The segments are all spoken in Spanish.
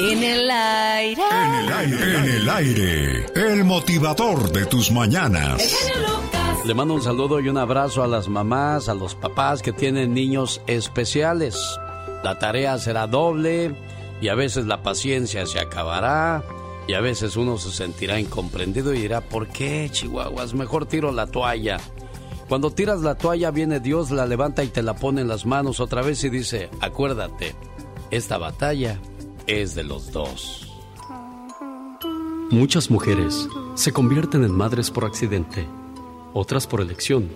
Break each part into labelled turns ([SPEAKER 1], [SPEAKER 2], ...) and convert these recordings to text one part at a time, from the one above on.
[SPEAKER 1] En el aire.
[SPEAKER 2] En el aire. En el aire. El motivador de tus mañanas.
[SPEAKER 3] Le mando un saludo y un abrazo a las mamás, a los papás que tienen niños especiales. La tarea será doble y a veces la paciencia se acabará y a veces uno se sentirá incomprendido y dirá, ¿por qué, Chihuahuas? Mejor tiro la toalla. Cuando tiras la toalla viene Dios, la levanta y te la pone en las manos otra vez y dice, acuérdate, esta batalla es de los dos.
[SPEAKER 4] Muchas mujeres se convierten en madres por accidente, otras por elección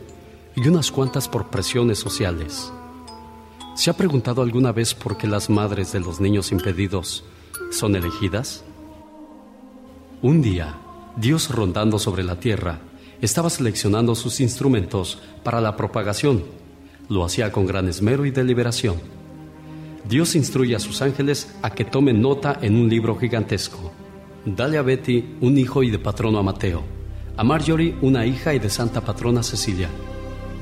[SPEAKER 4] y unas cuantas por presiones sociales. ¿Se ha preguntado alguna vez por qué las madres de los niños impedidos son elegidas? Un día, Dios rondando sobre la tierra, estaba seleccionando sus instrumentos para la propagación. Lo hacía con gran esmero y deliberación. Dios instruye a sus ángeles a que tomen nota en un libro gigantesco. Dale a Betty un hijo y de patrono a Mateo, a Marjorie una hija y de santa patrona Cecilia,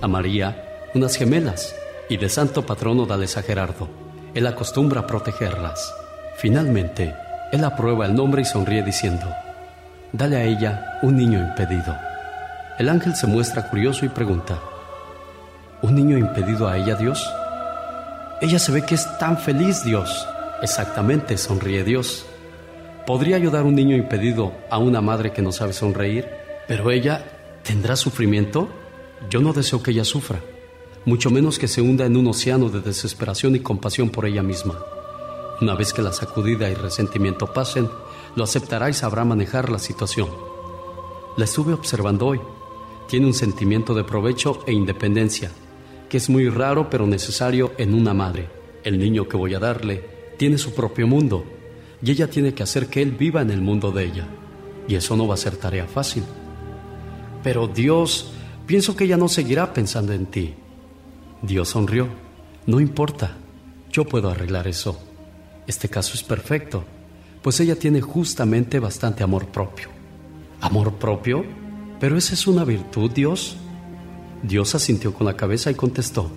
[SPEAKER 4] a María unas gemelas y de santo patrono dales a Gerardo. Él acostumbra protegerlas. Finalmente, él aprueba el nombre y sonríe diciendo, Dale a ella un niño impedido. El ángel se muestra curioso y pregunta, ¿Un niño impedido a ella, Dios? Ella se ve que es tan feliz, Dios. Exactamente, sonríe Dios. ¿Podría ayudar un niño impedido a una madre que no sabe sonreír? Pero ella tendrá sufrimiento. Yo no deseo que ella sufra mucho menos que se hunda en un océano de desesperación y compasión por ella misma. Una vez que la sacudida y resentimiento pasen, lo aceptará y sabrá manejar la situación. La estuve observando hoy. Tiene un sentimiento de provecho e independencia, que es muy raro pero necesario en una madre. El niño que voy a darle tiene su propio mundo y ella tiene que hacer que él viva en el mundo de ella. Y eso no va a ser tarea fácil. Pero Dios, pienso que ella no seguirá pensando en ti. Dios sonrió. No importa, yo puedo arreglar eso. Este caso es perfecto, pues ella tiene justamente bastante amor propio. ¿Amor propio? ¿Pero esa es una virtud, Dios? Dios asintió con la cabeza y contestó,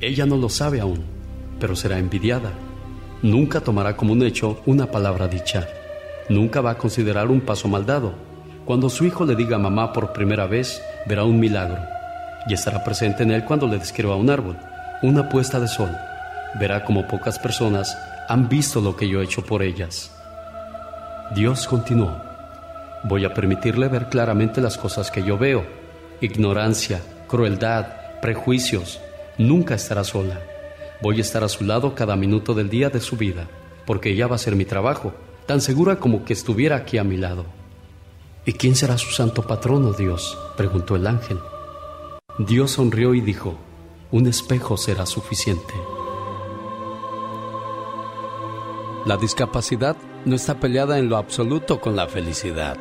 [SPEAKER 4] ella no lo sabe aún, pero será envidiada. Nunca tomará como un hecho una palabra dicha. Nunca va a considerar un paso mal dado. Cuando su hijo le diga mamá por primera vez, verá un milagro y estará presente en él cuando le describa un árbol, una puesta de sol. Verá como pocas personas han visto lo que yo he hecho por ellas. Dios continuó, voy a permitirle ver claramente las cosas que yo veo. Ignorancia, crueldad, prejuicios. Nunca estará sola. Voy a estar a su lado cada minuto del día de su vida, porque ella va a ser mi trabajo, tan segura como que estuviera aquí a mi lado. ¿Y quién será su santo patrono, Dios? preguntó el ángel. Dios sonrió y dijo, un espejo será suficiente.
[SPEAKER 3] La discapacidad no está peleada en lo absoluto con la felicidad.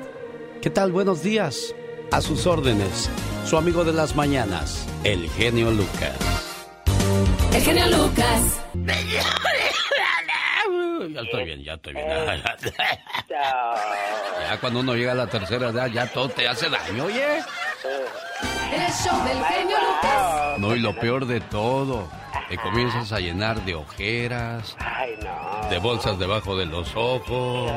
[SPEAKER 3] ¿Qué tal? Buenos días. A sus órdenes, su amigo de las mañanas, el genio Lucas.
[SPEAKER 1] El genio Lucas.
[SPEAKER 3] Ya estoy bien, ya estoy bien. Ya cuando uno llega a la tercera edad, ya todo te hace daño, oye.
[SPEAKER 1] El show del genio Lucas.
[SPEAKER 3] No, y lo peor de todo, te comienzas a llenar de ojeras, de bolsas debajo de los ojos,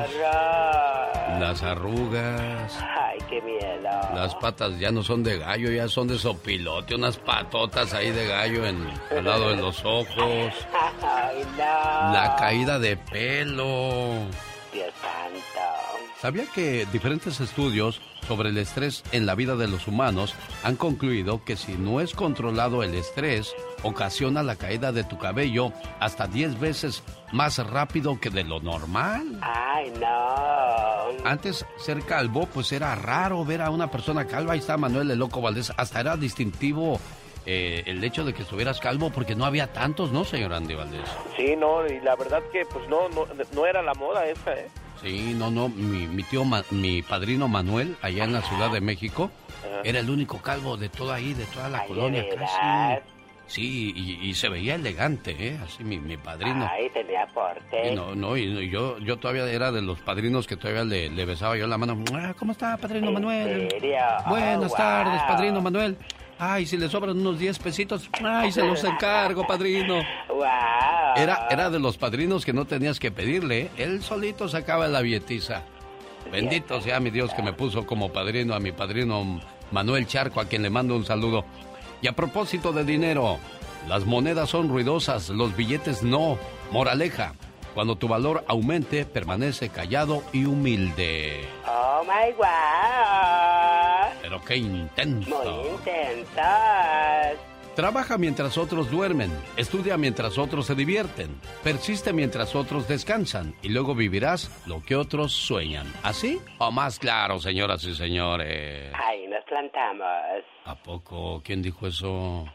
[SPEAKER 3] las arrugas.
[SPEAKER 5] Ay, qué miedo.
[SPEAKER 3] Las patas ya no son de gallo, ya son de sopilote, unas patotas ahí de gallo en, al lado de los ojos.
[SPEAKER 5] Ay, no.
[SPEAKER 3] La caída de pelo.
[SPEAKER 5] Dios santo.
[SPEAKER 3] ¿Sabía que diferentes estudios sobre el estrés en la vida de los humanos han concluido que si no es controlado el estrés, ocasiona la caída de tu cabello hasta 10 veces más rápido que de lo normal?
[SPEAKER 5] Ay, no.
[SPEAKER 3] Antes ser calvo, pues era raro ver a una persona calva. Ahí está Manuel el Loco Valdés. Hasta era distintivo eh, el hecho de que estuvieras calvo porque no había tantos, ¿no, señor Andy Valdés?
[SPEAKER 6] Sí, no, y la verdad que pues no, no, no era la moda esa, ¿eh?
[SPEAKER 3] Sí, no, no, mi, mi tío, Ma- mi padrino Manuel, allá en la Ciudad de México, era el único calvo de toda ahí, de toda la
[SPEAKER 5] Ay,
[SPEAKER 3] colonia
[SPEAKER 5] ¿de
[SPEAKER 3] casi. Sí, y, y se veía elegante, ¿eh? Así mi, mi padrino.
[SPEAKER 5] Ay, tenía porte.
[SPEAKER 3] Y no, no, y y yo, yo todavía era de los padrinos que todavía le, le besaba yo la mano. "Ah, ¿Cómo está, padrino
[SPEAKER 5] ¿En
[SPEAKER 3] Manuel?
[SPEAKER 5] serio?
[SPEAKER 3] Buenas
[SPEAKER 5] Oh,
[SPEAKER 3] tardes,
[SPEAKER 5] wow.
[SPEAKER 3] padrino Manuel.
[SPEAKER 4] Ay, si le sobran unos 10 pesitos, ay, se los encargo, padrino.
[SPEAKER 5] Wow.
[SPEAKER 4] Era, era de los padrinos que no tenías que pedirle, ¿eh? él solito sacaba la vietiza. Bendito sea mi Dios que me puso como padrino a mi padrino Manuel Charco, a quien le mando un saludo. Y a propósito de dinero, las monedas son ruidosas, los billetes no. Moraleja, cuando tu valor aumente, permanece callado y humilde.
[SPEAKER 5] Oh my God.
[SPEAKER 4] Pero qué intenso.
[SPEAKER 5] Muy intensas.
[SPEAKER 4] Trabaja mientras otros duermen, estudia mientras otros se divierten, persiste mientras otros descansan y luego vivirás lo que otros sueñan. ¿Así o más claro, señoras y señores?
[SPEAKER 5] Ahí nos plantamos.
[SPEAKER 4] ¿A poco? ¿Quién dijo eso?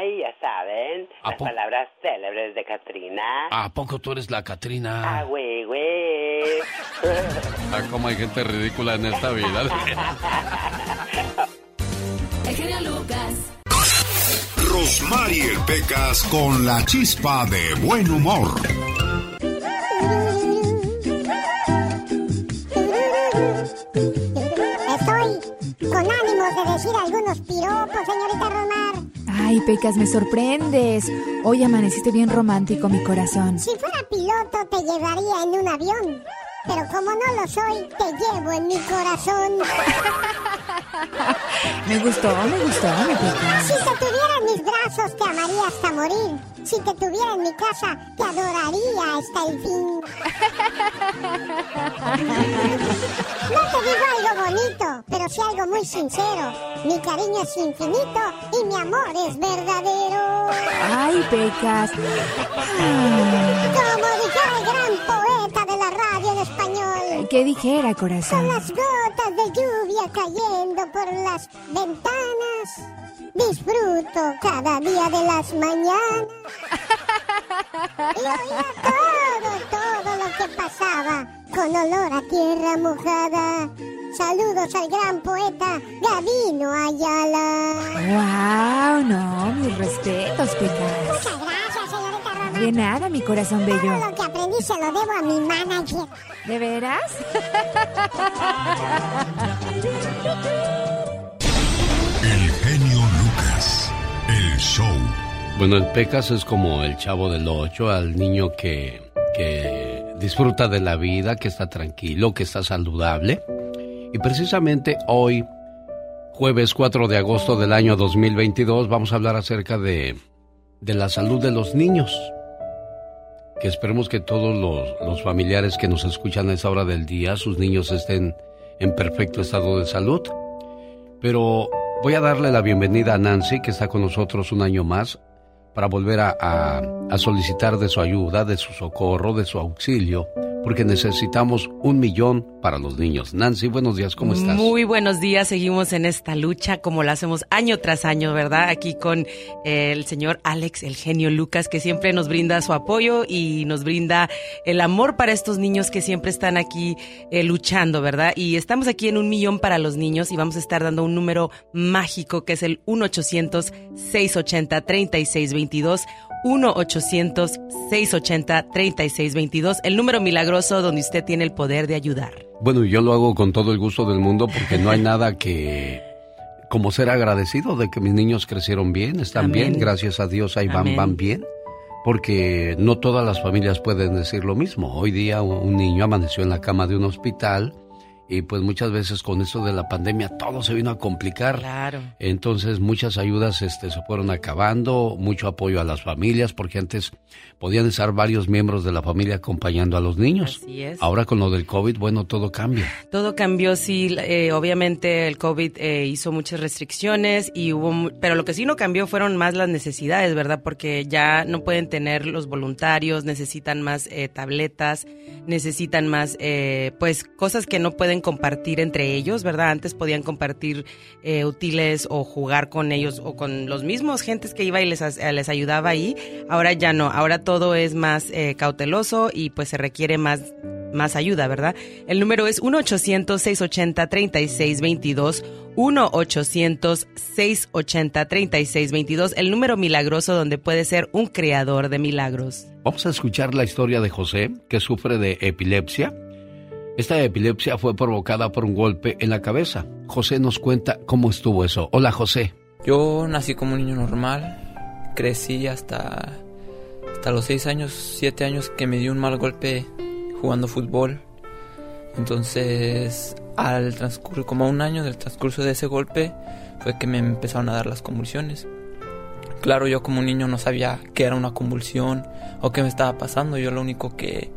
[SPEAKER 5] Ay, ya saben,
[SPEAKER 4] ¿A
[SPEAKER 5] las
[SPEAKER 4] po-
[SPEAKER 5] palabras célebres de Katrina.
[SPEAKER 4] ¿A poco tú eres la
[SPEAKER 5] Ah,
[SPEAKER 4] Catrina?
[SPEAKER 5] güey, güey.
[SPEAKER 4] Ah, cómo hay gente ridícula en esta vida.
[SPEAKER 1] El genio Lucas.
[SPEAKER 2] Rosmarie Pecas con la chispa de buen humor.
[SPEAKER 7] Estoy con ánimos de decir algunos piropos, señorita Romar.
[SPEAKER 8] Ay, Pecas, me sorprendes. Hoy amaneciste bien romántico, mi corazón.
[SPEAKER 7] Si fuera piloto te llevaría en un avión, pero como no lo soy, te llevo en mi corazón.
[SPEAKER 8] Me gustó, me gustó, mi
[SPEAKER 7] Si
[SPEAKER 8] Pecas.
[SPEAKER 7] te tuviera en mis brazos te amaría hasta morir. Si te tuviera en mi casa te adoraría hasta el fin. No te digo algo bonito, pero sí algo muy sincero. Mi cariño es infinito y mi amor es verdadero.
[SPEAKER 8] Ay, Pecas.
[SPEAKER 7] Como dijera el gran poeta de la radio en español.
[SPEAKER 8] ¿Qué dijera,
[SPEAKER 7] Son
[SPEAKER 8] corazón?
[SPEAKER 7] las gotas de lluvia cayendo por las ventanas. Disfruto cada día de las mañanas. Y oía todo, todo que pasaba con olor a tierra mojada. Saludos al gran poeta Gavino Ayala.
[SPEAKER 8] Wow, no, mis respetos, Pecas.
[SPEAKER 7] Muchas gracias, señorita Román.
[SPEAKER 8] De nada, mi corazón
[SPEAKER 7] Todo
[SPEAKER 8] bello.
[SPEAKER 7] lo que aprendí se lo debo a mi manager.
[SPEAKER 8] ¿De veras?
[SPEAKER 2] El genio Lucas. El show.
[SPEAKER 4] Bueno, el Pecas es como el chavo del 8, al niño que, que disfruta de la vida, que está tranquilo, que está saludable. Y precisamente hoy, jueves 4 de agosto del año 2022, vamos a hablar acerca de, de la salud de los niños. Que esperemos que todos los, los familiares que nos escuchan a esa hora del día, sus niños estén en perfecto estado de salud. Pero voy a darle la bienvenida a Nancy, que está con nosotros un año más, para volver a, a- solicitar de su ayuda, de su socorro, de su auxilio, porque necesitamos un millón para los niños. Nancy, buenos días, ¿cómo estás?
[SPEAKER 9] Muy buenos días, seguimos en esta lucha como la hacemos año tras año, ¿verdad? Aquí con eh, el señor Alex, el genio Lucas, que siempre nos brinda su apoyo y nos brinda el amor para estos niños que siempre están aquí eh, luchando, ¿verdad? Y estamos aquí en un millón para los niños y vamos a estar dando un número mágico que es el 1-800-680-3622. 1-800-680-3622, el número milagroso donde usted tiene el poder de ayudar.
[SPEAKER 4] Bueno, yo lo hago con todo el gusto del mundo porque no hay nada que como ser agradecido de que mis niños crecieron bien, están
[SPEAKER 9] Amén.
[SPEAKER 4] bien, gracias a Dios ahí van,
[SPEAKER 9] Amén.
[SPEAKER 4] van bien, porque no todas las familias pueden decir lo mismo. Hoy día un- un niño amaneció en la cama de un hospital y pues muchas veces con eso de la pandemia todo se vino a complicar.
[SPEAKER 9] Claro.
[SPEAKER 4] Entonces muchas ayudas este, se fueron acabando, mucho apoyo a las familias, porque antes podían estar varios miembros de la familia acompañando a los niños.
[SPEAKER 9] Así es.
[SPEAKER 4] Ahora con lo del COVID, bueno, todo cambia.
[SPEAKER 9] Todo cambió, sí. eh, obviamente el COVID eh, hizo muchas restricciones y hubo, pero lo que sí no cambió fueron más las necesidades, ¿verdad? Porque ya no pueden tener los voluntarios, necesitan más eh, tabletas, necesitan más, eh, pues, cosas que no pueden compartir entre ellos, ¿verdad? Antes podían compartir eh, útiles o jugar con ellos o con los mismos gentes que iba y les, eh, les ayudaba ahí. Ahora ya no, ahora todo es más eh, cauteloso y pues se requiere más más ayuda, ¿verdad? El número es 1-800-680-3622. 1-800-680-3622. El número milagroso donde puede ser un creador de milagros.
[SPEAKER 4] Vamos a escuchar la historia de José, que sufre de epilepsia. Esta epilepsia fue provocada por un golpe en la cabeza. José nos cuenta cómo estuvo eso. Hola José.
[SPEAKER 10] Yo nací como un niño normal, crecí hasta, hasta los 6 años, 7 años que me dio un mal golpe jugando fútbol. Entonces, al transcurso, como un año del transcurso de ese golpe, fue que me empezaron a dar las convulsiones. Claro, yo como niño no sabía qué era una convulsión o qué me estaba pasando. Yo lo único que,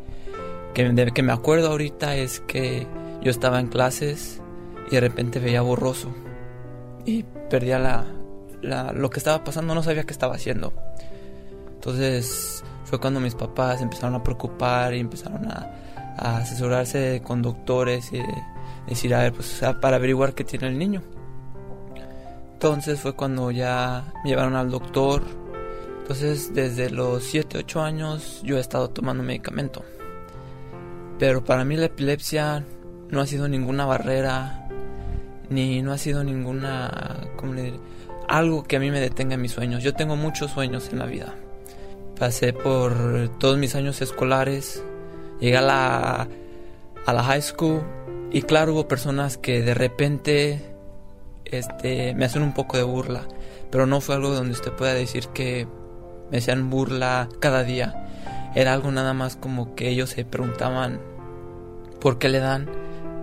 [SPEAKER 10] que, me acuerdo ahorita es que yo estaba en clases y de repente veía borroso y perdía la, la, lo que estaba pasando, no sabía qué estaba haciendo. Entonces fue cuando mis papás empezaron a preocupar y empezaron a, a asesorarse con doctores y decir, a ver, pues para averiguar qué tiene el niño. Entonces fue cuando ya me llevaron al doctor. Entonces desde los 7, 8 años yo he estado tomando medicamento. Pero para mí la epilepsia no ha sido ninguna barrera, ni no ha sido ninguna. Algo que a mí me detenga en mis sueños. Yo tengo muchos sueños en la vida. Pasé por todos mis años escolares, llegué a la, a la high school y claro hubo personas que de repente este, me hacen un poco de burla, pero no fue algo donde usted pueda decir que me hacían burla cada día. Era algo nada más como que ellos se preguntaban por qué le dan.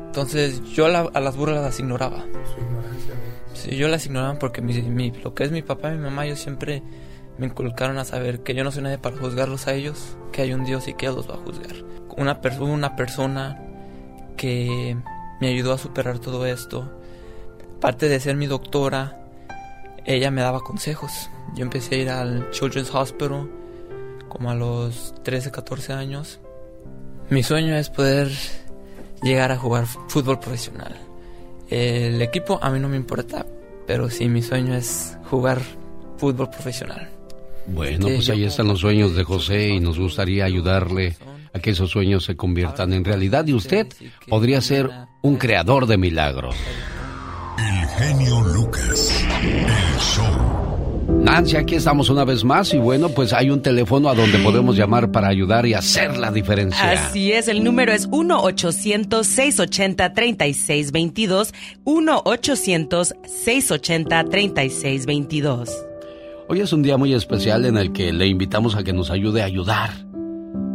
[SPEAKER 10] Entonces yo a las burlas las ignoraba. Sí, yo las ignoraba porque mi, lo que es mi papá y mi mamá, ellos siempre me inculcaron a saber que yo no soy nadie para juzgarlos a ellos, que hay un Dios y que Él los va a juzgar. Una, una persona que me ayudó a superar todo esto Aparte de ser mi doctora, ella me daba consejos. Yo empecé a ir al Children's Hospital como a los 13, 14 años. Mi sueño es poder llegar a jugar fútbol profesional. El equipo a mí no me importa, pero sí mi sueño es jugar fútbol profesional.
[SPEAKER 4] Bueno, pues ahí están los sueños de José y nos gustaría ayudarle a que esos sueños se conviertan en realidad y usted podría ser un creador de milagros.
[SPEAKER 2] El genio Lucas. El show.
[SPEAKER 4] Nancy, aquí estamos una vez más y bueno, pues hay un teléfono a donde podemos llamar para ayudar y hacer la diferencia.
[SPEAKER 9] Así es, el número es 1-800-680-3622. 1-800-680-3622.
[SPEAKER 4] Hoy es un día muy especial en el que le invitamos a que nos ayude a ayudar.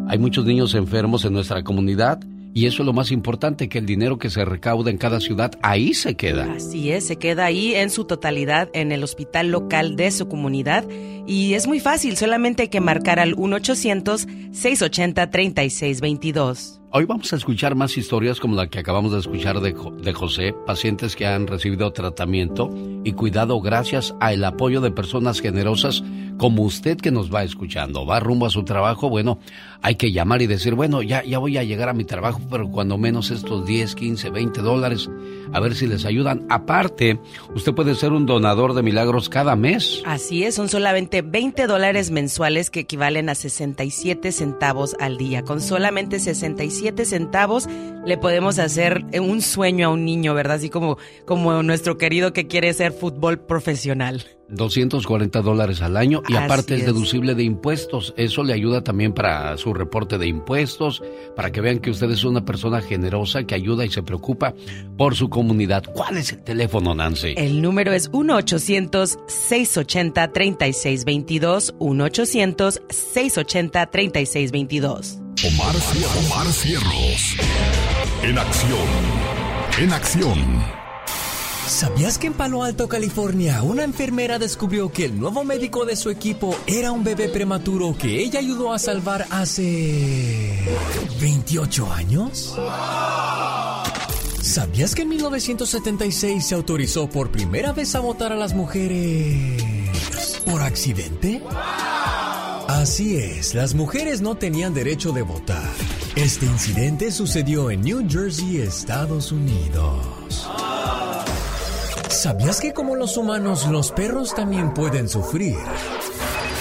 [SPEAKER 4] Hay muchos niños enfermos en nuestra comunidad y eso es lo más importante, que el dinero que se recauda en cada ciudad ahí se queda.
[SPEAKER 9] Así es, se queda ahí en su totalidad en el hospital local de su comunidad. Y es muy fácil, solamente hay que marcar al 1-800-680-3622.
[SPEAKER 4] Hoy vamos a escuchar más historias como la que acabamos de escuchar de, José, pacientes que han recibido tratamiento y cuidado gracias al apoyo de personas generosas como usted que nos va escuchando. Va rumbo a su trabajo, bueno, hay que llamar y decir, bueno, ya, ya voy a llegar a mi trabajo, pero cuando menos estos 10, 15, 20 dólares, a ver si les ayudan. Aparte, usted puede ser un donador de milagros cada mes.
[SPEAKER 9] Así es, son solamente 20 dólares mensuales que equivalen a 67 centavos al día. Con solamente 67 centavos le podemos hacer un sueño a un niño, ¿verdad? Así como, como nuestro querido que quiere ser fútbol profesional.
[SPEAKER 4] 240 dólares al año y aparte es deducible de impuestos. Eso le ayuda también para su reporte de impuestos, para que vean que usted es una persona generosa que ayuda y se preocupa por su comunidad. ¿Cuál es el teléfono, Nancy?
[SPEAKER 9] El número es 1-800-680-3622. 1-800-680-3622.
[SPEAKER 2] Omar, Omar. En acción. En acción.
[SPEAKER 11] ¿Sabías que en Palo Alto, California, una enfermera descubrió que el nuevo médico de su equipo era un bebé prematuro que ella ayudó a salvar hace 28 años? ¿Sabías que en 1976 se autorizó por primera vez a votar a las mujeres por accidente? Así es, las mujeres no tenían derecho de votar. Este incidente sucedió en New Jersey, Estados Unidos. ¿Sabías que como los humanos, los perros también pueden sufrir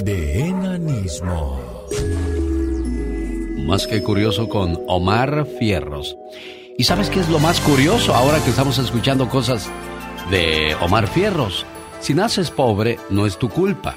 [SPEAKER 11] de enanismo?
[SPEAKER 4] Más que curioso con Omar Fierros. ¿Y sabes qué es lo más curioso ahora que estamos escuchando cosas de Omar Fierros? Si naces pobre, no es tu culpa.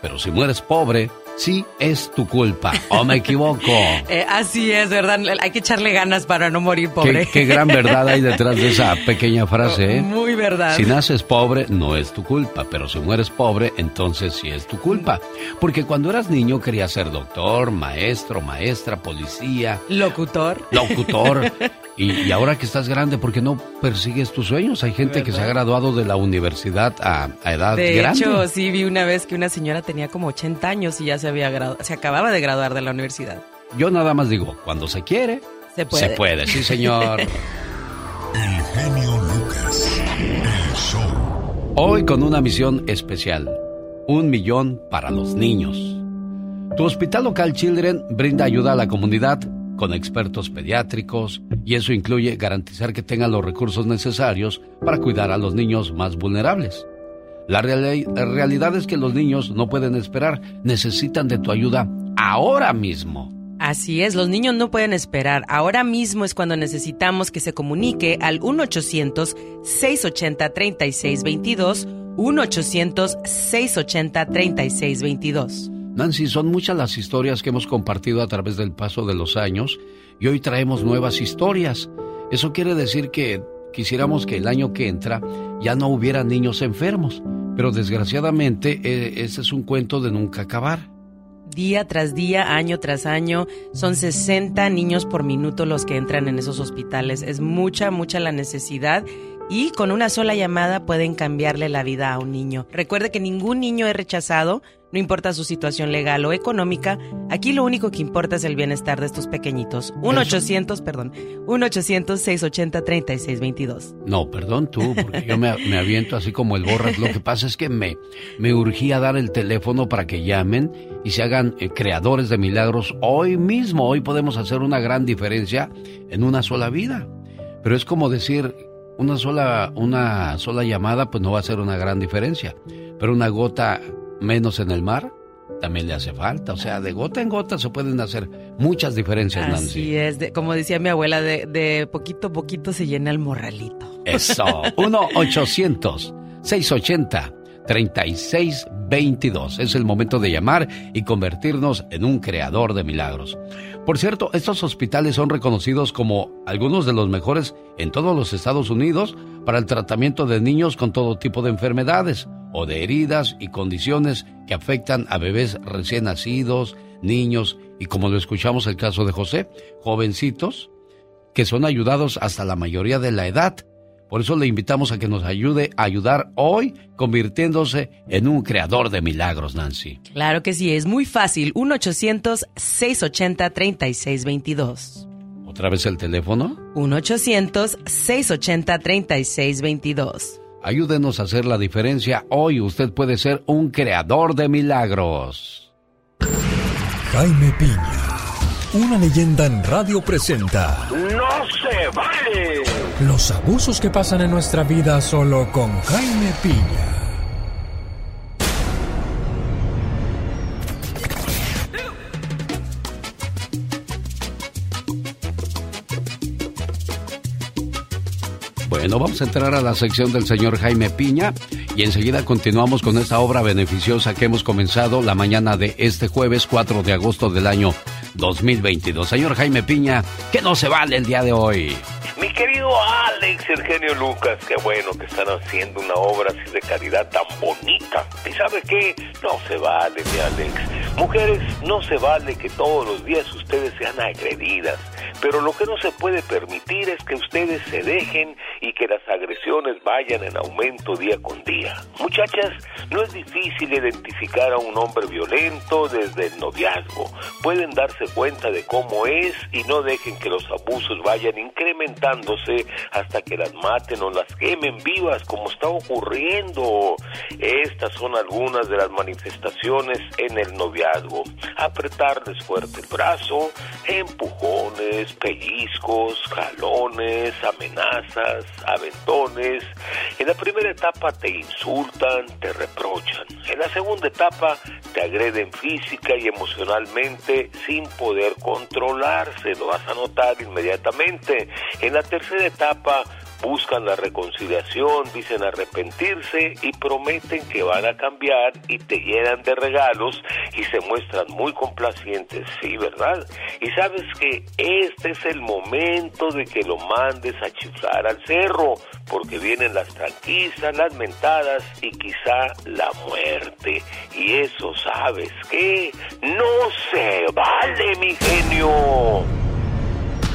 [SPEAKER 4] Pero si mueres pobre, sí es tu culpa. ¿O me equivoco?
[SPEAKER 9] Eh, así es, ¿verdad? Hay que echarle ganas para no morir pobre.
[SPEAKER 4] Qué, qué gran verdad hay detrás de esa pequeña frase, ¿eh?
[SPEAKER 9] Muy verdad.
[SPEAKER 4] Si naces pobre, no es tu culpa, pero si mueres pobre, entonces sí es tu culpa. Porque cuando eras niño querías ser doctor, maestro, maestra, policía.
[SPEAKER 9] Locutor.
[SPEAKER 4] Locutor. Y, y ahora que estás grande, ¿por qué no persigues tus sueños? Hay gente que se ha graduado de la universidad a, a edad
[SPEAKER 9] De
[SPEAKER 4] grande.
[SPEAKER 9] hecho, sí vi una vez que una señora tenía como 80 años y ya se había se acababa de graduar de la universidad.
[SPEAKER 4] Yo nada más digo, cuando se quiere,
[SPEAKER 9] Se puede.
[SPEAKER 4] se puede, sí señor.
[SPEAKER 2] El genio Lucas. El show.
[SPEAKER 4] Hoy con una misión especial. Un millón para los niños. Tu hospital local Children brinda ayuda a la comunidad con expertos pediátricos y eso incluye garantizar que tengan los recursos necesarios para cuidar a los niños más vulnerables. La, reali- la realidad es que los niños no pueden esperar, necesitan de tu ayuda ahora mismo.
[SPEAKER 9] Así es, los niños no pueden esperar. Ahora mismo es cuando necesitamos que se comunique al 1-800-680-3622. 1-800-680-3622.
[SPEAKER 4] Nancy, son muchas las historias que hemos compartido a través del paso de los años y hoy traemos nuevas historias. Eso quiere decir que quisiéramos que el año que entra ya no hubiera niños enfermos, pero desgraciadamente eh, ese es un cuento de nunca acabar.
[SPEAKER 9] Día tras día, año tras año, son 60 niños por minuto los que entran en esos hospitales. Es mucha, mucha la necesidad y con una sola llamada pueden cambiarle la vida a un niño. Recuerde que ningún niño es rechazado, no importa su situación legal o económica. Aquí lo único que importa es el bienestar de estos pequeñitos. 1-800, perdón, 1-800-680-3622.
[SPEAKER 4] No, perdón tú, porque yo me, me aviento así como el borras. Lo que pasa es que me, me urgía dar el teléfono para que llamen y se hagan eh, creadores de milagros hoy mismo. Hoy podemos hacer una gran diferencia en una sola vida. Pero es como decir, una sola, una sola llamada pues no va a hacer una gran diferencia. Pero una gota menos en el mar también le hace falta. O sea, de gota en gota se pueden hacer muchas diferencias, Nancy.
[SPEAKER 9] Así es, de- como decía mi abuela, de, de poquito a poquito se llena el morralito.
[SPEAKER 4] Eso, 1-800-680-3622. Es el momento de llamar y convertirnos en un creador de milagros. Por cierto, estos hospitales son reconocidos como algunos de los mejores en todos los Estados Unidos para el tratamiento de niños con todo tipo de enfermedades o de heridas y condiciones que afectan a bebés recién nacidos, niños y como lo escuchamos el caso de José, jovencitos que son ayudados hasta la mayoría de la edad. Por eso le invitamos a que nos ayude a ayudar hoy convirtiéndose en un creador de milagros, Nancy.
[SPEAKER 9] Claro que sí, es muy fácil. 1-800-680-3622.
[SPEAKER 4] ¿Otra vez el teléfono?
[SPEAKER 9] 1-800-680-3622.
[SPEAKER 4] Ayúdenos a hacer la diferencia. Hoy usted puede ser un creador de milagros.
[SPEAKER 11] Jaime Piña, una leyenda en radio presenta
[SPEAKER 12] ¡No se vale!
[SPEAKER 11] Los abusos que pasan en nuestra vida solo con Jaime Piña.
[SPEAKER 4] Bueno, vamos a entrar a la sección del señor Jaime Piña y enseguida continuamos con esta obra beneficiosa que hemos comenzado la mañana de este jueves 4 de agosto del año 2022. Señor Jaime Piña, ¿qué no se vale el día de hoy?
[SPEAKER 12] Mi querido Alex, el genio Lucas, qué bueno que están haciendo una obra así de caridad tan bonita. ¿Y sabe qué? No se vale, mi Alex. Mujeres, no se vale que todos los días ustedes sean agredidas. Pero lo que no se puede permitir es que ustedes se dejen y que las agresiones vayan en aumento día con día. Muchachas, no es difícil identificar a un hombre violento desde el noviazgo. Pueden darse cuenta de cómo es y no dejen que los abusos vayan incrementándose hasta que las maten o las quemen vivas como está ocurriendo. Estas son algunas de las manifestaciones en el noviazgo. Apretarles fuerte el brazo, empujones, pellizcos, jalones, amenazas, aventones. En la primera etapa te insultan, te reprochan. En la segunda etapa te agreden física y emocionalmente sin poder controlarse. Lo vas a notar inmediatamente. En la tercera etapa buscan la reconciliación, dicen arrepentirse y prometen que van a cambiar y te llenan de regalos y se muestran muy complacientes, sí, ¿verdad? Y sabes que este es el momento de que lo mandes a chiflar al cerro, porque vienen las tranquilizas, las mentadas y quizá la muerte. Y eso, ¿sabes qué? No se vale, mi genio.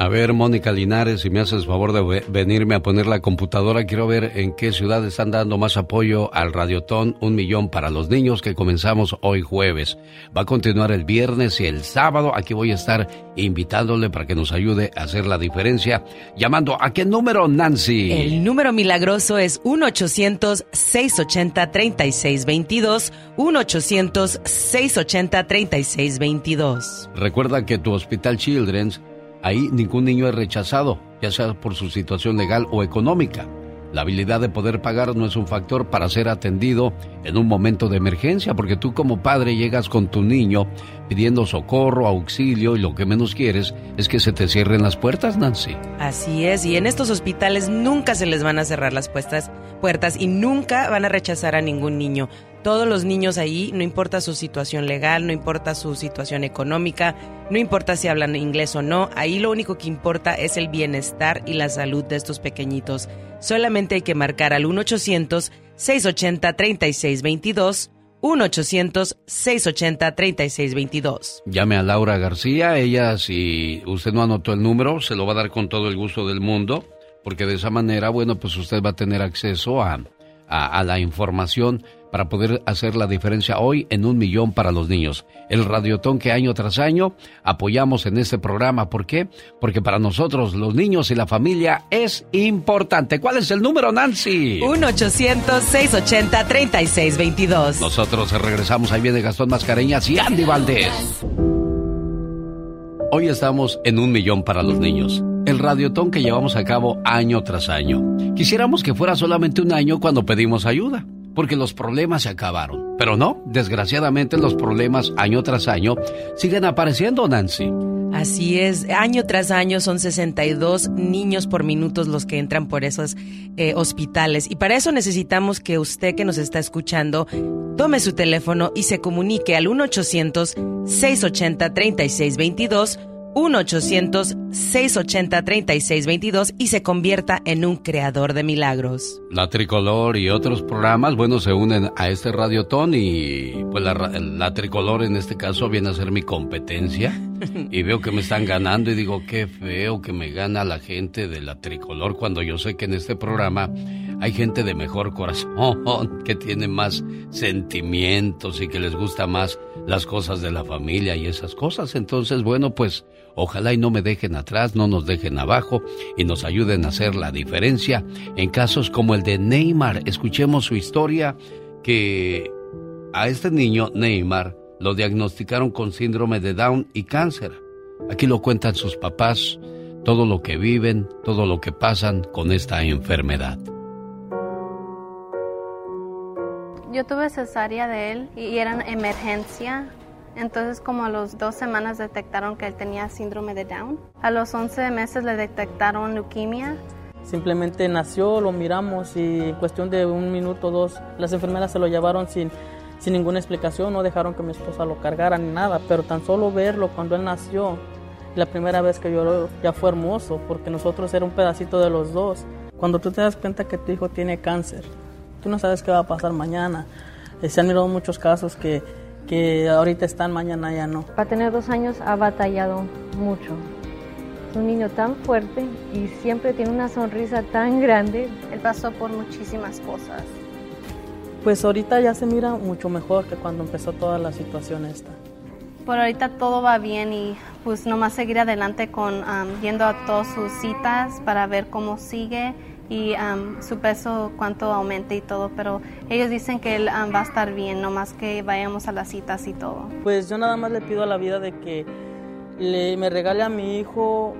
[SPEAKER 4] A ver, Mónica Linares, si me haces favor de ve- venirme a poner la computadora, quiero ver en qué ciudad están dando más apoyo al Radiotón Un Millón para los Niños que comenzamos hoy jueves. Va a continuar el viernes y el sábado. Aquí voy a estar invitándole para que nos ayude a hacer la diferencia. Llamando, ¿a qué número, Nancy?
[SPEAKER 9] El número milagroso es 1-800-680-3622. 1-800-680-3622.
[SPEAKER 4] Recuerda que tu Hospital Children's, ahí ningún niño es rechazado, ya sea por su situación legal o económica. La habilidad de poder pagar no es un factor para ser atendido en un momento de emergencia, porque tú como padre llegas con tu niño pidiendo socorro, auxilio y lo que menos quieres es que se te cierren las puertas, Nancy.
[SPEAKER 9] Así es, y en estos hospitales nunca se les van a cerrar las puestas, puertas y nunca van a rechazar a ningún niño. Todos los niños ahí, no importa su situación legal, no importa su situación económica, no importa si hablan inglés o no, ahí lo único que importa es el bienestar y la salud de estos pequeñitos. Solamente hay que marcar al 1-800-680-3622, 1-800-680-3622.
[SPEAKER 4] Llame a Laura García, ella si usted no anotó el número, se lo va a dar con todo el gusto del mundo, porque de esa manera, bueno, pues usted va a tener acceso a, a, a la información para poder hacer la diferencia hoy en un millón para los niños. El radiotón que año tras año apoyamos en este programa. ¿Por qué? Porque para nosotros los niños y la familia es importante. ¿Cuál es el número, Nancy?
[SPEAKER 9] 1-800-680-3622.
[SPEAKER 4] Nosotros regresamos, ahí viene Gastón Mascareñas y Andy Valdés. Hoy estamos en un millón para los niños. El radiotón que llevamos a cabo año tras año. Quisiéramos que fuera solamente un año cuando pedimos ayuda, porque los problemas se acabaron. Pero no, desgraciadamente los problemas año tras año siguen apareciendo, Nancy.
[SPEAKER 9] Así es, año tras año son 62 niños por minutos los que entran por esos eh, hospitales. Y para eso necesitamos que usted que nos está escuchando tome su teléfono y se comunique al 1-800-680-3622. 1-800-680-3622 y se convierta en un creador de milagros.
[SPEAKER 4] La Tricolor y otros programas, bueno, se unen a este radiotón y pues la, la Tricolor en este caso viene a ser mi competencia y veo que me están ganando y digo, qué feo que me gana la gente de la Tricolor cuando yo sé que en este programa hay gente de mejor corazón, que tiene más sentimientos y que les gusta más las cosas de la familia y esas cosas. Entonces, bueno, pues ojalá y no me dejen atrás, no nos dejen abajo y nos ayuden a hacer la diferencia en casos como el de Neymar. Escuchemos su historia que a este niño Neymar lo diagnosticaron con síndrome de Down y cáncer. Aquí lo cuentan sus papás, todo lo que viven, todo lo que pasan con esta enfermedad.
[SPEAKER 13] Yo tuve cesárea de él y era en emergencia. Entonces como a los dos semanas detectaron que él tenía síndrome de Down. A los 11 meses le detectaron leuquimia.
[SPEAKER 14] Simplemente nació, lo miramos y en cuestión de un minuto o dos, las enfermeras se lo llevaron sin, sin ninguna explicación, no dejaron que mi esposa lo cargara ni nada, pero tan solo verlo cuando él nació, la primera vez que lloró ya fue hermoso, porque nosotros era un pedacito de los dos. Cuando tú te das cuenta que tu hijo tiene cáncer, tú no sabes qué va a pasar mañana. Eh, Se han mirado muchos casos que, que ahorita están, mañana ya no.
[SPEAKER 15] Para tener dos años ha batallado mucho. Es un niño tan fuerte y siempre tiene una sonrisa tan grande.
[SPEAKER 13] Él pasó por muchísimas cosas.
[SPEAKER 14] Pues ahorita ya se mira mucho mejor que cuando empezó toda la situación esta.
[SPEAKER 13] Por ahorita todo va bien y pues nomás seguir adelante con um, yendo a todas sus citas para ver cómo sigue y um, su peso cuánto aumente y todo, pero ellos dicen que él um, va a estar bien, nomás que vayamos a las citas y todo.
[SPEAKER 14] Pues yo nada más le pido a la vida de que le, me regale a mi hijo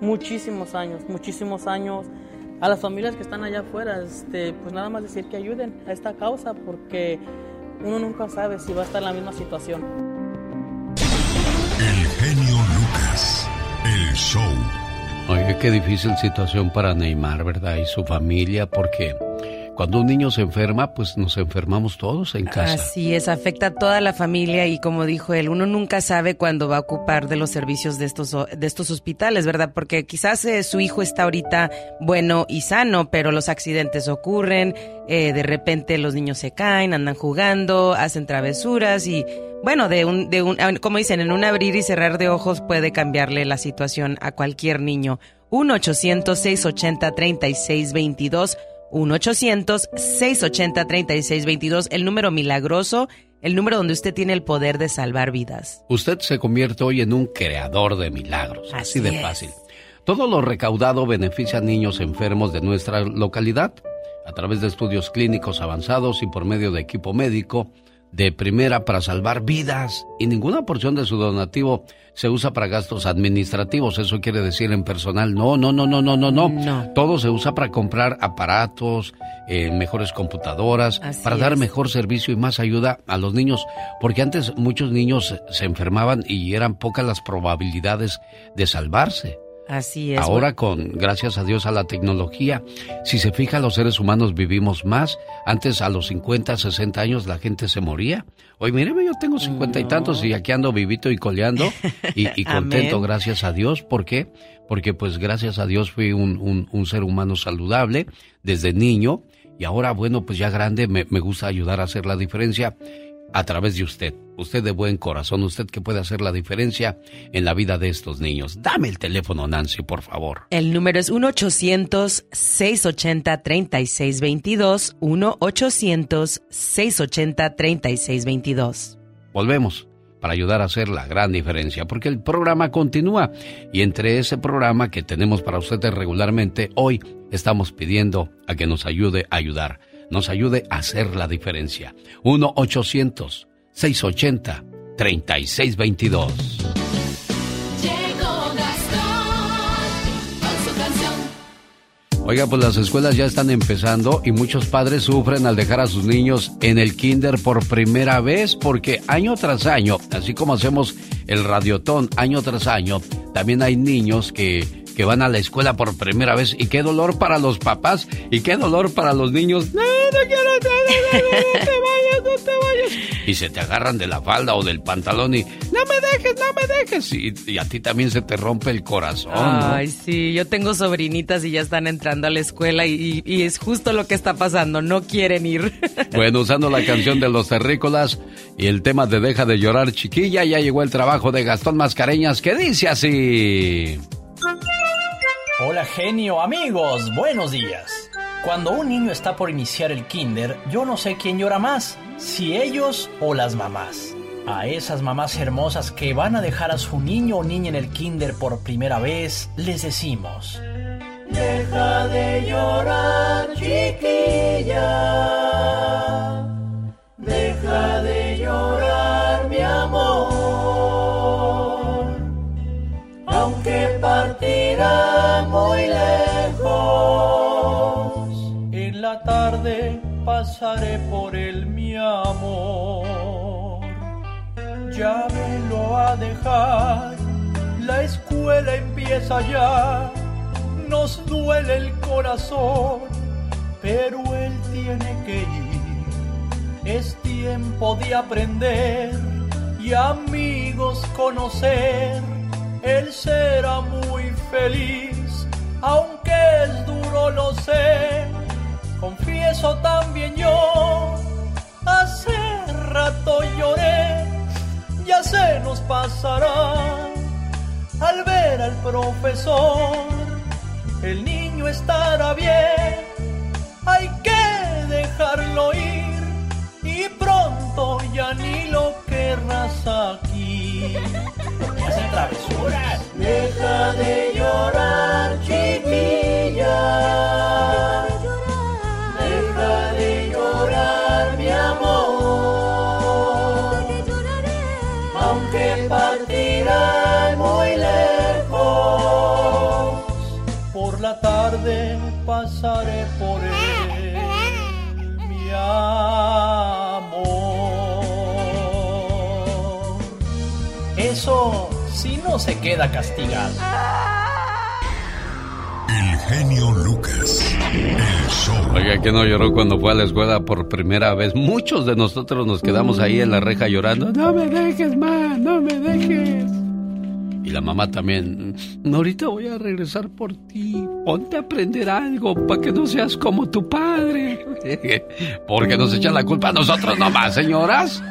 [SPEAKER 14] muchísimos años, muchísimos años. A las familias que están allá afuera, este, pues nada más decir que ayuden a esta causa porque uno nunca sabe si va a estar en la misma situación.
[SPEAKER 2] El genio Lucas, el show.
[SPEAKER 4] Oye, qué difícil situación para Neymar, ¿verdad? Y su familia, porque cuando un niño se enferma, pues nos enfermamos todos en casa.
[SPEAKER 9] Así es, afecta a toda la familia y como dijo él, uno nunca sabe cuándo va a ocupar de los servicios de estos, de estos hospitales, ¿verdad? Porque quizás eh, su hijo está ahorita bueno y sano, pero los accidentes ocurren, eh, de repente los niños se caen, andan jugando, hacen travesuras y bueno, de un, de un, como dicen, en un abrir y cerrar de ojos puede cambiarle la situación a cualquier niño. 1-800-680-3622 1-800-680-3622, el número milagroso, el número donde usted tiene el poder de salvar vidas.
[SPEAKER 4] Usted se convierte hoy en un creador de milagros, así, de fácil. Todo lo recaudado beneficia a niños enfermos de nuestra localidad a través de estudios clínicos avanzados y por medio de equipo médico de primera para salvar vidas y ninguna porción de su donativo se usa para gastos administrativos, eso quiere decir en personal. No, no, no, no, no, no, no. Todo se usa para comprar aparatos, eh, mejores computadoras, para dar mejor servicio y más ayuda a los niños, porque antes muchos niños se enfermaban y eran pocas las probabilidades de salvarse.
[SPEAKER 9] Así es.
[SPEAKER 4] Ahora con, gracias a Dios, a la tecnología, si se fija, los seres humanos vivimos más. Antes, a los 50, 60 años, la gente se moría. Hoy, míreme, yo tengo 50 y tantos y aquí ando vivito y coleando y, contento, gracias a Dios. ¿Por qué? Porque, pues, gracias a Dios fui un, un, ser humano saludable desde niño y ahora, bueno, pues ya grande, me, me gusta ayudar a hacer la diferencia a través de usted. Usted de buen corazón, usted que puede hacer la diferencia en la vida de estos niños. Dame el teléfono, Nancy, por favor.
[SPEAKER 9] El número es 1-800-680-3622. 1-800-680-3622.
[SPEAKER 4] Volvemos para ayudar a hacer la gran diferencia, porque el programa continúa y entre ese programa que tenemos para ustedes regularmente, hoy estamos pidiendo a que nos ayude a ayudar nos ayude a hacer la diferencia. 1-800-680-3622. Oiga, pues las escuelas ya están empezando y muchos padres sufren al dejar a sus niños en el kinder por primera vez porque año tras año, así como hacemos el radiotón año tras año, también hay niños que que van a la escuela por primera vez y qué dolor para los papás y qué dolor para los niños. No, no quiero, no, no, te vayas, no te vayas. Y se te agarran de la falda o del pantalón y no me dejes, no me dejes. Y, a ti también se te rompe el corazón.
[SPEAKER 9] Ay, sí, yo tengo sobrinitas y ya están entrando a la escuela y, y es justo lo que está pasando, no quieren ir.
[SPEAKER 4] Bueno, usando la canción de los terrícolas y el tema de Deja de llorar chiquilla, ya llegó el trabajo de Gastón Mascareñas que dice así.
[SPEAKER 16] Hola genio, amigos, buenos días. Cuando un niño está por iniciar el kinder, yo no sé quién llora más, si ellos o las mamás. A esas mamás hermosas que van a dejar a su niño o niña en el kinder por primera vez, les decimos, Deja de llorar, chiquilla. Deja de llorar, mi amor. Aunque partirá tarde pasaré por él, mi amor. Ya me lo a dejar, la escuela empieza ya. Nos duele el corazón, pero él tiene que ir. Es tiempo de aprender y amigos conocer. Él será muy feliz aunque es duro lo sé, confieso también yo, hace rato lloré, ya se nos pasará al ver al profesor, el niño estará bien, hay que dejarlo ir y pronto ya ni lo querrás aquí. Hacen travesuras. Deja de llorar, chiquilla. Eso si no se queda castigado.
[SPEAKER 2] El genio Lucas. El show.
[SPEAKER 4] Oiga, que no lloró cuando fue a la escuela por primera vez. Muchos de nosotros nos quedamos ahí en la reja llorando. No me dejes, ma, no me dejes. Y la mamá también. Ahorita voy a regresar por ti. Ponte a aprender algo para que no seas como tu padre. Porque nos echan la culpa a nosotros nomás, señoras.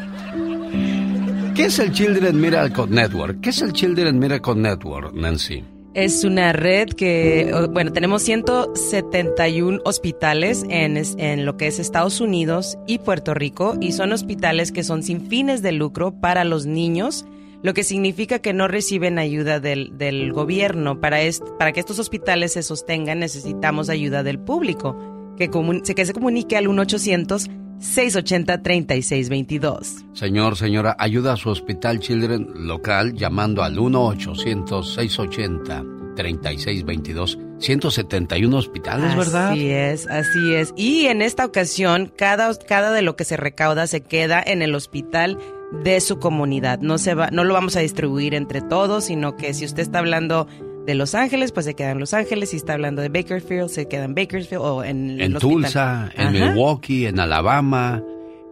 [SPEAKER 4] ¿Qué es el Children Miracle Network? ¿Qué es el Children Miracle Network, Nancy?
[SPEAKER 9] Es una red que, bueno, tenemos 171 hospitales en, en lo que es Estados Unidos y Puerto Rico y son hospitales que son sin fines de lucro para los niños, lo que significa que no reciben ayuda del, del gobierno. Para, est- para que estos hospitales se sostengan necesitamos ayuda del público, que, comun- que se comunique al 1-800-680-3622.
[SPEAKER 4] Señor, señora, ayuda a su hospital Children local llamando al 1-800-680-3622. 171 hospitales, ¿verdad?
[SPEAKER 9] Así es, así es. Y en esta ocasión, cada, cada de lo que se recauda se queda en el hospital de su comunidad. No se va, no lo vamos a distribuir entre todos, sino que si usted está hablando de Los Ángeles, pues se queda en Los Ángeles. Si está hablando de Bakersfield, se queda en Bakersfield o en
[SPEAKER 4] En. Tulsa, en
[SPEAKER 9] Ajá.
[SPEAKER 4] Milwaukee, en Alabama,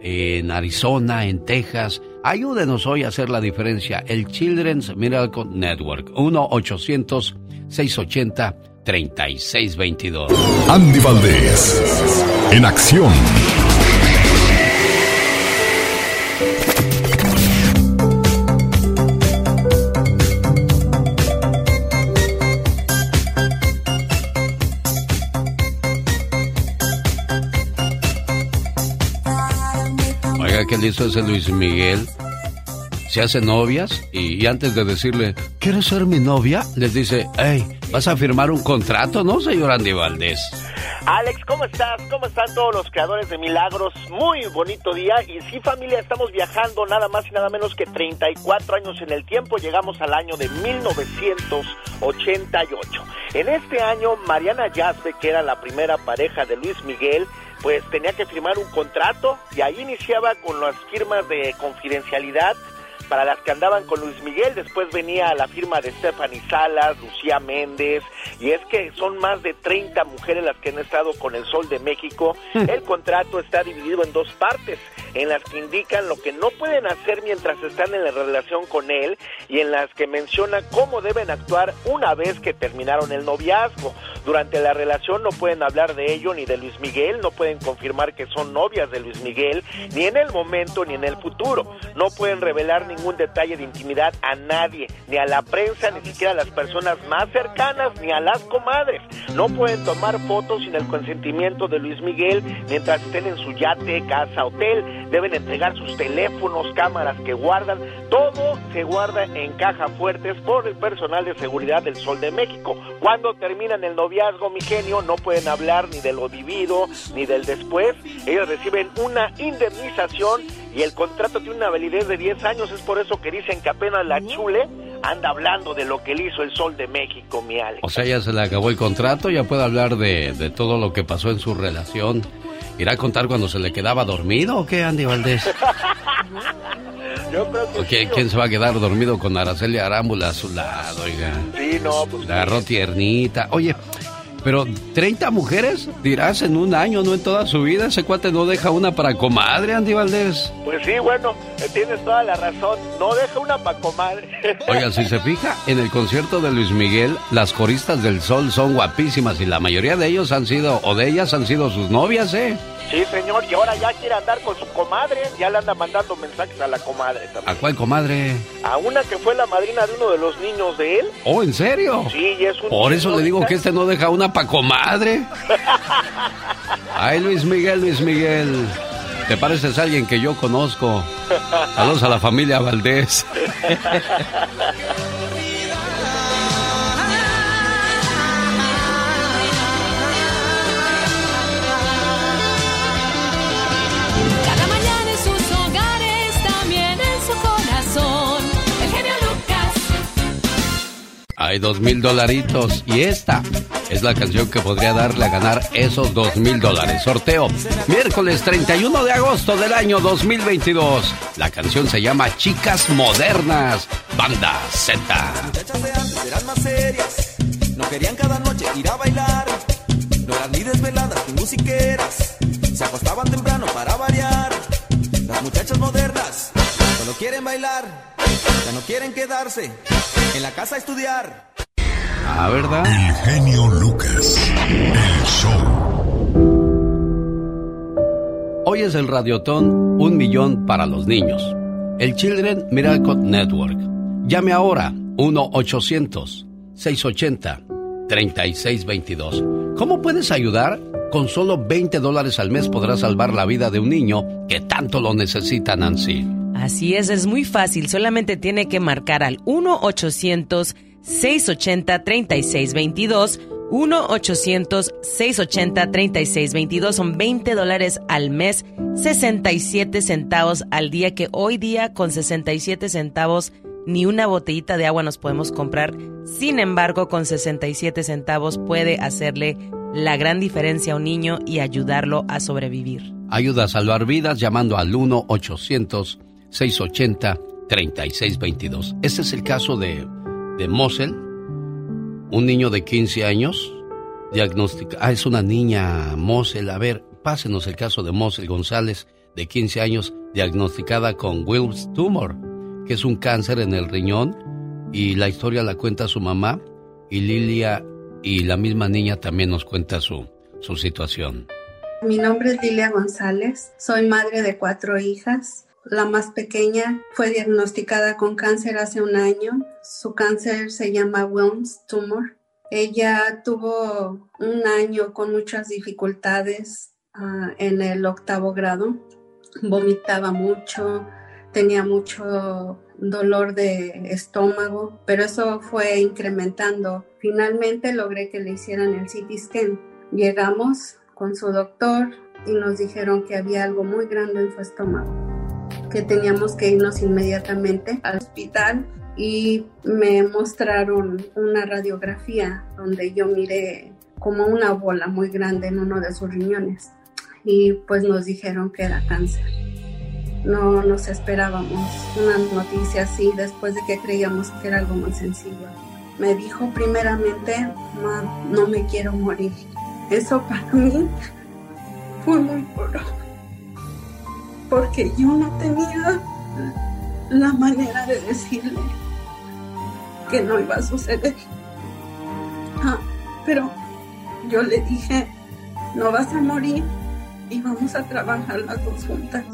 [SPEAKER 4] en Arizona, en Texas. Ayúdenos hoy a hacer la diferencia. El Children's Miracle Network. 1-800-680-3622.
[SPEAKER 2] Andy Valdés. En acción.
[SPEAKER 4] Oiga, ¿qué le ese Luis Miguel? Se hace novias y, y antes de decirle, ¿quieres ser mi novia? Les dice, hey, vas a firmar un contrato, ¿no, señor Andy Valdés?
[SPEAKER 6] Alex, ¿cómo estás? ¿Cómo están todos los creadores de milagros? Muy bonito día. Y sí, familia, estamos viajando nada más y nada menos que 34 años en el tiempo. Llegamos al año de 1988. En este año, Mariana Yazbe, que era la primera pareja de Luis Miguel, pues tenía que firmar un contrato y ahí iniciaba con las firmas de confidencialidad para las que andaban con Luis Miguel. Después venía la firma de Stephanie Salas, Lucía Méndez, y es que son más de 30 mujeres las que han estado con el Sol de México. El contrato está dividido en dos partes, en las que indican lo que no pueden hacer mientras están en la relación con él y en las que menciona cómo deben actuar una vez que terminaron el noviazgo. Durante la relación no pueden hablar de ello ni de Luis Miguel, no pueden confirmar que son novias de Luis Miguel, ni en el momento ni en el futuro. No pueden revelar ningún detalle de intimidad a nadie, ni a la prensa, ni siquiera a las personas más cercanas, ni a las comadres. No pueden tomar fotos sin el consentimiento de Luis Miguel mientras estén en su yate, casa, hotel. Deben entregar sus teléfonos, cámaras que guardan. Todo se guarda en caja fuertes por el personal de seguridad del Sol de México. Cuando terminan el noviazgo, mi genio, no pueden hablar ni de lo vivido, ni del después. Ellos reciben una indemnización y el contrato tiene una validez de 10 años. Es por eso que dicen que apenas la chule anda hablando de lo que le hizo el Sol de México, mi Alex.
[SPEAKER 4] O sea, ya se le acabó el contrato, ya puede hablar de, de todo lo que pasó en su relación. ¿Irá a contar cuando se le quedaba dormido o qué, Andy Valdés?
[SPEAKER 6] Yo creo que
[SPEAKER 4] ¿O qué-
[SPEAKER 6] sí,
[SPEAKER 4] ¿Quién se va a quedar dormido con Araceli Arámbula a su lado, oiga?
[SPEAKER 6] Sí, no, pues
[SPEAKER 4] La agarró tiernita. Oye, pero 30 mujeres dirás en un año, no en toda su vida. Ese cuate no deja una para comadre, Andy Valdés.
[SPEAKER 6] Pues sí, bueno, eh, tienes toda la razón. No deja una pa' comadre.
[SPEAKER 4] Oiga, si se fija, en el concierto de Luis Miguel, las coristas del sol son guapísimas y la mayoría de ellos han sido, o de ellas han sido sus novias, ¿eh?
[SPEAKER 6] Sí, señor, y ahora ya quiere andar con su comadre. Ya le anda mandando mensajes a la comadre también.
[SPEAKER 4] ¿A cuál comadre?
[SPEAKER 6] A una que fue la madrina de uno de los niños de él.
[SPEAKER 4] ¿Oh, en serio?
[SPEAKER 6] Sí, y es un
[SPEAKER 4] Por eso le digo que este no deja una pa' comadre. Ay, Luis Miguel, Luis Miguel. Te pareces a alguien que yo conozco. Saludos a la familia Valdés. Hay dos mil dolaritos. Y esta es la canción que podría darle a ganar esos dos mil dólares. Sorteo miércoles 31 de agosto del año 2022. La canción se llama Chicas Modernas, Banda Z.
[SPEAKER 17] muchachas de antes eran más serias. No querían cada noche ir a bailar. No eran ni desveladas ni musiqueras. Se acostaban temprano para variar. Las muchachas modernas solo quieren bailar. Ya no quieren quedarse en la casa a estudiar.
[SPEAKER 4] Ah, ¿verdad?
[SPEAKER 2] El genio Lucas. El show.
[SPEAKER 4] Hoy es el Radiotón Un Millón para los Niños. El Children Miracle Network. Llame ahora 1-800-680-3622. ¿Cómo puedes ayudar? Con solo 20 dólares al mes podrás salvar la vida de un niño que tanto lo necesita, Nancy.
[SPEAKER 9] Así es, es muy fácil. Solamente tiene que marcar al 1-800-680-3622. 1-800-680-3622. Son 20 dólares al mes, 67 centavos al día, que hoy día con 67 centavos ni una botellita de agua nos podemos comprar. Sin embargo, con 67 centavos puede hacerle la gran diferencia a un niño y ayudarlo a sobrevivir.
[SPEAKER 4] Ayuda a salvar vidas llamando al 1-800-680-3622. Este es el caso de, de Mosel, un niño de 15 años, diagnosticado. Ah, es una niña Mosel. A ver, pásenos el caso de Mosel González, de 15 años, diagnosticada con Wills tumor, que es un cáncer en el riñón. Y la historia la cuenta su mamá. Y Lilia y la misma niña también nos cuenta su, su situación.
[SPEAKER 18] Mi nombre es Lilia González, soy madre de cuatro hijas. La más pequeña fue diagnosticada con cáncer hace un año. Su cáncer se llama Wilms tumor. Ella tuvo un año con muchas dificultades ah, en el octavo grado. Vomitaba mucho, tenía mucho dolor de estómago, pero eso fue incrementando. Finalmente logré que le hicieran el CT scan. Llegamos con su doctor y nos dijeron que había algo muy grande en su estómago, que teníamos que irnos inmediatamente al hospital y me mostraron una radiografía donde yo miré como una bola muy grande en uno de sus riñones y pues nos dijeron que era cáncer. No nos esperábamos una noticia así después de que creíamos que era algo muy sencillo. Me dijo primeramente, "Ma, no me quiero morir. Eso para mí fue muy duro, porque yo no tenía la manera de decirle que no iba a suceder. Ah, pero yo le dije, no vas a morir y vamos a trabajar las dos juntas.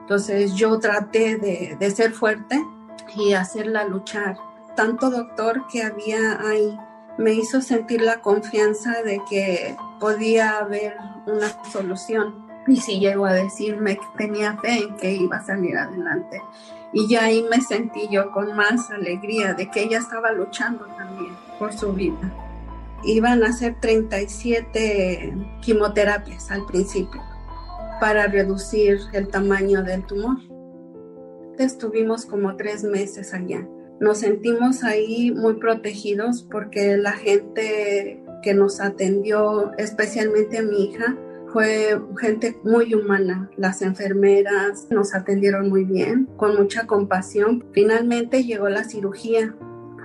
[SPEAKER 18] Entonces yo traté de, de ser fuerte y hacerla luchar. Tanto doctor que había ahí me hizo sentir la confianza de que podía haber una solución. Y si llegó a decirme que tenía fe en que iba a salir adelante. Y ya ahí me sentí yo con más alegría de que ella estaba luchando también por su vida. Iban a hacer 37 quimioterapias al principio para reducir el tamaño del tumor. Estuvimos como tres meses allá. Nos sentimos ahí muy protegidos porque la gente que nos atendió, especialmente mi hija, fue gente muy humana. Las enfermeras nos atendieron muy bien, con mucha compasión. Finalmente llegó la cirugía.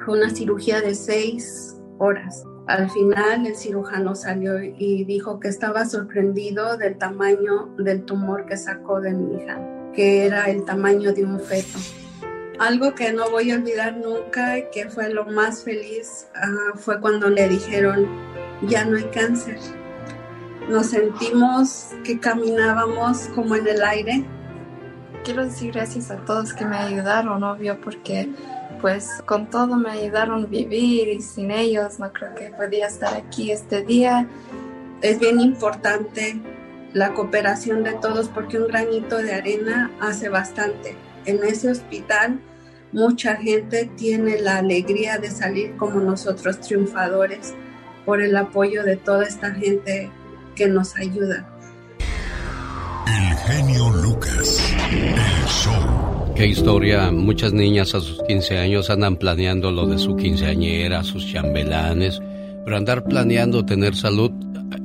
[SPEAKER 18] Fue una cirugía de seis horas. Al final el cirujano salió y dijo que estaba sorprendido del tamaño del tumor que sacó de mi hija, que era el tamaño de un feto. Algo que no voy a olvidar nunca, que fue lo más feliz, uh, fue cuando le dijeron, ya no hay cáncer. Nos sentimos que caminábamos como en el aire.
[SPEAKER 19] Quiero decir gracias a todos que me ayudaron, obvio, porque pues con todo me ayudaron a vivir y sin ellos no creo que podía estar aquí este día.
[SPEAKER 18] Es bien importante la cooperación de todos porque un granito de arena hace bastante. En ese hospital mucha gente tiene la alegría de salir como nosotros triunfadores por el apoyo de toda esta gente que nos ayuda.
[SPEAKER 2] El genio Lucas. El show.
[SPEAKER 4] Qué historia. Muchas niñas a sus 15 años andan planeando lo de su quinceañera, sus chambelanes. Pero andar planeando tener salud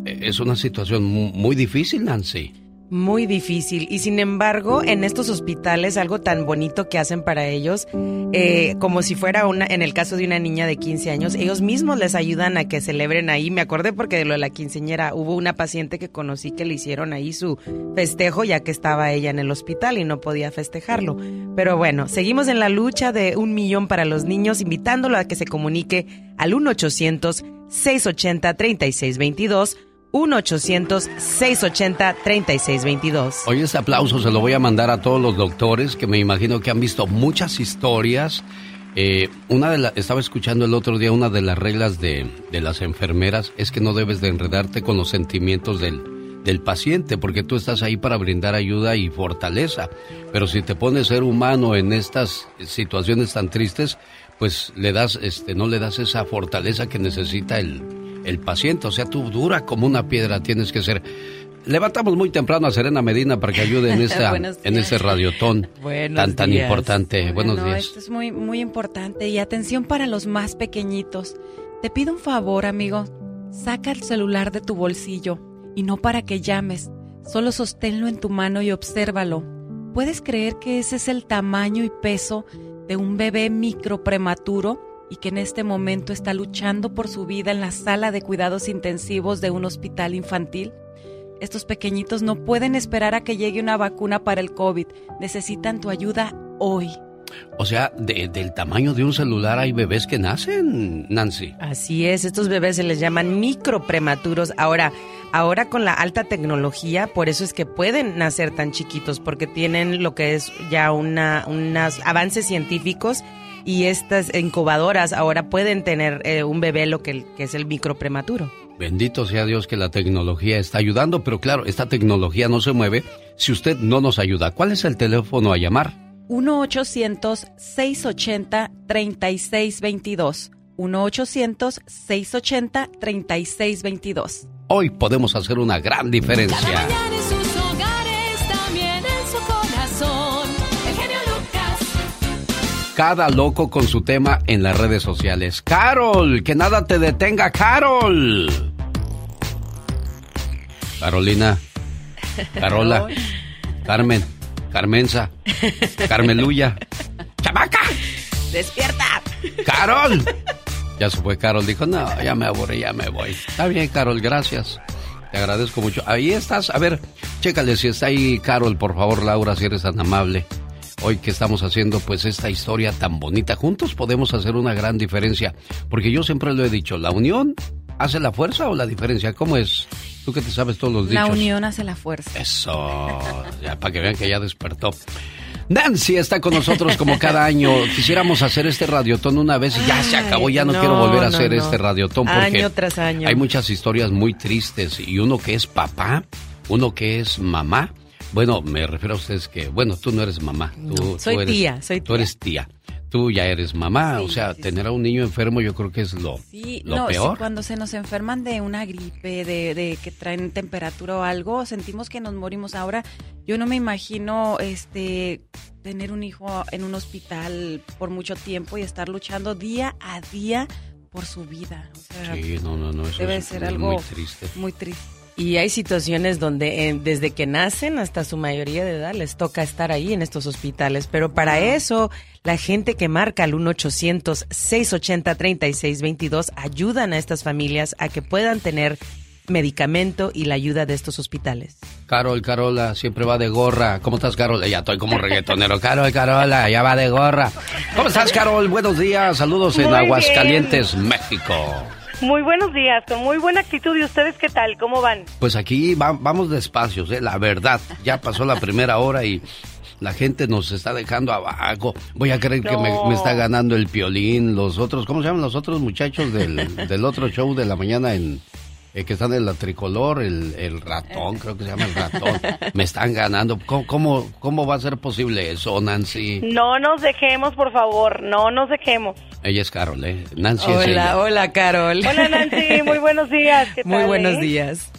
[SPEAKER 4] eh, es una situación muy difícil, Nancy.
[SPEAKER 9] Muy difícil. Y sin embargo, en estos hospitales, algo tan bonito que hacen para ellos, eh, como si fuera una, en el caso de una niña de 15 años, ellos mismos les ayudan a que celebren ahí. Me acordé porque de lo de la quinceñera, hubo una paciente que conocí que le hicieron ahí su festejo, ya que estaba ella en el hospital y no podía festejarlo. Pero bueno, seguimos en la lucha de un millón para los niños, invitándolo a que se comunique al 1 800 680 3622 1-800-680-3622.
[SPEAKER 4] Hoy este aplauso se lo voy a mandar a todos los doctores que me imagino que han visto muchas historias. Eh, una de la, estaba escuchando el otro día una de las reglas de, de, las enfermeras es que no debes de enredarte con los sentimientos del, del paciente porque tú estás ahí para brindar ayuda y fortaleza. Pero si te pones ser humano en estas situaciones tan tristes, pues le das, este, no le das esa fortaleza que necesita el, el paciente. O sea, tú dura como una piedra tienes que ser. Levantamos muy temprano a Serena Medina para que ayude en, esta, en este radiotón tan, tan importante. Buenos días.
[SPEAKER 20] Esto es muy, muy importante. Y atención para los más pequeñitos. Te pido un favor, amigo. Saca el celular de tu bolsillo y no para que llames. Solo sosténlo en tu mano y obsérvalo. ¿Puedes creer que ese es el tamaño y peso de un bebé micro prematuro? Y que en este momento está luchando por su vida en la sala de cuidados intensivos de un hospital infantil? Estos pequeñitos no pueden esperar a que llegue una vacuna para el COVID. Necesitan tu ayuda hoy.
[SPEAKER 4] O sea, del tamaño de un celular hay bebés que nacen, Nancy.
[SPEAKER 9] Así es, estos bebés se les llaman microprematuros. Ahora, ahora con la alta tecnología, por eso es que pueden nacer tan chiquitos, porque tienen lo que es ya una, unos avances científicos y estas incubadoras ahora pueden tener eh, un bebé lo que, que es el microprematuro.
[SPEAKER 4] Bendito sea Dios que la tecnología está ayudando, pero claro, esta tecnología no se mueve si usted no nos ayuda. ¿Cuál es el teléfono a llamar?
[SPEAKER 20] 1-800-680-3622. 1-800-680-3622.
[SPEAKER 4] Hoy podemos hacer una gran diferencia. Cada loco con su tema en las redes sociales. Carol, que nada te detenga, Carol. Carolina, Carola, Carmen, Carmenza, Carmeluya, chamaca.
[SPEAKER 9] Despierta.
[SPEAKER 4] Carol. Ya se fue Carol, dijo, no, ya me aburrí, ya me voy. Está bien, Carol, gracias. Te agradezco mucho. Ahí estás. A ver, chécale si está ahí Carol, por favor, Laura, si eres tan amable hoy que estamos haciendo pues esta historia tan bonita. Juntos podemos hacer una gran diferencia, porque yo siempre lo he dicho, la unión hace la fuerza o la diferencia, ¿cómo es? Tú que te sabes todos los dichos.
[SPEAKER 20] La unión hace la fuerza.
[SPEAKER 4] Eso, ya para que vean que ya despertó. Nancy está con nosotros como cada año. Quisiéramos hacer este radiotón una vez y ya se acabó. Ya no, quiero volver a hacer este radiotón porque
[SPEAKER 9] año tras año.
[SPEAKER 4] hay muchas historias muy tristes y uno que es papá, uno que es mamá bueno, me refiero a ustedes que, bueno, tú no eres mamá. Tú,
[SPEAKER 9] soy
[SPEAKER 4] eres,
[SPEAKER 9] tía, soy tía.
[SPEAKER 4] Tú eres tía. Tú ya eres mamá, o sea, tener a un niño enfermo yo creo que es lo, lo peor.
[SPEAKER 20] cuando se nos enferman de una gripe, de, de que traen temperatura o algo, sentimos que nos morimos. Ahora, yo no me imagino este tener un hijo en un hospital por mucho tiempo y estar luchando día a día por su vida.
[SPEAKER 4] sí, no, no, no, eso
[SPEAKER 20] debe ser algo muy triste. Muy triste.
[SPEAKER 9] Y hay situaciones donde desde que nacen hasta su mayoría de edad les toca estar ahí en estos hospitales. Pero para eso, la gente que marca al 1-800-680-3622 ayudan a estas familias a que puedan tener medicamento y la ayuda de estos hospitales.
[SPEAKER 4] Carol, Carola, siempre va de gorra. ¿Cómo estás, Carol? Ya estoy como reggaetonero. Carol, Carola, ya va de gorra. ¿Cómo estás, Carol? Buenos días. Saludos en Aguascalientes, México.
[SPEAKER 21] Muy buenos días, con muy buena actitud. ¿Y ustedes qué tal? ¿Cómo van?
[SPEAKER 4] Pues aquí vamos despacio, ¿eh? la verdad. Ya pasó la primera hora y la gente nos está dejando abajo. Voy a creer que me, está ganando el piolín. Los otros, ¿cómo se llaman los otros muchachos del, del otro show de la mañana en, eh, que están en la tricolor, el, el, ratón, creo que se llama el ratón, me están ganando. ¿Cómo, ¿Cómo, cómo, va a ser posible eso, Nancy?
[SPEAKER 21] No nos dejemos, por favor, no nos dejemos.
[SPEAKER 4] Ella es Carol, ¿eh? Nancy
[SPEAKER 9] hola,
[SPEAKER 4] es ella.
[SPEAKER 9] Hola, Carol.
[SPEAKER 21] Hola, Nancy, muy buenos días. ¿Qué
[SPEAKER 9] muy
[SPEAKER 21] tal,
[SPEAKER 9] buenos
[SPEAKER 21] eh?
[SPEAKER 9] días.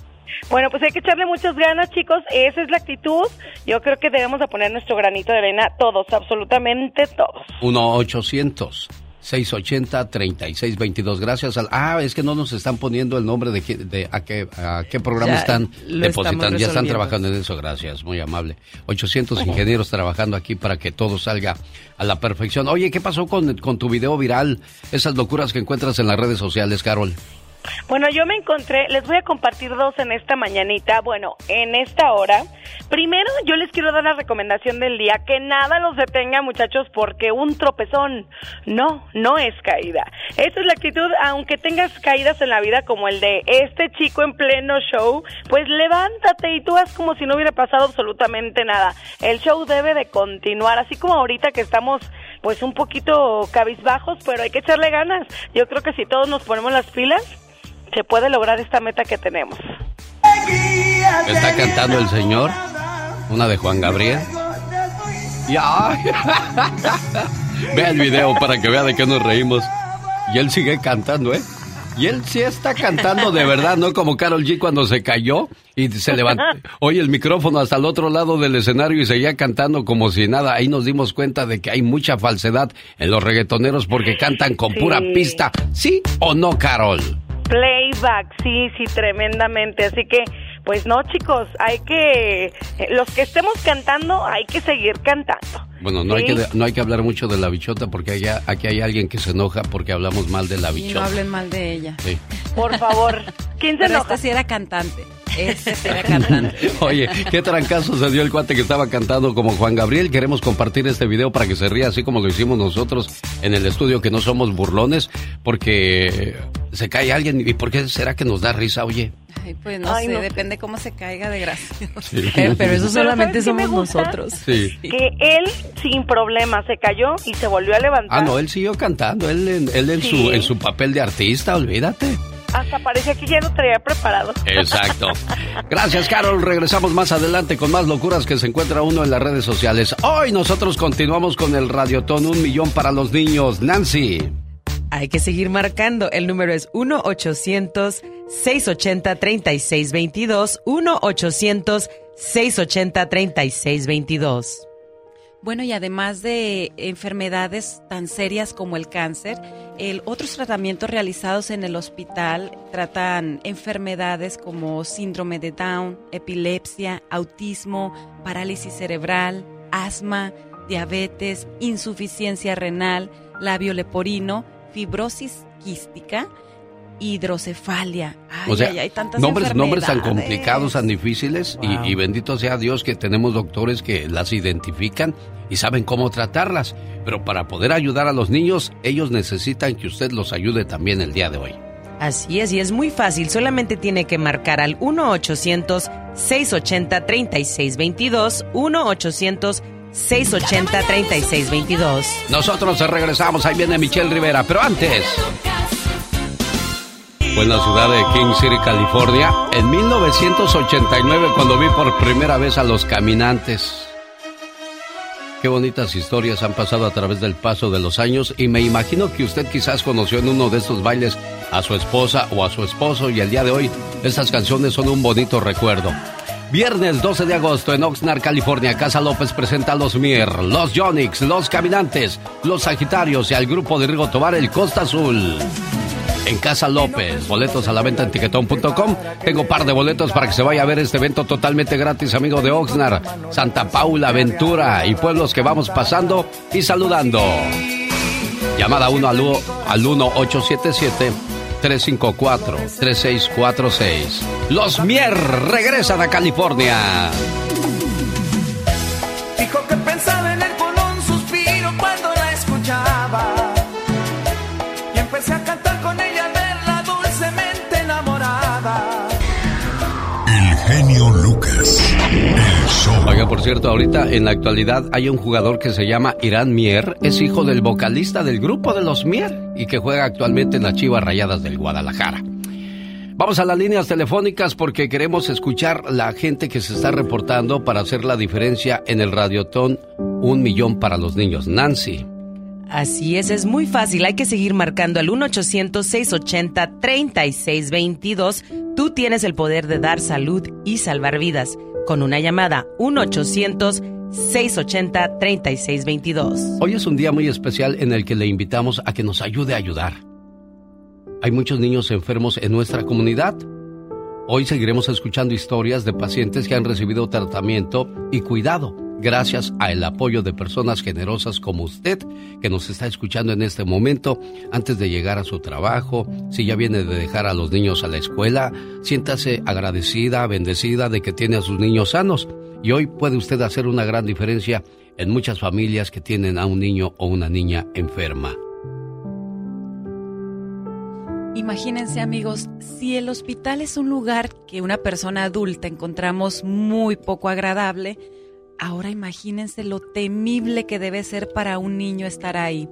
[SPEAKER 21] Bueno, pues hay que echarle muchas ganas, chicos. Esa es la actitud. Yo creo que debemos de poner nuestro granito de arena todos, absolutamente todos.
[SPEAKER 4] 1-800-680-3622. Gracias al... Ah, es que no nos están poniendo el nombre de, a, qué, a qué programa
[SPEAKER 9] Ya
[SPEAKER 4] están depositando. Ya están trabajando en eso. Gracias, muy amable. 800 ingenieros trabajando aquí para que todo salga a la perfección. Oye, ¿qué pasó con, con tu video viral? Esas locuras que encuentras en las redes sociales, Carol.
[SPEAKER 21] Bueno, yo me encontré, les voy a compartir dos en esta mañanita, bueno, en esta hora. Primero, yo les quiero dar la recomendación del día, que nada los detenga, muchachos, porque un tropezón no, no es caída. Esa es la actitud, aunque tengas caídas en la vida como el de este chico en pleno show, pues levántate y tú haz como si no hubiera pasado absolutamente nada. El show debe de continuar, así como ahorita que estamos pues un poquito cabizbajos, pero hay que echarle ganas. Yo creo que si todos nos ponemos las pilas, se puede lograr esta meta que tenemos.
[SPEAKER 4] Está cantando el señor. Una de Juan Gabriel. Ya. Vea el video para que vea de qué nos reímos. Y él sigue cantando, ¿eh? Y él sí está cantando de verdad, no como Carol G cuando se cayó y se levantó. Oye, el micrófono hasta el otro lado del escenario y seguía cantando como si nada. Ahí nos dimos cuenta de que hay mucha falsedad en los reggaetoneros porque cantan con pura pista. ¿Sí o no, Carol?
[SPEAKER 21] Playback, sí, sí, tremendamente. Así que, pues no, chicos, hay que, eh, los que estemos cantando, hay que seguir cantando.
[SPEAKER 4] Bueno, no, hay que, no hay que hablar mucho de la bichota porque allá, aquí hay alguien que se enoja porque hablamos mal de la
[SPEAKER 20] Y no
[SPEAKER 4] bichota.
[SPEAKER 20] hablen mal de ella.
[SPEAKER 4] Sí.
[SPEAKER 21] Por favor, ¿quién se
[SPEAKER 20] Pero
[SPEAKER 21] enoja?
[SPEAKER 20] este sí era cantante. Este sí era cantante.
[SPEAKER 4] Oye, qué trancazo se dio el cuate que estaba cantando como Juan Gabriel. Queremos compartir este video para que se ría así como lo hicimos nosotros en el estudio, que no somos burlones, porque se cae alguien. ¿Y por qué será que nos da risa, oye?
[SPEAKER 20] Ay, pues no
[SPEAKER 21] Ay,
[SPEAKER 20] sé,
[SPEAKER 21] no
[SPEAKER 20] depende cómo se caiga de gracia.
[SPEAKER 4] Sí.
[SPEAKER 9] Eh, pero eso solamente
[SPEAKER 21] ¿sabes qué me
[SPEAKER 9] somos nosotros.
[SPEAKER 4] Sí.
[SPEAKER 21] Que él, sin problema, se cayó y se volvió a levantar.
[SPEAKER 4] Ah, no, él siguió cantando, él, en- él en,
[SPEAKER 21] Sí.
[SPEAKER 4] su, en su papel de artista, olvídate.
[SPEAKER 21] Hasta parecía que ya lo traía preparado.
[SPEAKER 4] Exacto. Gracias, Carol. Regresamos más adelante con más locuras que se encuentra uno en las redes sociales. Hoy nosotros continuamos con el Radiotón Un Millón para los Niños. Nancy.
[SPEAKER 9] Hay que seguir marcando. El número es 1-800-680-3622. 1-800-680-3622.
[SPEAKER 20] Bueno, y además de enfermedades tan serias como el cáncer, otros tratamientos realizados en el hospital tratan enfermedades como síndrome de Down, epilepsia, autismo, parálisis cerebral, asma, diabetes, insuficiencia renal, labio leporino, fibrosis quística, hidrocefalia. Ay,
[SPEAKER 4] O sea,
[SPEAKER 20] ay, ay, tantas
[SPEAKER 4] nombres, nombres tan complicados, tan difíciles, y-
[SPEAKER 20] Wow.
[SPEAKER 4] y, bendito sea Dios que tenemos doctores que las identifican y saben cómo tratarlas. Pero para poder ayudar a los niños, ellos necesitan que usted los ayude también el día de hoy.
[SPEAKER 9] Así es, y es muy fácil. Solamente tiene que marcar al 1-800-680-3622. 1-800-680-3622.
[SPEAKER 4] Nosotros regresamos, ahí viene Michelle Rivera, pero antes... Fue en la ciudad de King City, California, en 1989, cuando vi por primera vez a los caminantes. Qué bonitas historias han pasado a través del paso de los años y me imagino que usted quizás conoció en uno de estos bailes a su esposa o a su esposo y el día de hoy estas canciones son un bonito recuerdo. Viernes 12 de agosto en Oxnard, California, Casa López presenta a los Mier, los Yonix, los Caminantes, los Sagitarios y al grupo de Rigo Tobar, el Costa Azul. En Casa López, boletos a la venta en tiquetón.com. Tengo par de boletos para que se vaya a ver este evento totalmente gratis, amigo de Oxnard, Santa Paula, Ventura y pueblos que vamos pasando y saludando. Llamada 1 al, al 1 877 354-3646. Los Mier regresan a California. Por cierto, ahorita en la actualidad hay un jugador que se llama Irán Mier, es hijo del vocalista del grupo de los Mier y que juega actualmente en las Chivas Rayadas del Guadalajara. Vamos a las líneas telefónicas porque queremos escuchar la gente que se está reportando para hacer la diferencia en el radiotón Un Millón para los Niños. Nancy.
[SPEAKER 9] Así es, es muy fácil. Hay que seguir marcando al 1-800-680-3622. Tú tienes el poder de dar salud y salvar vidas con una llamada 1-800-680-3622.
[SPEAKER 4] Hoy es un día muy especial en el que le invitamos a que nos ayude a ayudar. Hay muchos niños enfermos en nuestra comunidad. Hoy seguiremos escuchando historias de pacientes que han recibido tratamiento y cuidado gracias al apoyo de personas generosas como usted que nos está escuchando en este momento antes de llegar a su trabajo, si ya viene de dejar a los niños a la escuela, siéntase agradecida, bendecida de que tiene a sus niños sanos y hoy puede usted hacer una gran diferencia en muchas familias que tienen a un niño o una niña enferma.
[SPEAKER 20] Imagínense amigos, si el hospital es un lugar que una persona adulta encontramos muy poco agradable, Ahora imagínense lo temible que debe ser para un niño estar ahí.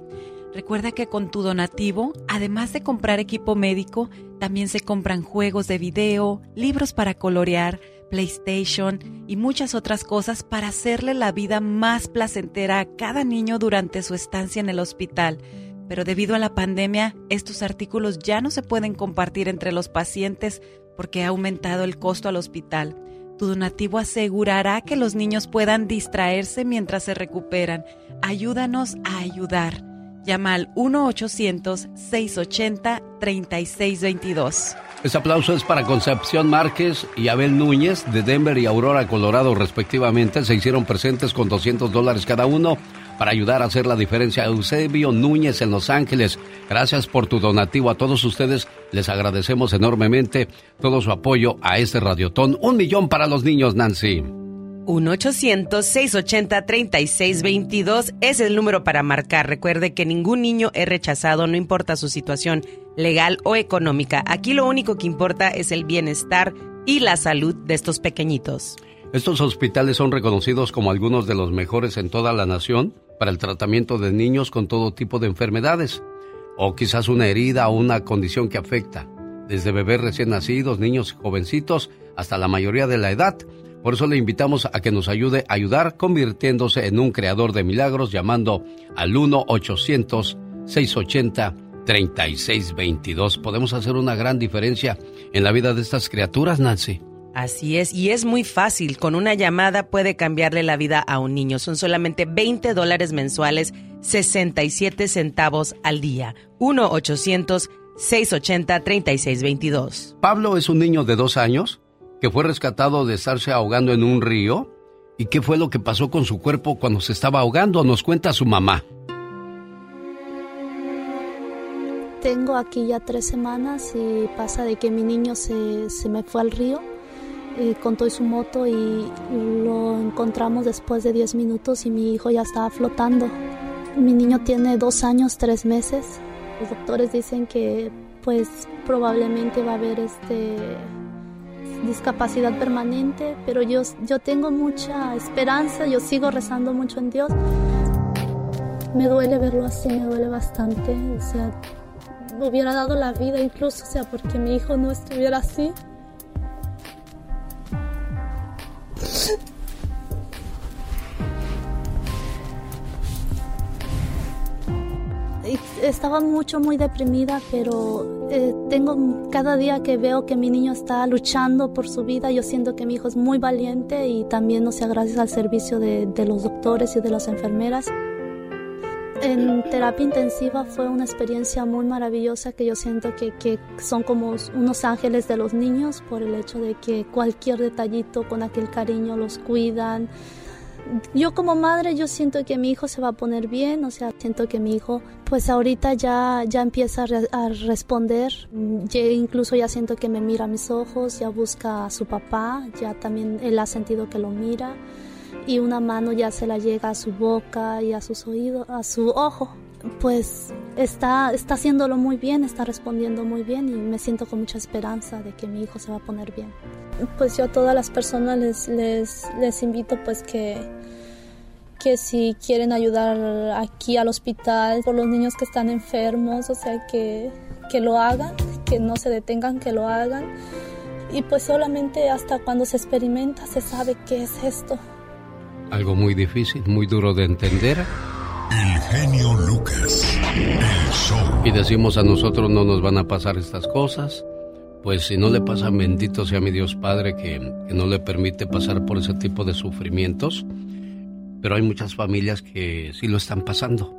[SPEAKER 20] Recuerda que con tu donativo, además de comprar equipo médico, también se compran juegos de video, libros para colorear, PlayStation y muchas otras cosas para hacerle la vida más placentera a cada niño durante su estancia en el hospital. Pero debido a la pandemia, estos artículos ya no se pueden compartir entre los pacientes porque ha aumentado el costo al hospital. Tu donativo asegurará que los niños puedan distraerse mientras se recuperan. Ayúdanos a ayudar. Llama al 1-800-680-3622.
[SPEAKER 4] Este aplauso es para Concepción Márquez y Abel Núñez de Denver y Aurora, Colorado, respectivamente. Se hicieron presentes con 200 dólares cada uno para ayudar a hacer la diferencia. Eusebio Núñez en Los Ángeles, gracias por tu donativo. A todos ustedes les agradecemos enormemente todo su apoyo a este radiotón. Un millón para los niños, Nancy.
[SPEAKER 9] 1-800-680-3622 es el número para marcar. Recuerde que ningún niño es rechazado, no importa su situación legal o económica. Aquí lo único que importa es el bienestar y la salud de estos pequeñitos.
[SPEAKER 4] Estos hospitales son reconocidos como algunos de los mejores en toda la nación para el tratamiento de niños con todo tipo de enfermedades, o quizás una herida o una condición que afecta, desde bebés recién nacidos, niños jovencitos, hasta la mayoría de la edad. Por eso le invitamos a que nos ayude a ayudar convirtiéndose en un creador de milagros llamando al 1-800-680-3622. Podemos hacer una gran diferencia en la vida de estas criaturas, Nancy.
[SPEAKER 9] Así es, y es muy fácil. Con una llamada puede cambiarle la vida a un niño. Son solamente 20 dólares mensuales, 67 centavos al día. 1-800-680-3622.
[SPEAKER 4] Pablo es un niño de dos años que fue rescatado de estarse ahogando en un río. ¿Y qué fue lo que pasó con su cuerpo cuando se estaba ahogando? Nos cuenta su mamá.
[SPEAKER 22] Tengo aquí ya tres semanas y pasa de que mi niño se, se me fue al río con todo su moto y lo encontramos después de 10 minutos y mi hijo ya estaba flotando. Mi niño tiene dos años, tres meses. Los doctores dicen que pues probablemente va a haber este discapacidad permanente, pero yo, yo tengo mucha esperanza, yo sigo rezando mucho en Dios. Me duele verlo así, me duele bastante, o sea, me hubiera dado la vida incluso, o sea, porque mi hijo no estuviera así. Estaba mucho, muy deprimida, pero eh, tengo cada día que veo que mi niño está luchando por su vida, yo siento que mi hijo es muy valiente y también, no sea, gracias al servicio de, de los doctores y de las enfermeras. En terapia intensiva fue una experiencia muy maravillosa que yo siento que, que, son como unos ángeles de los niños por el hecho de que cualquier detallito con aquel cariño los cuidan. Yo como madre yo siento que mi hijo se va a poner bien, o sea, siento que mi hijo pues ahorita ya, ya empieza a, re a responder, ya incluso ya siento que me mira a mis ojos, ya busca a su papá, ya también él ha sentido que lo mira y una mano ya se la llega a su boca y a sus oídos, a su ojo. Pues está, está haciéndolo muy bien, está respondiendo muy bien y me siento con mucha esperanza de que mi hijo se va a poner bien. Pues yo a todas las personas les, les, les invito pues que, que si quieren ayudar aquí al hospital por los niños que están enfermos, o sea, que, que lo hagan, que no se detengan, que lo hagan. Y pues solamente hasta cuando se experimenta se sabe qué es esto.
[SPEAKER 4] Algo muy difícil, muy duro de entender.
[SPEAKER 2] El genio Lucas, el show.
[SPEAKER 4] Y decimos a nosotros no nos van a pasar estas cosas, pues si no le pasa, bendito sea mi Dios Padre que, que no le permite pasar por ese tipo de sufrimientos. Pero hay muchas familias que sí lo están pasando.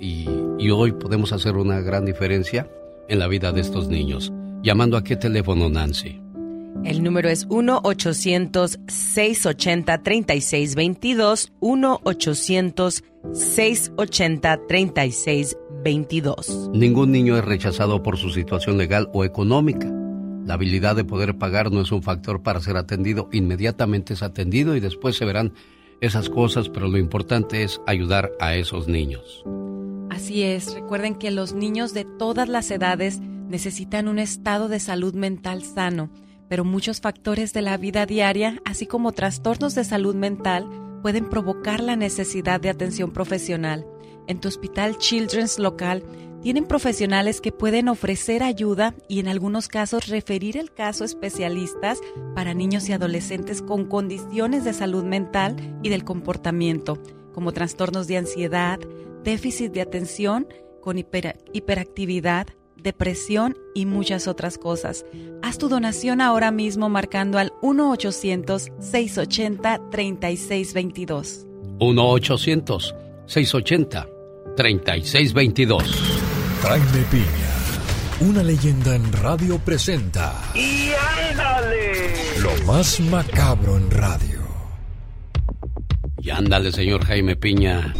[SPEAKER 4] Y, y hoy podemos hacer una gran diferencia en la vida de estos niños. Llamando a qué teléfono, Nancy.
[SPEAKER 9] El número es 1-800-680-3622. 1-800-680-3622.
[SPEAKER 4] Ningún niño es rechazado por su situación legal o económica. La habilidad de poder pagar no es un factor para ser atendido. Inmediatamente es atendido y después se verán esas cosas, pero lo importante es ayudar a esos niños.
[SPEAKER 20] Así es, recuerden que los niños de todas las edades necesitan un estado de salud mental sano, pero muchos factores de la vida diaria, así como trastornos de salud mental, pueden provocar la necesidad de atención profesional. En tu hospital Children's local tienen profesionales que pueden ofrecer ayuda y en algunos casos referir el caso a especialistas para niños y adolescentes con condiciones de salud mental y del comportamiento, como trastornos de ansiedad, déficit de atención con hiperactividad, depresión y muchas otras cosas. Haz tu donación ahora mismo marcando al 1-800-680-3622.
[SPEAKER 4] 1-800-680-3622.
[SPEAKER 11] Jaime Piña, una leyenda en radio presenta.
[SPEAKER 12] ¡Y ándale!
[SPEAKER 11] Lo más macabro en radio.
[SPEAKER 4] Y ándale, señor Jaime Piña.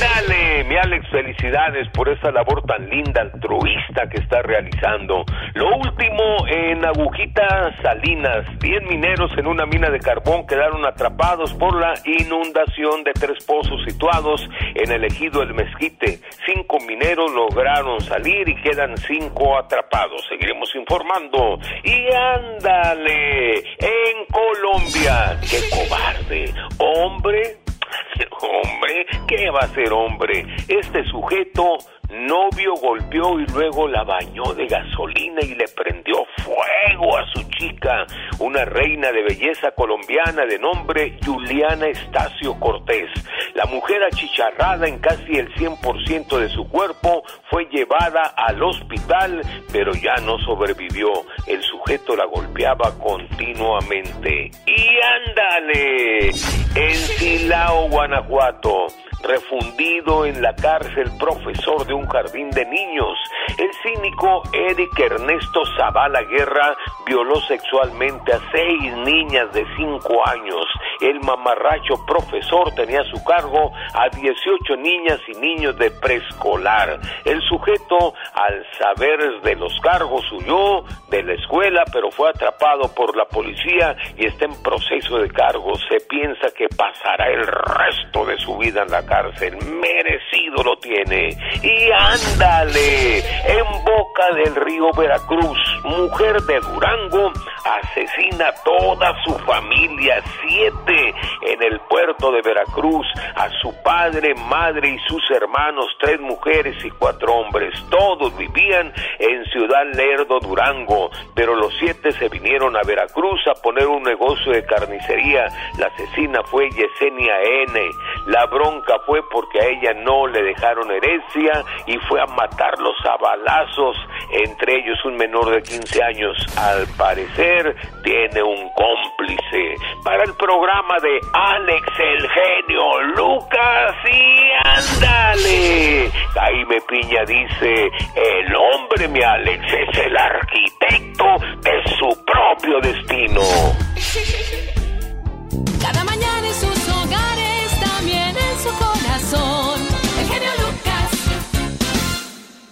[SPEAKER 12] Dale, mi Alex, felicidades por esa labor tan linda, altruista que está realizando. Lo último en Agujita Salinas, 10 mineros en una mina de carbón quedaron atrapados por la inundación de tres pozos situados en el ejido El Mezquite. Cinco mineros lograron salir y quedan cinco atrapados. Seguiremos informando. Y ándale, en Colombia, qué cobarde, hombre Hombre, ¿qué va a ser hombre? Este sujeto novio golpeó y luego la bañó de gasolina y le prendió fuego a su chica, una reina de belleza colombiana de nombre Juliana Estacio Cortés. La mujer achicharrada en casi el 100% de su cuerpo fue llevada al hospital, pero ya no sobrevivió. El sujeto la golpeaba continuamente. Y ándale, en Silao, Guanajuato refundido en la cárcel profesor de un jardín de niños. El cínico Eric Ernesto Zavala Guerra violó sexualmente a seis niñas de cinco años. El mamarracho profesor tenía a su cargo a 18 niñas y niños de preescolar. El sujeto, al saber de los cargos, huyó de la escuela, pero fue atrapado por la policía y está en proceso de cargo. Se piensa que pasará el resto de su vida en la cárcel, merecido lo tiene. Y ándale, en boca del río Veracruz, mujer de Durango asesina a toda su familia, siete en el puerto de Veracruz, a su padre, madre y sus hermanos, tres mujeres y cuatro hombres. Todos vivían en Ciudad Lerdo, Durango, pero los siete se vinieron a Veracruz a poner un negocio de carnicería. La asesina fue Yesenia N. La bronca fue porque a ella no le dejaron herencia y fue a matarlos a balazos, entre ellos un menor de 15 años. Al parecer tiene un cómplice. Para el programa de Alex el genio Lucas y ándale. Jaime Piña dice, el hombre, mi Alex, es el arquitecto de su propio destino.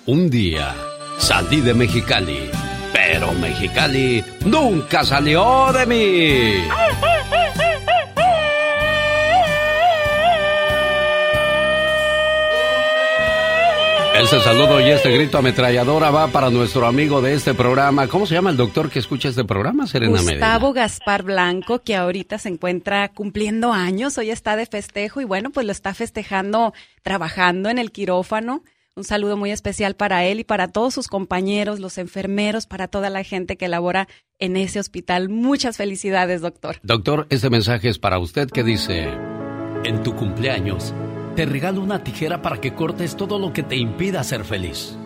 [SPEAKER 4] Un día salí de Mexicali, pero Mexicali nunca salió de mí. Este saludo y este grito ametralladora va para nuestro amigo de este programa. ¿Cómo se llama el doctor que escucha este programa, Serena?
[SPEAKER 20] Gustavo Gaspar Blanco, que ahorita se encuentra cumpliendo años, hoy está de festejo y bueno, pues lo está festejando trabajando en el quirófano. Un saludo muy especial para él y para todos sus compañeros, los enfermeros, para toda la gente que labora en ese hospital. Muchas felicidades, doctor.
[SPEAKER 4] Doctor, este mensaje es para usted que dice, en tu cumpleaños te regalo una tijera para que cortes todo lo que te impida ser feliz.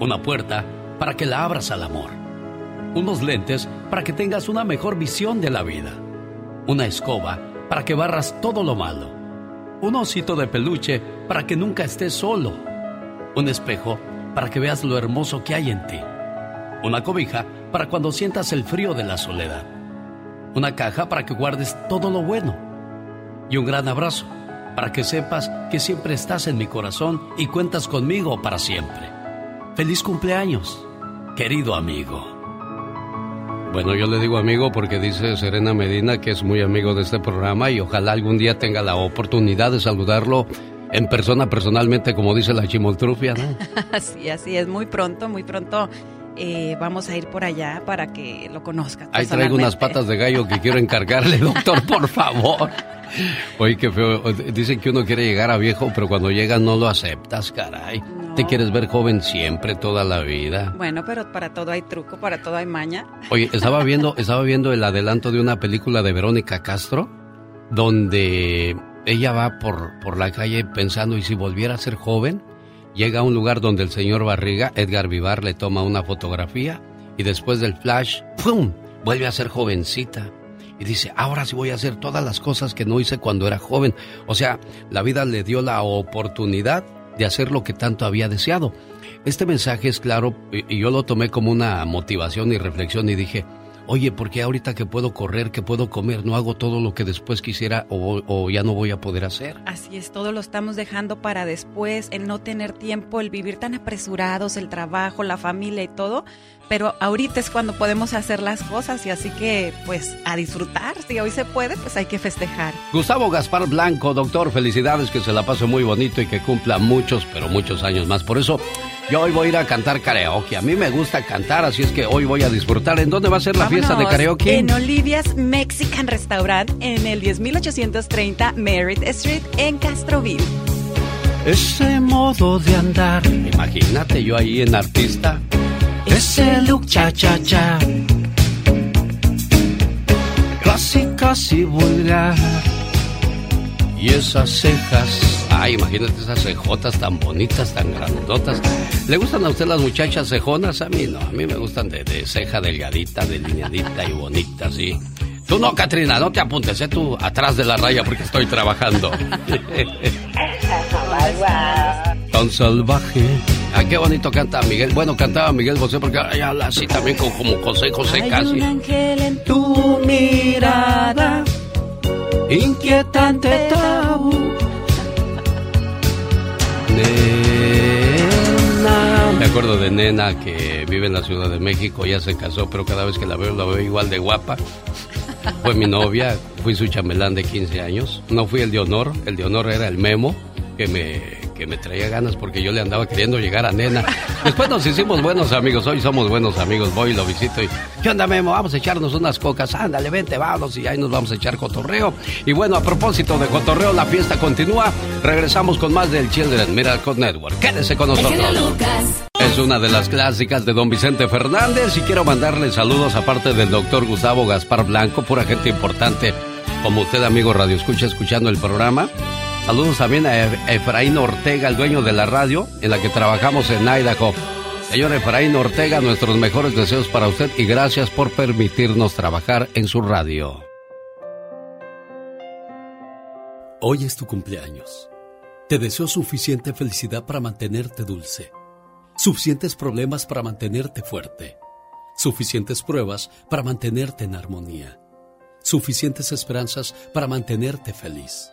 [SPEAKER 4] Una puerta para que la abras al amor. unos lentes para que tengas una mejor visión de la vida, una escoba para que barras todo lo malo, un osito de peluche para que nunca estés solo, un espejo para que veas lo hermoso que hay en ti, una cobija para cuando sientas el frío de la soledad, una caja para que guardes todo lo bueno y un gran abrazo para que sepas que siempre estás en mi corazón y cuentas conmigo para siempre. Feliz cumpleaños, querido amigo. Bueno, yo le digo amigo porque dice Serena Medina que es muy amigo de este programa y ojalá algún día tenga la oportunidad de saludarlo en persona, personalmente, como dice la chimoltrufia, ¿no?
[SPEAKER 20] así, así es, muy pronto, muy pronto. Eh, vamos a ir por allá para que lo conozca.
[SPEAKER 4] Ahí traigo unas patas de gallo que quiero encargarle, doctor, por favor. Oye, qué feo. Dicen que uno quiere llegar a viejo, pero cuando llega no lo aceptas, caray. Te quieres ver joven siempre, toda la vida.
[SPEAKER 20] Bueno, pero para todo hay truco, para todo hay maña.
[SPEAKER 4] Oye, estaba viendo, estaba viendo el adelanto de una película de Verónica Castro, donde ella va por, por la calle pensando, ¿y si volviera a ser joven? Llega a un lugar donde el señor Barriga, Edgar Vivar, le toma una fotografía y después del flash, ¡pum! vuelve a ser jovencita y dice, ahora sí voy a hacer todas las cosas que no hice cuando era joven. O sea, la vida le dio la oportunidad de hacer lo que tanto había deseado. Este mensaje es claro y yo lo tomé como una motivación y reflexión y dije, oye, ¿por qué ahorita que puedo correr, que puedo comer, no hago todo lo que después quisiera o, o, ya no voy a poder hacer?
[SPEAKER 20] Así es, todo lo estamos dejando para después, el no tener tiempo, el vivir tan apresurados, el trabajo, la familia y todo, pero ahorita es cuando podemos hacer las cosas y así que pues a disfrutar, si hoy se puede, pues hay que festejar.
[SPEAKER 4] Gustavo Gaspar Blanco, doctor, felicidades, que se la pase muy bonito y que cumpla muchos, pero muchos años más. Por eso yo hoy voy a ir a cantar karaoke. A mí me gusta cantar, así es que hoy voy a disfrutar. ¿En dónde va a ser la fiesta de karaoke?
[SPEAKER 20] En Olivia's Mexican Restaurant en el 10830 Merritt Street en Castroville.
[SPEAKER 4] Ese modo de andar, imagínate yo ahí en artista ese look cha cha cha. Casi casi vulgar. Y esas cejas, ay, imagínate esas cejotas tan bonitas, tan grandotas. ¿Le gustan a usted las muchachas cejonas? A mí no, a mí me gustan de, de ceja delgadita, delineadita y bonita, sí. Tú no, Katrina, no te apuntes, ¿eh? tú atrás de la raya porque estoy trabajando. Tan salvaje. Ay, qué bonito canta Miguel. Bueno, cantaba Miguel José porque ay, habla así también como, como José José
[SPEAKER 1] Hay
[SPEAKER 4] casi.
[SPEAKER 1] un ángel en tu mirada, inquietante tabú.
[SPEAKER 4] Nena. Me acuerdo de Nena que vive en la Ciudad de México, ya se casó, pero cada vez que la veo, la veo igual de guapa. Fue mi novia, fui su chambelán de 15 años. No fui el de honor, el de honor era el Memo, que me, que me traía ganas porque yo le andaba queriendo llegar a Nena. Después nos hicimos buenos amigos, hoy somos buenos amigos, voy y lo visito y... ¿Qué onda, Memo? Vamos a echarnos unas cocas, ándale, vente, vamos y ahí nos vamos a echar cotorreo. Y bueno, a propósito de cotorreo, la fiesta continúa. Regresamos con más del Children Miracle Network. Quédese con nosotros. Es una de las clásicas de don Vicente Fernández y quiero mandarle saludos aparte del doctor Gustavo Gaspar Blanco, pura gente importante como usted, amigo Radio Escucha, escuchando el programa. Saludos también a Efraín Ortega, el dueño de la radio en la que trabajamos en Idaho. Señor Efraín Ortega, nuestros mejores deseos para usted y gracias por permitirnos trabajar en su radio.
[SPEAKER 11] Hoy es tu cumpleaños. Te deseo suficiente felicidad para mantenerte dulce, suficientes problemas para mantenerte fuerte, suficientes pruebas para mantenerte en armonía, suficientes esperanzas para mantenerte feliz,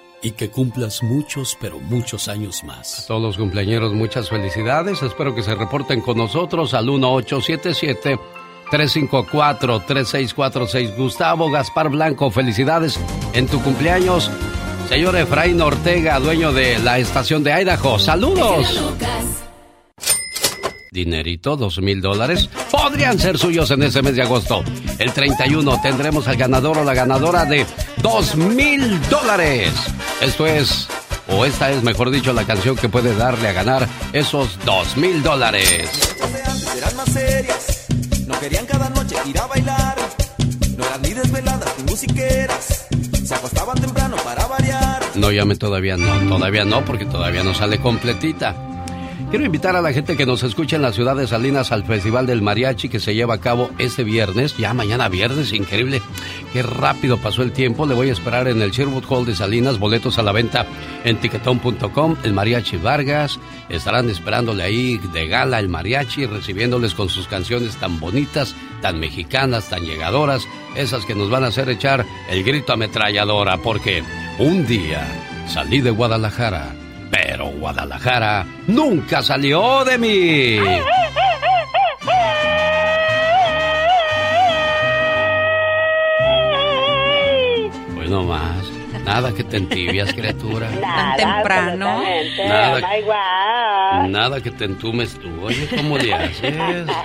[SPEAKER 11] y que cumplas muchos, pero muchos años más.
[SPEAKER 4] A todos los cumpleañeros, muchas felicidades. Espero que se reporten con nosotros al 1877-354-3646. Gustavo Gaspar Blanco, felicidades en tu cumpleaños. Señor Efraín Ortega, dueño de la estación de Idaho. ¡Saludos! Dinerito, dos mil dólares, podrían ser suyos en ese mes de agosto. El 31 tendremos al ganador o la ganadora de dos mil dólares. Esto es, o esta es, mejor dicho, la canción que puede darle a ganar esos dos mil dólares.
[SPEAKER 17] Eran más serias, no querían cada noche ir a bailar. No eran ni desveladas ni musiqueras, se acostaban temprano para variar.
[SPEAKER 4] No llame todavía, no, todavía no, porque todavía no sale completita. Quiero invitar a la gente que nos escucha en la ciudad de Salinas al Festival del Mariachi que se lleva a cabo este viernes, ya mañana viernes, increíble. Qué rápido pasó el tiempo. Le voy a esperar en el Sherwood Hall de Salinas, boletos a la venta en tiquetón.com. El Mariachi Vargas estarán esperándole ahí de gala el mariachi, recibiéndoles con sus canciones tan bonitas, tan mexicanas, tan llegadoras, esas que nos van a hacer echar el grito ametralladora, porque un día salí de Guadalajara pero Guadalajara nunca salió de mí. Bueno más. Nada que te entibias, criatura.
[SPEAKER 20] Tan temprano.
[SPEAKER 4] Nada, nada que te entumes tú. Oye, ¿cómo le haces?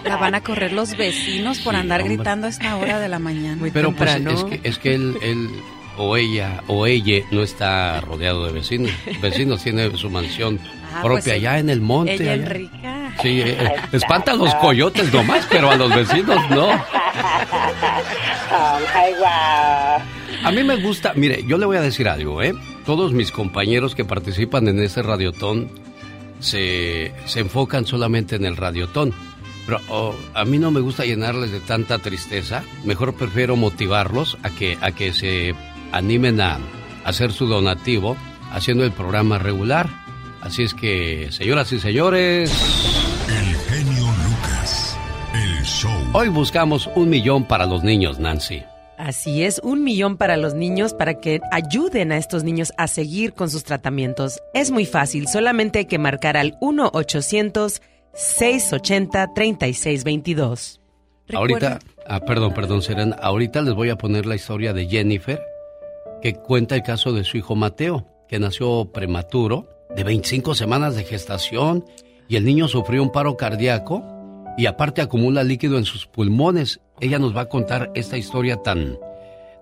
[SPEAKER 20] La van a correr los vecinos por andar gritando a esta hora de la mañana. Muy
[SPEAKER 4] Pero pues,
[SPEAKER 20] temprano.
[SPEAKER 4] es que, es que él, él o ella o ella no está rodeado de vecinos. Vecinos tiene su mansión
[SPEAKER 20] Ah,
[SPEAKER 4] propia
[SPEAKER 20] pues,
[SPEAKER 4] allá en el monte.
[SPEAKER 20] Ella
[SPEAKER 4] allá.
[SPEAKER 20] es rica.
[SPEAKER 4] Sí, eh, eh, espanta a los coyotes nomás, pero a los vecinos no. A mí me gusta, mire, yo le voy a decir algo, ¿eh? Todos mis compañeros que participan en ese radiotón se, se enfocan solamente en el radiotón. Pero oh, a mí no me gusta llenarles de tanta tristeza. Mejor prefiero motivarlos a que, a que se animen a hacer su donativo haciendo el programa regular. Así es que, señoras y señores,
[SPEAKER 2] El genio Lucas. El show.
[SPEAKER 4] hoy buscamos un millón para los niños, Nancy.
[SPEAKER 9] Así es, un millón para los niños para que ayuden a estos niños a seguir con sus tratamientos. Es muy fácil, solamente hay que marcar al 1-800-680-3622.
[SPEAKER 4] Ahorita, ah, perdón, perdón, Serena. Ahorita les voy a poner la historia de Jennifer, que cuenta el caso de su hijo Mateo, que nació prematuro, de 25 semanas de gestación, y el niño sufrió un paro cardíaco y aparte acumula líquido en sus pulmones. Ella nos va a contar esta historia tan,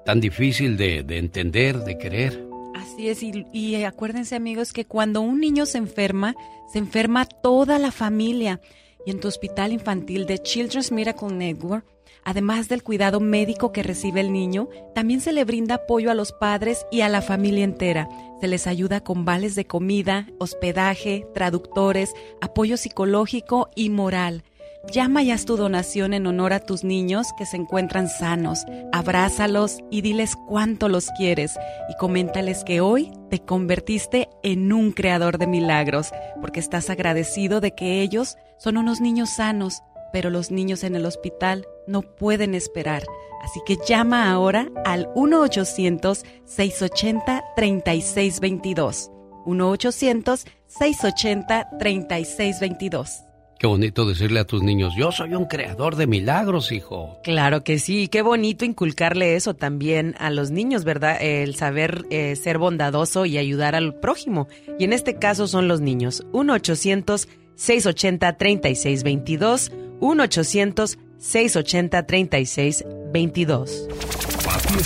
[SPEAKER 4] tan difícil de, de entender, de querer.
[SPEAKER 20] Así es, y, y acuérdense amigos que cuando un niño se enferma, se enferma toda la familia. Y en tu hospital infantil de Children's Miracle Network, además del cuidado médico que recibe el niño, también se le brinda apoyo a los padres y a la familia entera. Se les ayuda con vales de comida, hospedaje, traductores, apoyo psicológico y moral. Llama y haz tu donación en honor a tus niños que se encuentran sanos. Abrázalos y diles cuánto los quieres. Y coméntales que hoy te convertiste en un creador de milagros, porque estás agradecido de que ellos son unos niños sanos, pero los niños en el hospital no pueden esperar. Así que llama ahora al 1-800-680-3622. 1-800-680-3622.
[SPEAKER 4] Qué bonito decirle a tus niños, yo soy un creador de milagros, hijo.
[SPEAKER 9] Claro que sí, qué bonito inculcarle eso también a los niños, ¿verdad? El saber eh, ser bondadoso y ayudar al prójimo. Y en este caso son los niños. 1-800-680-3622. 1
[SPEAKER 2] 800 680-3622.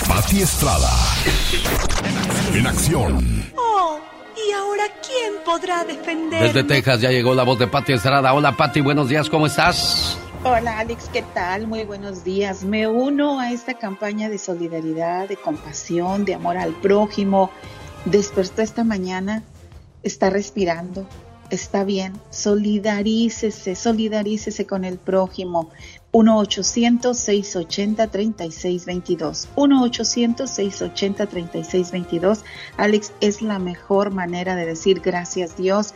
[SPEAKER 2] Pati Estrada. En acción.
[SPEAKER 23] Oh, ¿y ahora quién podrá defender?
[SPEAKER 4] Desde Texas ya llegó la voz de Pati Estrada. Hola Pati, buenos días, ¿cómo estás?
[SPEAKER 24] Hola Alex, ¿qué tal? Muy buenos días. Me uno a esta campaña de solidaridad, de compasión, de amor al prójimo. Despertó esta mañana, está respirando, está bien, solidarícese, solidarícese con el prójimo. 1-800-680-3622. 1-800-680-3622. Alex, es la mejor manera de decir gracias Dios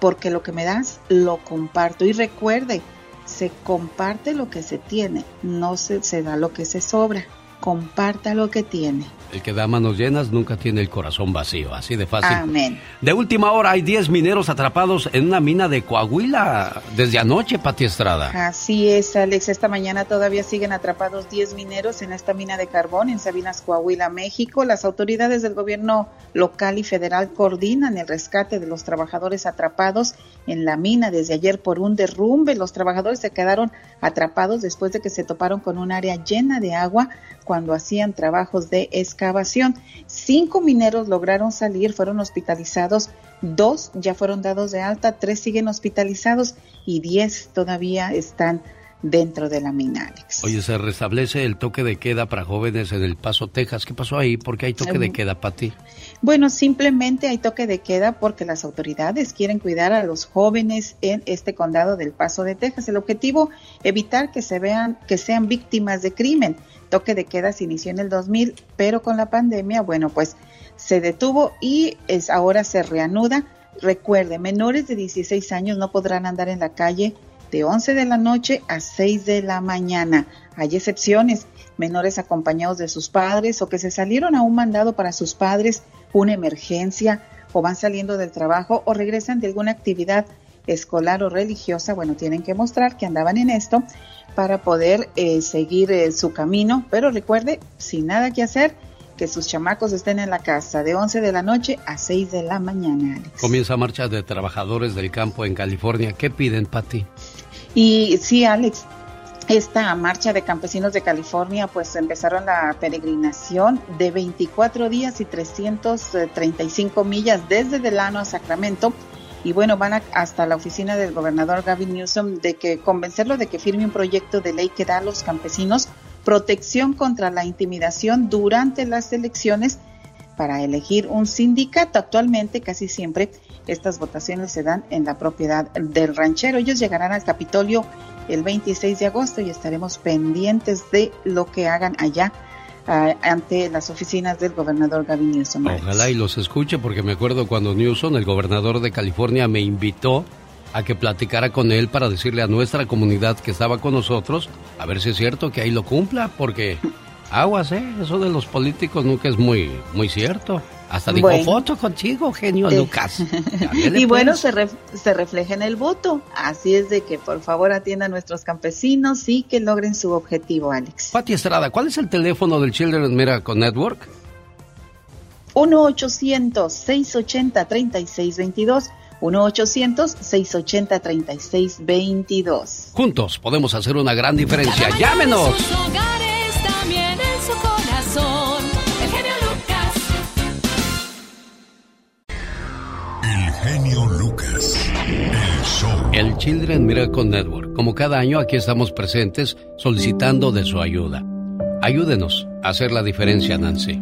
[SPEAKER 24] porque lo que me das lo comparto. Y recuerde, se comparte lo que se tiene, no se, se da lo que se sobra. Comparta lo que tiene.
[SPEAKER 4] El que da manos llenas nunca tiene el corazón vacío, así de fácil.
[SPEAKER 24] Amén.
[SPEAKER 4] De última hora hay 10 mineros atrapados en una mina de Coahuila desde anoche, Pati Estrada.
[SPEAKER 24] Así es, Alex. Esta mañana todavía siguen atrapados 10 mineros en esta mina de carbón en Sabinas, Coahuila, México. Las autoridades del gobierno local y federal coordinan el rescate de los trabajadores atrapados en la mina desde ayer por un derrumbe. Los trabajadores se quedaron atrapados después de que se toparon con un área llena de agua cuando hacían trabajos de excavación. Cinco mineros lograron salir, fueron hospitalizados, dos ya fueron dados de alta, tres siguen hospitalizados y diez todavía están dentro de la mina, Alex.
[SPEAKER 4] Oye, se restablece el toque de queda para jóvenes en El Paso, Texas. ¿Qué pasó ahí? ¿Por qué hay toque de queda para ti?
[SPEAKER 24] Bueno, simplemente hay toque de queda porque las autoridades quieren cuidar a los jóvenes en este condado del Paso de Texas. El objetivo, evitar que se vean, que sean víctimas de crimen toque de queda se inició en el 2000, pero con la pandemia, bueno, pues se detuvo y es, ahora se reanuda. Recuerde, menores de 16 años no podrán andar en la calle de 11 de la noche a 6 de la mañana. Hay excepciones, menores acompañados de sus padres o que se salieron a un mandado para sus padres, una emergencia o van saliendo del trabajo o regresan de alguna actividad escolar o religiosa, bueno, tienen que mostrar que andaban en esto para poder eh, seguir eh, su camino. Pero recuerde, sin nada que hacer, que sus chamacos estén en la casa de 11 de la noche a 6 de la mañana, Alex.
[SPEAKER 4] Comienza marcha de trabajadores del campo en California. ¿Qué piden, Patti?
[SPEAKER 24] Y sí, Alex, esta marcha de campesinos de California, pues empezaron la peregrinación de 24 días y 335 millas desde Delano a Sacramento. Y bueno, van hasta la oficina del gobernador Gavin Newsom de que convencerlo de que firme un proyecto de ley que da a los campesinos protección contra la intimidación durante las elecciones para elegir un sindicato. Actualmente casi siempre estas votaciones se dan en la propiedad del ranchero. Ellos llegarán al Capitolio el 26 de agosto y estaremos pendientes de lo que hagan allá ante las oficinas del gobernador Gavin Newsom.
[SPEAKER 4] Ojalá y los escuche porque me acuerdo cuando Newsom, el gobernador de California, me invitó a que platicara con él para decirle a nuestra comunidad que estaba con nosotros, a ver si es cierto que ahí lo cumpla, porque aguas, ¿eh? Eso de los políticos nunca es muy, muy cierto. Hasta dijo foto contigo, genio Lucas.
[SPEAKER 24] y bueno, se, se refleja en el voto. Así es de que por favor atiendan a nuestros campesinos y que logren su objetivo, Alex.
[SPEAKER 4] Pati Estrada, ¿cuál es el teléfono del Children's Miracle Network?
[SPEAKER 24] 1-800-680-3622. 1-800-680-3622.
[SPEAKER 4] Juntos podemos hacer una gran diferencia. ¡Llámenos!
[SPEAKER 2] Genio Lucas. El show.
[SPEAKER 4] El Children Miracle Network. Como cada año aquí estamos presentes solicitando de su ayuda. Ayúdenos a hacer la diferencia, Nancy.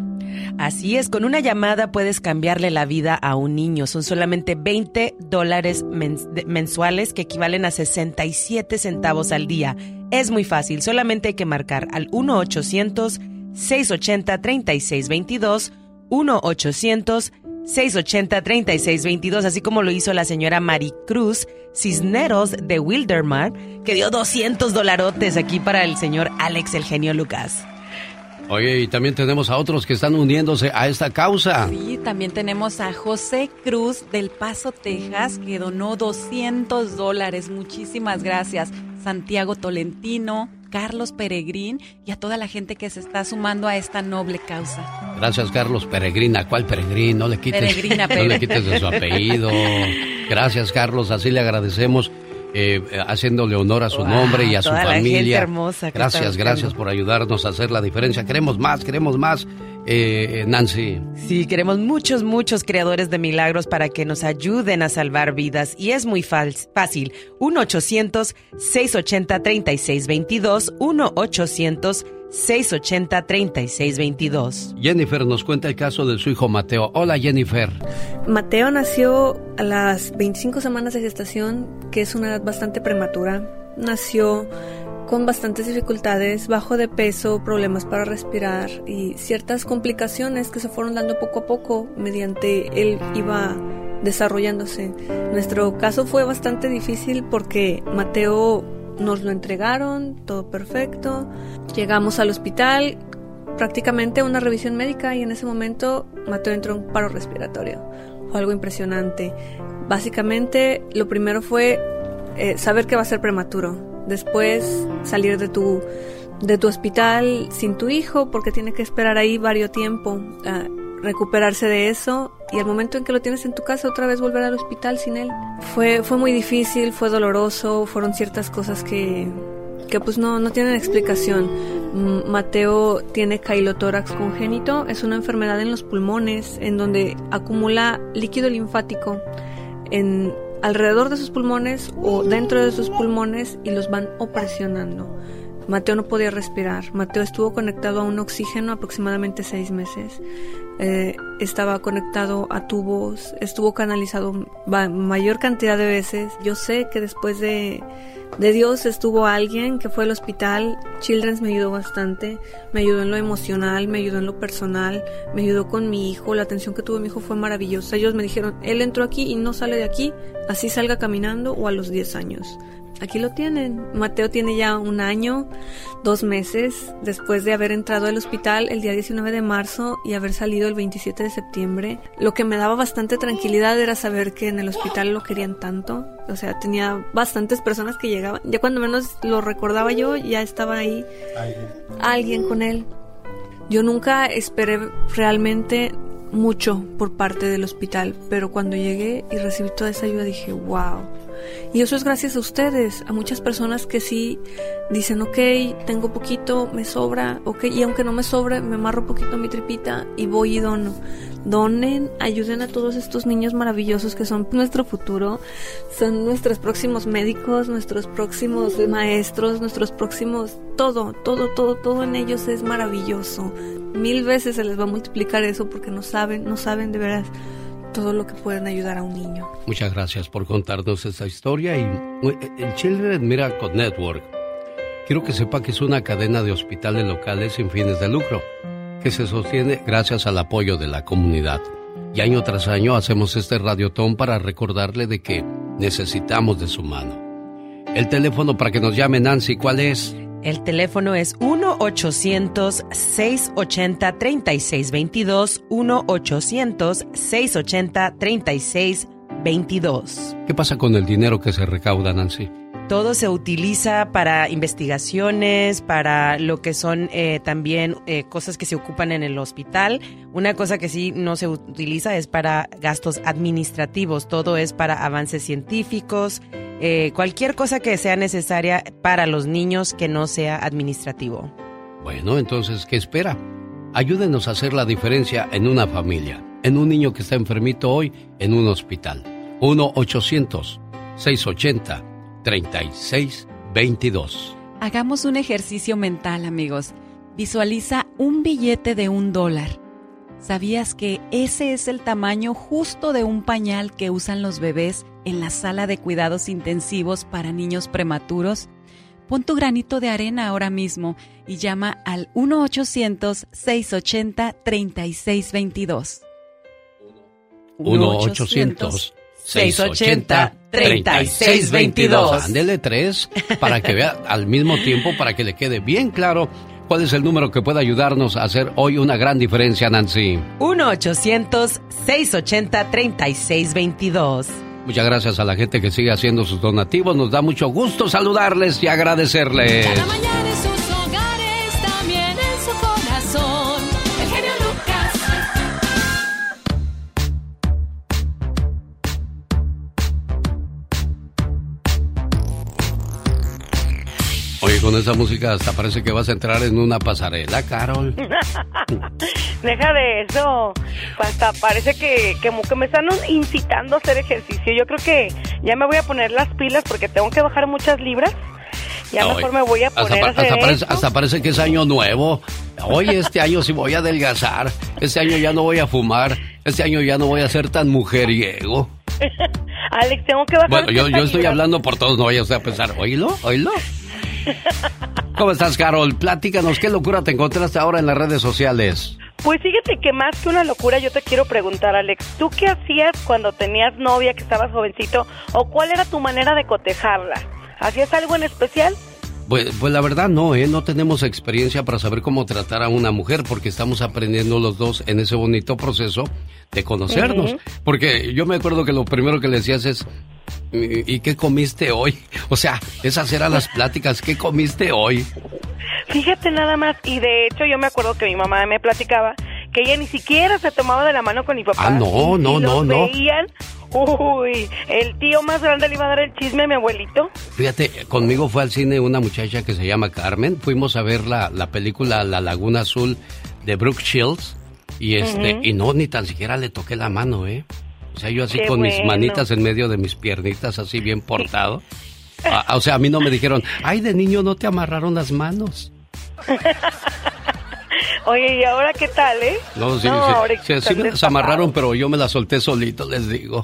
[SPEAKER 9] Así es, con una llamada puedes cambiarle la vida a un niño. Son solamente 20 dólares mensuales que equivalen a 67 centavos al día. Es muy fácil, solamente hay que marcar al 1-800-680-3622, 1-800 680-3622, así como lo hizo la señora Maricruz Cisneros de Wildermar, que dio 200 dolarotes aquí para el señor Alex el genio Lucas.
[SPEAKER 4] Oye, y también tenemos a otros que están uniéndose a esta causa.
[SPEAKER 20] Sí, también tenemos a José Cruz del Paso, Texas, que donó 200 dólares. Muchísimas gracias. Santiago Tolentino, Carlos Peregrín y a toda la gente que se está sumando a esta noble causa.
[SPEAKER 4] Gracias, Carlos Peregrín. ¿A cuál Peregrín? No le quites, no le quites de su apellido. Gracias, Carlos. Así le agradecemos. Eh, haciéndole honor a su nombre y a su familia.
[SPEAKER 9] hermosa
[SPEAKER 4] gracias, gracias por ayudarnos a hacer la diferencia. Queremos más, queremos más. Eh, Nancy.
[SPEAKER 9] Sí, queremos muchos, muchos creadores de milagros para que nos ayuden a salvar vidas. Y es muy fácil. 1-800-680-3622. 1-800-680-3622.
[SPEAKER 4] Jennifer nos cuenta el caso de su hijo Mateo. Hola, Jennifer.
[SPEAKER 25] Mateo nació a las 25 semanas de gestación, que es una edad bastante prematura. Nació con bastantes dificultades, bajo de peso, problemas para respirar y ciertas complicaciones que se fueron dando poco a poco mediante él iba desarrollándose. Nuestro caso fue bastante difícil porque Mateo nos lo entregaron, todo perfecto. Llegamos al hospital, prácticamente una revisión médica y en ese momento Mateo entró en paro respiratorio. Fue algo impresionante. Básicamente lo primero fue eh, saber que va a ser prematuro. Después salir de tu, de tu hospital sin tu hijo porque tiene que esperar ahí varios tiempo a recuperarse de eso y el momento en que lo tienes en tu casa otra vez volver al hospital sin él. Fue, fue muy difícil, fue doloroso, fueron ciertas cosas que, que pues no, no tienen explicación. Mateo tiene cailotórax congénito, es una enfermedad en los pulmones en donde acumula líquido linfático en alrededor de sus pulmones o dentro de sus pulmones y los van opresionando. Mateo no podía respirar. Mateo estuvo conectado a un oxígeno aproximadamente seis meses. Eh, estaba conectado a tubos, estuvo canalizado mayor cantidad de veces. Yo sé que después de, de Dios estuvo alguien que fue al hospital. Children's me ayudó bastante, me ayudó en lo emocional, me ayudó en lo personal, me ayudó con mi hijo. La atención que tuvo mi hijo fue maravillosa. Ellos me dijeron, él entró aquí y no sale de aquí, así salga caminando o a los 10 años. Aquí lo tienen. Mateo tiene ya un año, dos meses después de haber entrado al hospital el día 19 de marzo y haber salido el 27 de septiembre. Lo que me daba bastante tranquilidad era saber que en el hospital lo querían tanto. O sea, tenía bastantes personas que llegaban. Ya cuando menos lo recordaba yo, ya estaba ahí alguien, con él. Yo nunca esperé realmente mucho por parte del hospital, pero cuando llegué y recibí toda esa ayuda dije, wow y eso es gracias a ustedes, a muchas personas que sí dicen, ok, tengo poquito, me sobra, ok, y aunque no me sobre, me amarro poquito mi tripita y voy y dono. Donen, ayuden a todos estos niños maravillosos que son nuestro futuro, son nuestros próximos médicos, nuestros próximos maestros, nuestros próximos, todo, todo, todo, todo en ellos es maravilloso. Mil veces se les va a multiplicar eso porque no saben, no saben de veras todo lo que pueden ayudar a un niño.
[SPEAKER 4] Muchas gracias por contarnos esta historia y el Children Miracle Network. Quiero que sepa que es una cadena de hospitales locales sin fines de lucro que se sostiene gracias al apoyo de la comunidad. Y año tras año hacemos este radiotón para recordarle de que necesitamos de su mano. El teléfono para que nos llame Nancy, ¿cuál es?
[SPEAKER 9] El teléfono es 1-800-680-3622. 1-800-680-3622.
[SPEAKER 4] ¿Qué pasa con el dinero que se recauda, Nancy?
[SPEAKER 9] Todo se utiliza para investigaciones, para lo que son eh, también eh, cosas que se ocupan en el hospital. Una cosa que sí no se utiliza es para gastos administrativos. Todo es para avances científicos, eh, cualquier cosa que sea necesaria para los niños que no sea administrativo.
[SPEAKER 4] Bueno, entonces, ¿qué espera? Ayúdenos a hacer la diferencia en una familia, en un niño que está enfermito hoy en un hospital. 1-800-680-3622.
[SPEAKER 20] Hagamos un ejercicio mental, amigos. Visualiza un billete de un dólar. ¿Sabías que ese es el tamaño justo de un pañal que usan los bebés en la sala de cuidados intensivos para niños prematuros? Pon tu granito de arena ahora mismo y llama al 1-800-680-3622.
[SPEAKER 4] 1-800-680-3622. Ándele tres para que vea al mismo tiempo, para que le quede bien claro ¿Cuál es el número que puede ayudarnos a hacer hoy una gran diferencia, Nancy?
[SPEAKER 9] 1-800-680-3622.
[SPEAKER 4] Muchas gracias a la gente que sigue haciendo sus donativos. Nos da mucho gusto saludarles y agradecerles.
[SPEAKER 1] Cada mañana en sus
[SPEAKER 4] con esa música hasta parece que vas a entrar en una pasarela, Carol.
[SPEAKER 21] Deja de eso. Hasta parece que, que, que me están incitando a hacer ejercicio. Yo creo que ya me voy a poner las pilas porque tengo que bajar muchas libras. Ya mejor me voy a
[SPEAKER 4] hasta,
[SPEAKER 21] poner a
[SPEAKER 4] hasta
[SPEAKER 21] hacer
[SPEAKER 4] parece,
[SPEAKER 21] esto.
[SPEAKER 4] hasta parece que es año nuevo. Oye, este año sí voy a adelgazar. Este año ya no voy a fumar. Este año ya no voy a ser tan mujeriego.
[SPEAKER 21] Alex, tengo que bajar.
[SPEAKER 4] Bueno, yo, yo estoy hablando por todos, no vayas a pensar, oílo, oílo. ¿Cómo estás, Carol? Platícanos, ¿qué locura te encontraste ahora en las redes sociales?
[SPEAKER 21] Pues fíjate que más que una locura, yo te quiero preguntar, Alex, ¿tú qué hacías cuando tenías novia, que estabas jovencito, o cuál era tu manera de cotejarla? ¿Hacías algo en especial?
[SPEAKER 4] Pues, pues la verdad no, ¿eh? No tenemos experiencia para saber cómo tratar a una mujer porque estamos aprendiendo los dos en ese bonito proceso de conocernos. Porque yo me acuerdo que lo primero que le decías es, ¿y y qué comiste hoy? O sea, esas eran las pláticas, ¿qué comiste hoy?
[SPEAKER 21] Fíjate nada más, y de hecho yo me acuerdo que mi mamá me platicaba que ella ni siquiera se tomaba de la mano con mi papá.
[SPEAKER 4] Ah, no, no, no,
[SPEAKER 21] los
[SPEAKER 4] no.
[SPEAKER 21] veían, uy, el tío más grande le iba a dar el chisme a mi abuelito.
[SPEAKER 4] Fíjate, conmigo fue al cine una muchacha que se llama Carmen. Fuimos a ver la, la película La Laguna Azul de Brooke Shields. Y este, y no, ni tan siquiera le toqué la mano, ¿eh? O sea, yo así
[SPEAKER 21] Qué
[SPEAKER 4] con mis manitas en medio de mis piernitas, así bien portado. Ah, o sea, a mí no me dijeron, ay, de niño no te amarraron las manos.
[SPEAKER 21] Oye, ¿y ahora qué tal, eh?
[SPEAKER 4] No, sí,
[SPEAKER 21] No,
[SPEAKER 4] sí,
[SPEAKER 21] ahora
[SPEAKER 4] sí, sí me las amarraron, pero yo me las solté solito, les digo.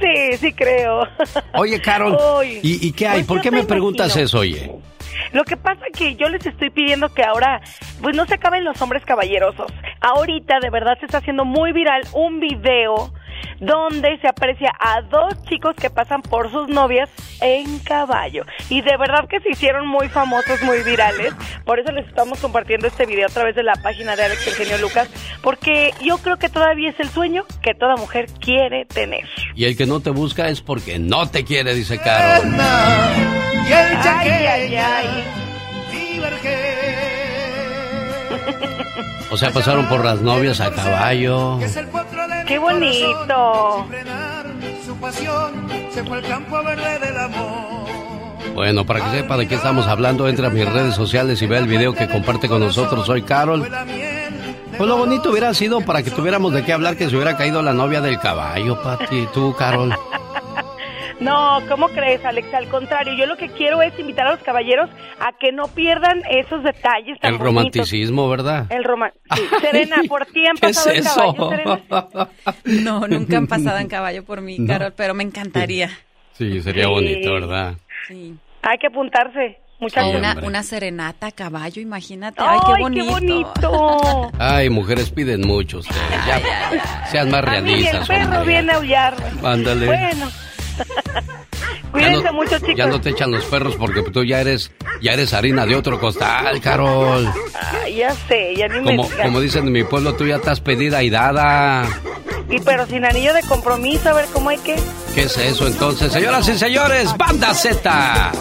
[SPEAKER 21] Sí, sí creo.
[SPEAKER 4] Oye, Carol. ¿y, y qué hay?
[SPEAKER 21] Pues
[SPEAKER 4] ¿Por qué me preguntas eso, oye?
[SPEAKER 21] Lo que pasa que yo les estoy pidiendo que ahora, pues no se acaben los hombres caballerosos. Ahorita de verdad se está haciendo muy viral un video donde se aprecia a dos chicos que pasan por sus novias en caballo. Y de verdad que se hicieron muy famosos, muy virales. Por eso les estamos compartiendo este video a través de la página de Alex Eugenio Lucas, porque yo creo que todavía es el sueño que toda mujer quiere tener.
[SPEAKER 4] Y el que no te busca es porque no te quiere, dice Carol.
[SPEAKER 21] Ay, ay, ay.
[SPEAKER 4] O sea, pasaron por las novias a caballo.
[SPEAKER 21] ¡Qué bonito!
[SPEAKER 4] Bueno, para que sepa de qué estamos hablando, entra a mis redes sociales y ve el video que comparte con nosotros. Soy Carol. Pues lo bonito hubiera sido para que tuviéramos de qué hablar que se hubiera caído la novia del caballo, Pati. Tú, Carol.
[SPEAKER 21] No, ¿cómo crees, Alex? Al contrario, yo lo que quiero es invitar a los caballeros a que no pierdan esos detalles tan
[SPEAKER 4] El
[SPEAKER 21] bonitos.
[SPEAKER 4] romanticismo, ¿verdad?
[SPEAKER 21] El roman... sí. Serena, ¿por ti han
[SPEAKER 4] ¿Qué es
[SPEAKER 21] pasado en
[SPEAKER 4] eso?
[SPEAKER 21] caballo, Serena?
[SPEAKER 20] No, nunca han pasado en caballo por mí,
[SPEAKER 4] No.
[SPEAKER 20] Carol, pero me encantaría.
[SPEAKER 4] Sí, sería
[SPEAKER 21] Sí.
[SPEAKER 4] bonito, ¿verdad?
[SPEAKER 20] Sí.
[SPEAKER 21] Hay que apuntarse,
[SPEAKER 20] O
[SPEAKER 21] muchachos.
[SPEAKER 20] una, una serenata a caballo, imagínate. Ay, qué
[SPEAKER 21] ¡Ay,
[SPEAKER 20] bonito.
[SPEAKER 21] qué bonito!
[SPEAKER 4] Ay, mujeres piden mucho ustedes. Ya, sean más
[SPEAKER 21] A mí el
[SPEAKER 4] realistas,
[SPEAKER 21] perro
[SPEAKER 4] hombre.
[SPEAKER 21] viene a aullarme.
[SPEAKER 4] Ándale.
[SPEAKER 21] Bueno.
[SPEAKER 4] Ya
[SPEAKER 21] Cuídense
[SPEAKER 4] no,
[SPEAKER 21] mucho, chicos.
[SPEAKER 4] ya no te echan los perros porque tú ya eres, ya eres harina de otro costal, Carol.
[SPEAKER 21] Ya sé, ya ni me
[SPEAKER 4] Como,
[SPEAKER 21] digas.
[SPEAKER 4] como dicen en mi pueblo, tú ya estás pedida y dada.
[SPEAKER 21] Y pero sin anillo de compromiso, a ver cómo hay que...
[SPEAKER 4] ¿Qué es eso entonces? Señoras y señores, Banda Z.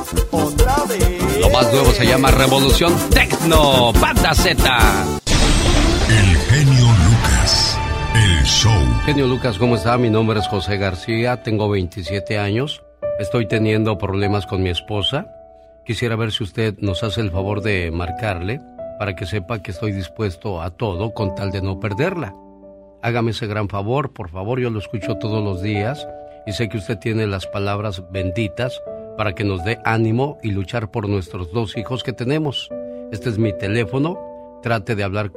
[SPEAKER 4] Lo más nuevo se llama Revolución Tecno. Banda Z.
[SPEAKER 2] El genio Lucas. El show.
[SPEAKER 4] Genio Lucas, ¿cómo está? Mi nombre es José García, tengo 27 años. Estoy teniendo problemas con mi esposa. Quisiera ver si usted nos hace el favor de marcarle para que sepa que estoy dispuesto a todo con tal de no perderla. Hágame ese gran favor, por favor, yo lo escucho todos los días y sé que usted tiene las palabras benditas para que nos dé ánimo y luchar por nuestros dos hijos que tenemos. Este es mi teléfono, trate de hablar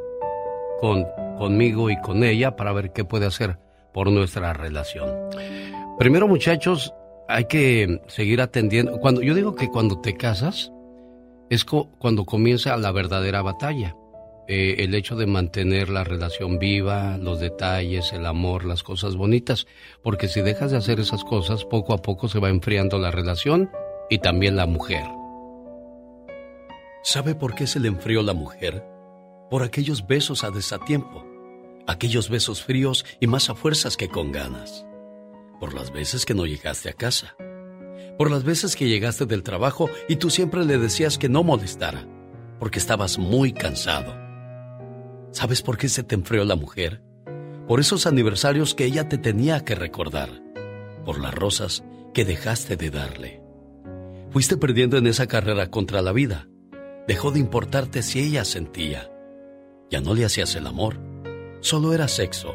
[SPEAKER 4] con, conmigo y con ella para ver qué puede hacer por nuestra relación. Primero, muchachos, hay que seguir atendiendo. Cuando yo digo que cuando te casas es cuando comienza la verdadera batalla. Eh, el hecho de mantener la relación viva, los detalles, el amor, las cosas bonitas. Porque si dejas de hacer esas cosas, poco a poco se va enfriando la relación y también la mujer. ¿Sabe por qué se le enfrió la mujer? Por aquellos besos a desatiempo, aquellos besos fríos y más a fuerzas que con ganas. Por las veces que no llegaste a casa. Por las veces que llegaste del trabajo y tú siempre le decías que no molestara, porque estabas muy cansado. ¿Sabes por qué se te enfrió la mujer? Por esos aniversarios que ella te tenía que recordar. Por las rosas que dejaste de darle. Fuiste perdiendo en esa carrera contra la vida. Dejó de importarte si ella sentía. Ya no le hacías el amor. Solo era sexo,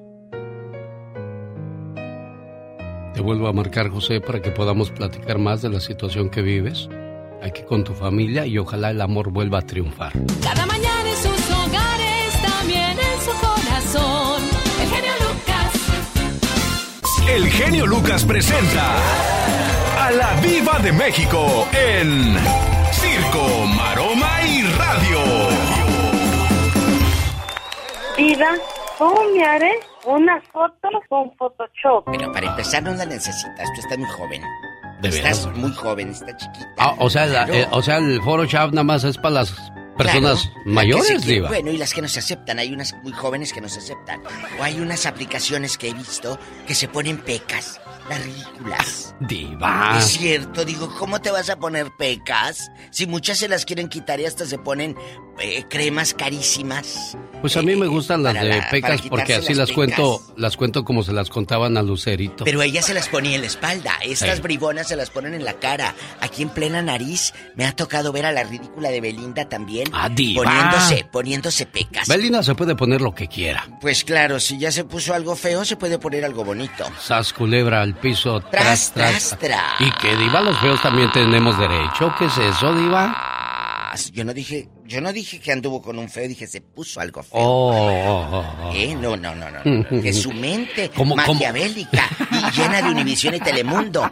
[SPEAKER 4] Te vuelvo a marcar, José, para que podamos platicar más de la situación que vives. hay que con tu familia y ojalá el amor vuelva a triunfar.
[SPEAKER 1] Cada mañana en sus hogares, también en su corazón. El genio Lucas.
[SPEAKER 2] El genio Lucas presenta a la Viva de México en Circo, Maroma y Radio.
[SPEAKER 26] Vida, ¿cómo me haré una foto con Photoshop?
[SPEAKER 27] Pero para empezar no la necesitas, tú estás muy joven.
[SPEAKER 4] De
[SPEAKER 27] estás
[SPEAKER 4] veras,
[SPEAKER 27] muy joven, estás chiquita.
[SPEAKER 4] Ah, o sea, la- eh, o sea, el Photoshop nada más es para las personas
[SPEAKER 27] Claro,
[SPEAKER 4] mayores, Diva.
[SPEAKER 27] Bueno, y las que no se aceptan, hay unas muy jóvenes que no se aceptan. O hay unas aplicaciones que he visto que se ponen pecas, las ridículas.
[SPEAKER 4] Diva.
[SPEAKER 27] Es cierto, digo, ¿cómo te vas a poner pecas? Si muchas se las quieren quitar y hasta se ponen eh, cremas carísimas.
[SPEAKER 4] Pues a mí me gustan las de
[SPEAKER 27] la-
[SPEAKER 4] pecas porque así
[SPEAKER 27] las
[SPEAKER 4] las cuento, las cuento como se las contaban a Lucerito.
[SPEAKER 27] Pero ella se las ponía en la espalda. Estas
[SPEAKER 4] Sí.
[SPEAKER 27] bribonas se las ponen en la cara. Aquí en plena nariz me ha tocado ver a la ridícula de Belinda también.
[SPEAKER 4] Ah, diva.
[SPEAKER 27] Poniéndose, poniéndose pecas.
[SPEAKER 4] Belinda se puede poner lo que quiera.
[SPEAKER 27] Pues claro, si ya se puso algo feo, se puede poner algo bonito.
[SPEAKER 4] Sas culebra al piso,
[SPEAKER 27] Tras,
[SPEAKER 4] tras,
[SPEAKER 27] tras, tras.
[SPEAKER 4] Y que diva, los feos también tenemos derecho. ¿Qué es eso, diva?
[SPEAKER 27] Yo no dije, yo no dije que anduvo con un feo, dije se puso algo feo.
[SPEAKER 4] Oh, oh, oh, oh.
[SPEAKER 27] ¿Eh? No, no, no, no, no. Que su mente
[SPEAKER 4] ¿Cómo, cómo?
[SPEAKER 27] maquiavélica y llena de Univisión y Telemundo.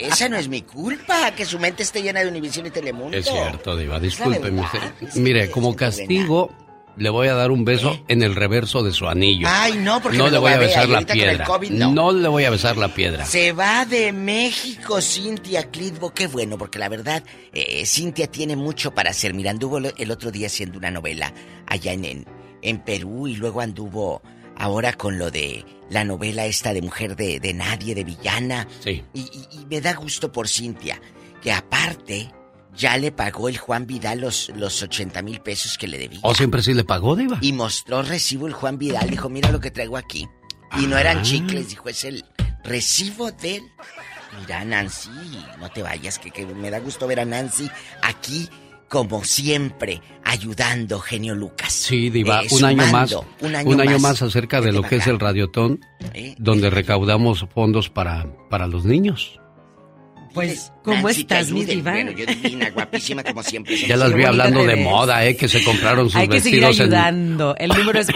[SPEAKER 27] Esa no es mi culpa, que su mente esté llena de Univisión y Telemundo.
[SPEAKER 4] Es cierto, diva, discúlpeme usted. Mire, como castigo, le voy a dar un beso en el reverso de su anillo.
[SPEAKER 27] Ay, no, porque
[SPEAKER 4] no
[SPEAKER 27] me
[SPEAKER 4] le voy a besar la piedra.
[SPEAKER 27] COVID, no.
[SPEAKER 4] le voy a besar la piedra.
[SPEAKER 27] Se va de México Cintia Clitbo, qué bueno, porque la verdad, eh, Cintia tiene mucho para hacer. Mira, anduvo el otro día haciendo una novela allá en, en, en Perú y luego anduvo ahora con lo de la novela esta de Mujer de, de Nadie, de Villana.
[SPEAKER 4] Sí.
[SPEAKER 27] Y, y- y me da gusto por Cintia, que aparte ya le pagó el Juan Vidal los, los 80 mil pesos que le debía.
[SPEAKER 4] ¿O siempre sí le pagó, diva?
[SPEAKER 27] Y mostró recibo el Juan Vidal. Dijo, mira lo que traigo aquí. Y no
[SPEAKER 4] Ah.
[SPEAKER 27] eran chicles, dijo, es el recibo del... Mira, Nancy, no te vayas, que, que me da gusto ver a Nancy aquí, como siempre, ayudando, genio Lucas.
[SPEAKER 4] Sí, Diva,
[SPEAKER 27] Eh,
[SPEAKER 4] un año más.
[SPEAKER 27] Un año,
[SPEAKER 4] más. acerca de
[SPEAKER 27] ¿Qué te
[SPEAKER 4] lo que es el Radiotón,
[SPEAKER 27] ¿Eh?
[SPEAKER 4] donde recaudamos fondos para, para los niños.
[SPEAKER 27] Pues,
[SPEAKER 9] ¿cómo estás, mi diva?
[SPEAKER 27] Bueno, yo divina, guapísima, como siempre.
[SPEAKER 4] Ya las vi hablando de moda, ¿eh? Que se compraron sus
[SPEAKER 9] Hay que seguir
[SPEAKER 4] vestidos en...
[SPEAKER 9] ayudando. El número es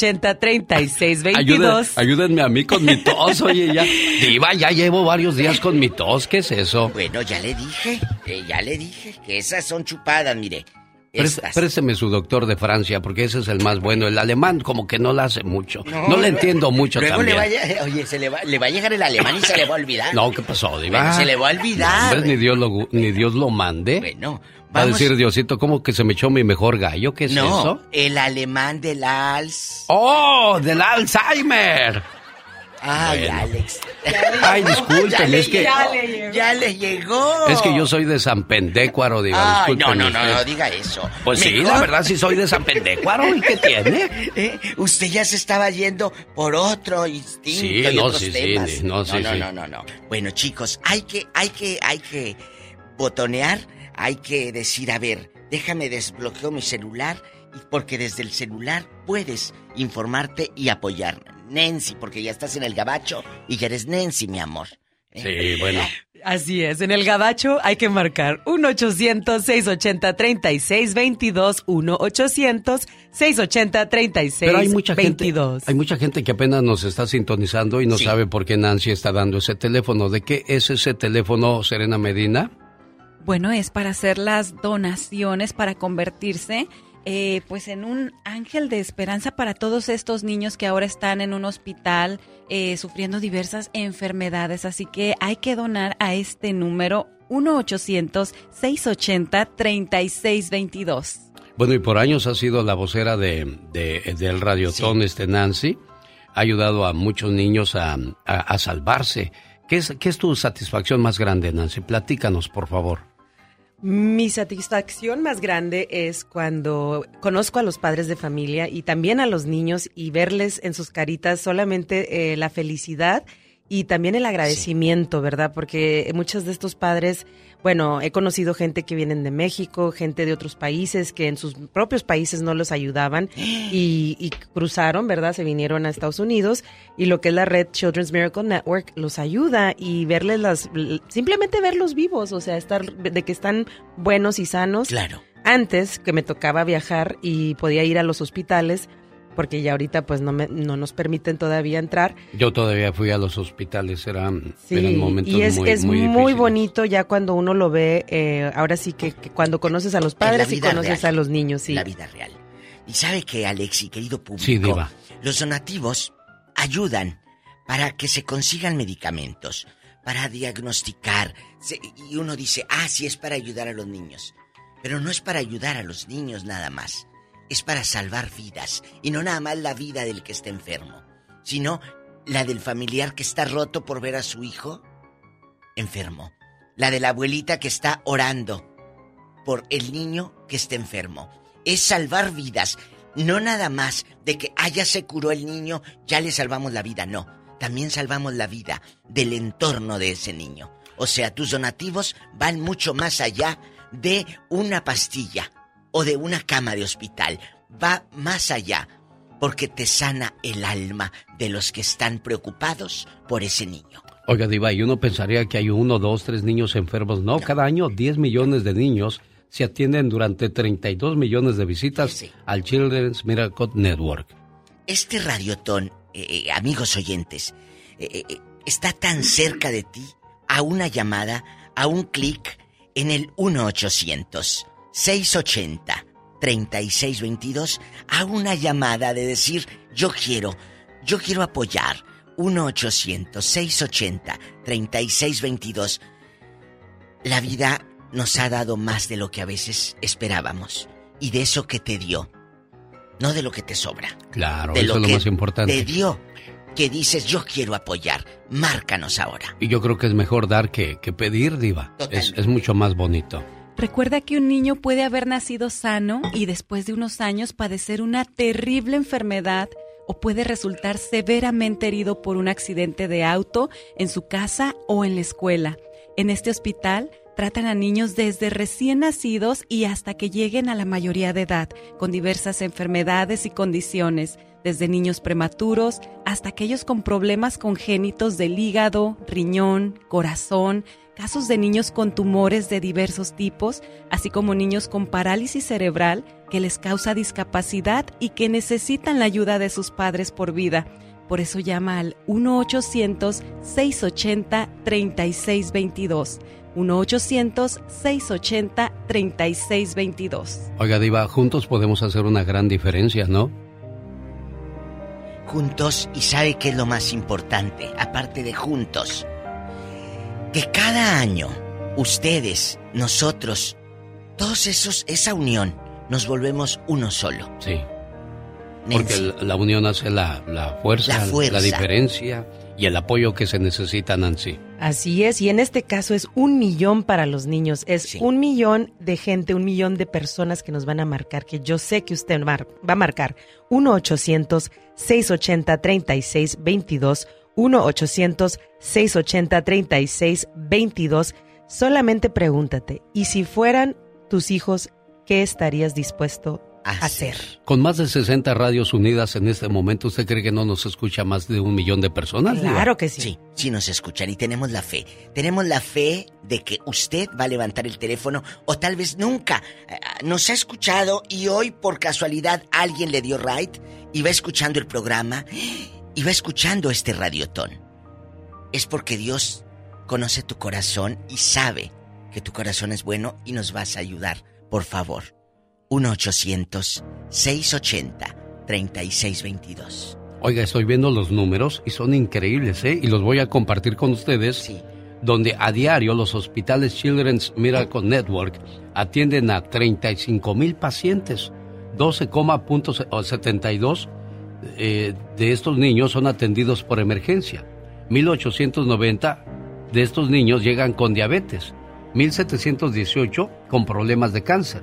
[SPEAKER 9] 1-800-680-3622.
[SPEAKER 4] Ayuden- ayúdenme a mí con mi tos, oye, ya. Diva, ya llevo varios días con mi tos, ¿qué es eso?
[SPEAKER 27] Bueno, ya le dije, eh, ya le dije que esas son chupadas, mire. Estas.
[SPEAKER 4] Présteme su doctor de Francia, porque ese es el más bueno. El alemán como que no la hace mucho. No, le entiendo mucho
[SPEAKER 27] luego
[SPEAKER 4] también.
[SPEAKER 27] le vaya, oye, se le va, le va a llegar el alemán y se le va a olvidar.
[SPEAKER 4] No, ¿qué pasó, Diva?
[SPEAKER 27] Bueno, se le va a olvidar.
[SPEAKER 4] Hombre, ni Dios lo, gu- ni Dios lo mande.
[SPEAKER 27] Bueno,
[SPEAKER 4] Va a
[SPEAKER 27] vamos-
[SPEAKER 4] decir Diosito, ¿cómo que se me echó mi mejor gallo? ¿Qué es
[SPEAKER 27] no,
[SPEAKER 4] eso?
[SPEAKER 27] el alemán del ALS.
[SPEAKER 4] ¡Oh! ¡Del Alzheimer!
[SPEAKER 27] Ay,
[SPEAKER 4] Bueno.
[SPEAKER 27] Alex.
[SPEAKER 4] Ay,
[SPEAKER 27] le
[SPEAKER 4] es que-
[SPEAKER 27] llegó, Ya le llegó.
[SPEAKER 4] Es que yo soy de San Pendécuaro.
[SPEAKER 27] Ay, no, no, no, no diga eso.
[SPEAKER 4] Pues sí, la verdad sí soy de San Pendécuaro. ¿Y qué tiene?
[SPEAKER 27] ¿Eh? Usted ya se estaba yendo por otro instinto
[SPEAKER 4] Sí,
[SPEAKER 27] y
[SPEAKER 4] no,
[SPEAKER 27] otros
[SPEAKER 4] sí, sí, no, sí,
[SPEAKER 27] no,
[SPEAKER 4] sí.
[SPEAKER 27] no, no, no. Bueno, chicos, hay que, hay que, hay que botonear, hay que decir, a ver, déjame desbloqueo mi celular, y- porque desde el celular puedes informarte y apoyar. Nancy, porque ya estás en el gabacho y ya eres Nancy, mi amor.
[SPEAKER 4] Sí, bueno.
[SPEAKER 9] Así es, en el gabacho hay que marcar 1-800-680-3622, 1-800-680-3622.
[SPEAKER 4] Pero hay mucha gente, hay mucha gente que apenas nos está sintonizando y no sabe por qué Nancy está dando ese teléfono. ¿De qué es ese teléfono, Serena Medina?
[SPEAKER 20] Bueno, es para hacer las donaciones, para convertirse eh, pues en un ángel de esperanza para todos estos niños que ahora están en un hospital eh, sufriendo diversas enfermedades. Así que hay que donar a este número 1-800-680-3622.
[SPEAKER 4] Bueno, y por años ha sido la vocera de, de- del Radiotón, este Nancy. Ha ayudado a muchos niños a, a- a salvarse. ¿Qué es, ¿Qué es tu satisfacción más grande, Nancy? Platícanos, por favor.
[SPEAKER 9] Mi satisfacción más grande es cuando conozco a los padres de familia y también a los niños y verles en sus caritas solamente eh, la felicidad y también el agradecimiento, ¿verdad? Porque muchos de estos padres bueno, he conocido gente que vienen de México, gente de otros países que en sus propios países no los ayudaban y, y cruzaron, ¿verdad? Se vinieron a Estados Unidos y lo que es la red Children's Miracle Network los ayuda y verles las, simplemente verlos vivos, o sea, estar, de que están buenos y sanos.
[SPEAKER 27] Claro.
[SPEAKER 9] Antes que me tocaba viajar y podía ir a los hospitales, porque ya ahorita pues no, me, no nos permiten todavía entrar.
[SPEAKER 4] Yo todavía fui a los hospitales, eran,
[SPEAKER 9] Sí,
[SPEAKER 4] eran momentos
[SPEAKER 9] y es,
[SPEAKER 4] muy,
[SPEAKER 9] es
[SPEAKER 4] muy
[SPEAKER 9] bonito ya cuando uno lo ve, eh, ahora sí que, que cuando conoces a los padres y conoces
[SPEAKER 27] real.
[SPEAKER 9] a los niños, sí.
[SPEAKER 27] La vida real. Y sabe que, Alex y querido público,
[SPEAKER 4] Sí, Diva.
[SPEAKER 27] los donativos ayudan para que se consigan medicamentos, para diagnosticar. Y uno dice, ah, sí, es para ayudar a los niños. Pero no es para ayudar a los niños nada más. Es para salvar vidas. Y no nada más la vida del que está enfermo, sino la del familiar que está roto por ver a su hijo enfermo. La de la abuelita que está orando por el niño que está enfermo. Es salvar vidas. No nada más de que, ah, ya se curó el niño, ya le salvamos la vida. No, también salvamos la vida del entorno de ese niño. O sea, tus donativos van mucho más allá de una pastilla o de una cama de hospital. Va más allá porque te sana el alma de los que están preocupados por ese niño.
[SPEAKER 4] Oiga, Diva, y uno pensaría que hay uno, dos, tres niños enfermos. No, cada año 10 millones de niños se atienden durante 32 millones de visitas al Children's Miracle Network.
[SPEAKER 27] Este radiotón, eh, eh, amigos oyentes, eh, eh, está tan cerca de ti a una llamada, a un clic en el 1-800-680-3622, a una llamada de decir, yo quiero, yo quiero apoyar. 1-800-680-3622. La vida nos ha dado más de lo que a veces esperábamos y de eso que te dio, no de lo que te sobra.
[SPEAKER 4] Claro,
[SPEAKER 27] de
[SPEAKER 4] eso
[SPEAKER 27] lo
[SPEAKER 4] es lo
[SPEAKER 27] que
[SPEAKER 4] más importante.
[SPEAKER 27] te dio, que dices yo quiero apoyar, márcanos ahora.
[SPEAKER 4] Y yo creo que es mejor dar que, que pedir, Diva. Es, es mucho más bonito.
[SPEAKER 20] Recuerda que un niño puede haber nacido sano y después de unos años padecer una terrible enfermedad o puede resultar severamente herido por un accidente de auto en su casa o en la escuela. En este hospital tratan a niños desde recién nacidos y hasta que lleguen a la mayoría de edad, con diversas enfermedades y condiciones, desde niños prematuros hasta aquellos con problemas congénitos del hígado, riñón, corazón, casos de niños con tumores de diversos tipos, así como niños con parálisis cerebral que les causa discapacidad y que necesitan la ayuda de sus padres por vida. Por eso llama al 1-800-680-3622. 1-800-680-3622.
[SPEAKER 4] Oiga, Diva, juntos podemos hacer una gran diferencia, ¿no?
[SPEAKER 27] Juntos, y sabe qué es lo más importante, aparte de juntos, que cada año ustedes, nosotros, todos esos, esa unión, nos volvemos uno solo.
[SPEAKER 4] Sí. Porque
[SPEAKER 27] Nancy.
[SPEAKER 4] la, la unión hace la, la fuerza,
[SPEAKER 27] La fuerza.
[SPEAKER 4] la diferencia y el apoyo que se necesita, Nancy.
[SPEAKER 9] Así es, y en este caso es un millón para los niños, es un millón de gente, un millón de personas que nos van a marcar, que yo sé que usted mar- va a marcar 1-800-680-3622, 1-800-680-3622. Solamente pregúntate, ¿y si fueran tus hijos, qué estarías dispuesto a hacer?
[SPEAKER 4] Con más de 60 radios unidas en este momento, ¿usted cree que no nos escucha más de un millón de personas? Diva?
[SPEAKER 9] que sí.
[SPEAKER 27] Sí, sí nos escuchan y tenemos la fe. Tenemos la fe de que usted va a levantar el teléfono o tal vez nunca eh, nos ha escuchado y hoy por casualidad alguien le dio right y va escuchando el programa y va escuchando este radiotón. Es porque Dios conoce tu corazón y sabe que tu corazón es bueno y nos vas a ayudar. Por favor, 1-800-680-3622.
[SPEAKER 4] Oiga, estoy viendo los números y son increíbles, ¿eh? Y los voy a compartir con ustedes. Donde a diario los hospitales Children's Miracle Network atienden a 35 mil pacientes. 12,72 eh, de estos niños son atendidos por emergencia. 1890 de estos niños llegan con diabetes. 1718 con problemas de cáncer.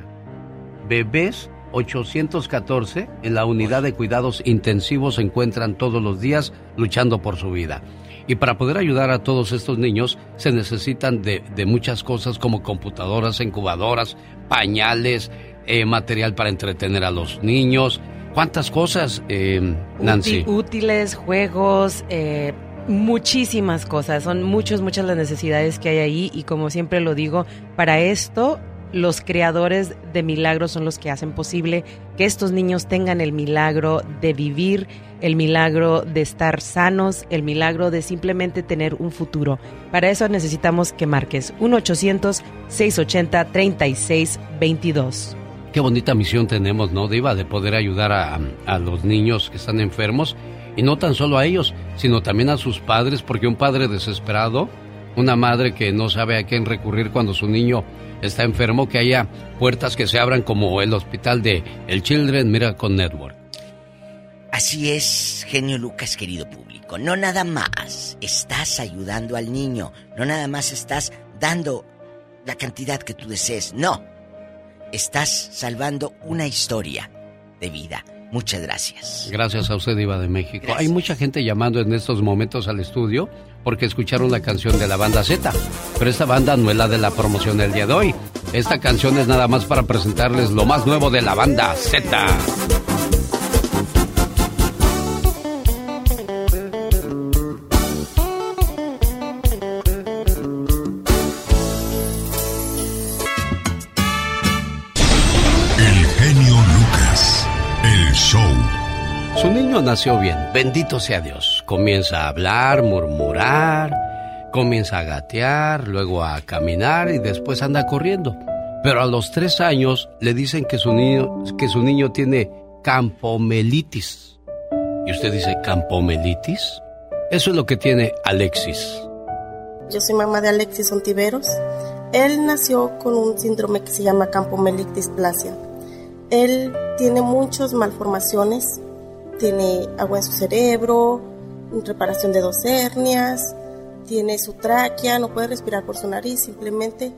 [SPEAKER 4] Bebés 814 en la unidad de cuidados intensivos se encuentran todos los días luchando por su vida. Y para poder ayudar a todos estos niños se necesitan de, muchas cosas como computadoras, incubadoras, pañales, eh, material para entretener a los niños. ¿Cuántas cosas, eh, Nancy?
[SPEAKER 9] Útiles, juegos, eh, muchísimas cosas. Son muchas, muchas las necesidades que hay ahí y como siempre lo digo, para esto los creadores de milagros son los que hacen posible que estos niños tengan el milagro de vivir, el milagro de estar sanos, el milagro de simplemente tener un futuro. Para eso necesitamos que marques 1-800-680-3622.
[SPEAKER 4] Qué bonita misión tenemos, ¿no, Diva? De poder ayudar a, a los niños que están enfermos y no tan solo a ellos, sino también a sus padres, porque un padre desesperado, una madre que no sabe a quién recurrir cuando su niño está enfermo, que haya puertas que se abran como el hospital de el Children Miracle Network.
[SPEAKER 28] Así es, genio Lucas, querido público. No nada más estás ayudando al niño, no nada más estás dando la cantidad que tú desees, no. Estás salvando una historia de vida. Muchas gracias.
[SPEAKER 4] Gracias a usted, Iba de México. Hay mucha gente llamando en estos momentos al estudio porque escucharon la canción de la banda Z. Pero esta banda no es la de la promoción del día de hoy. Esta canción es nada más para presentarles lo más nuevo de la banda Z. niño nació bien, bendito sea Dios. Comienza a hablar, murmurar, comienza a gatear, luego a caminar y después anda corriendo. Pero a los tres años le dicen que su niño, que su niño tiene campomelitis. Y usted dice, ¿campomelitis? Eso es lo que tiene Alexis.
[SPEAKER 29] Yo soy mamá de Alexis Ontiveros. Él nació con un síndrome que se llama campomelitis plasia. Él tiene muchas malformaciones, tiene agua en su cerebro, reparación de dos hernias, tiene su tráquea, no puede respirar por su nariz, simplemente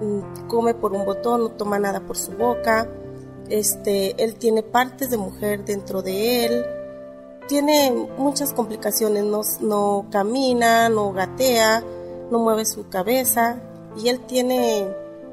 [SPEAKER 29] mm, come por un botón, no toma nada por su boca. Este, él tiene partes de mujer dentro de él. Tiene muchas complicaciones, no, no camina, no gatea, no mueve su cabeza y él tiene,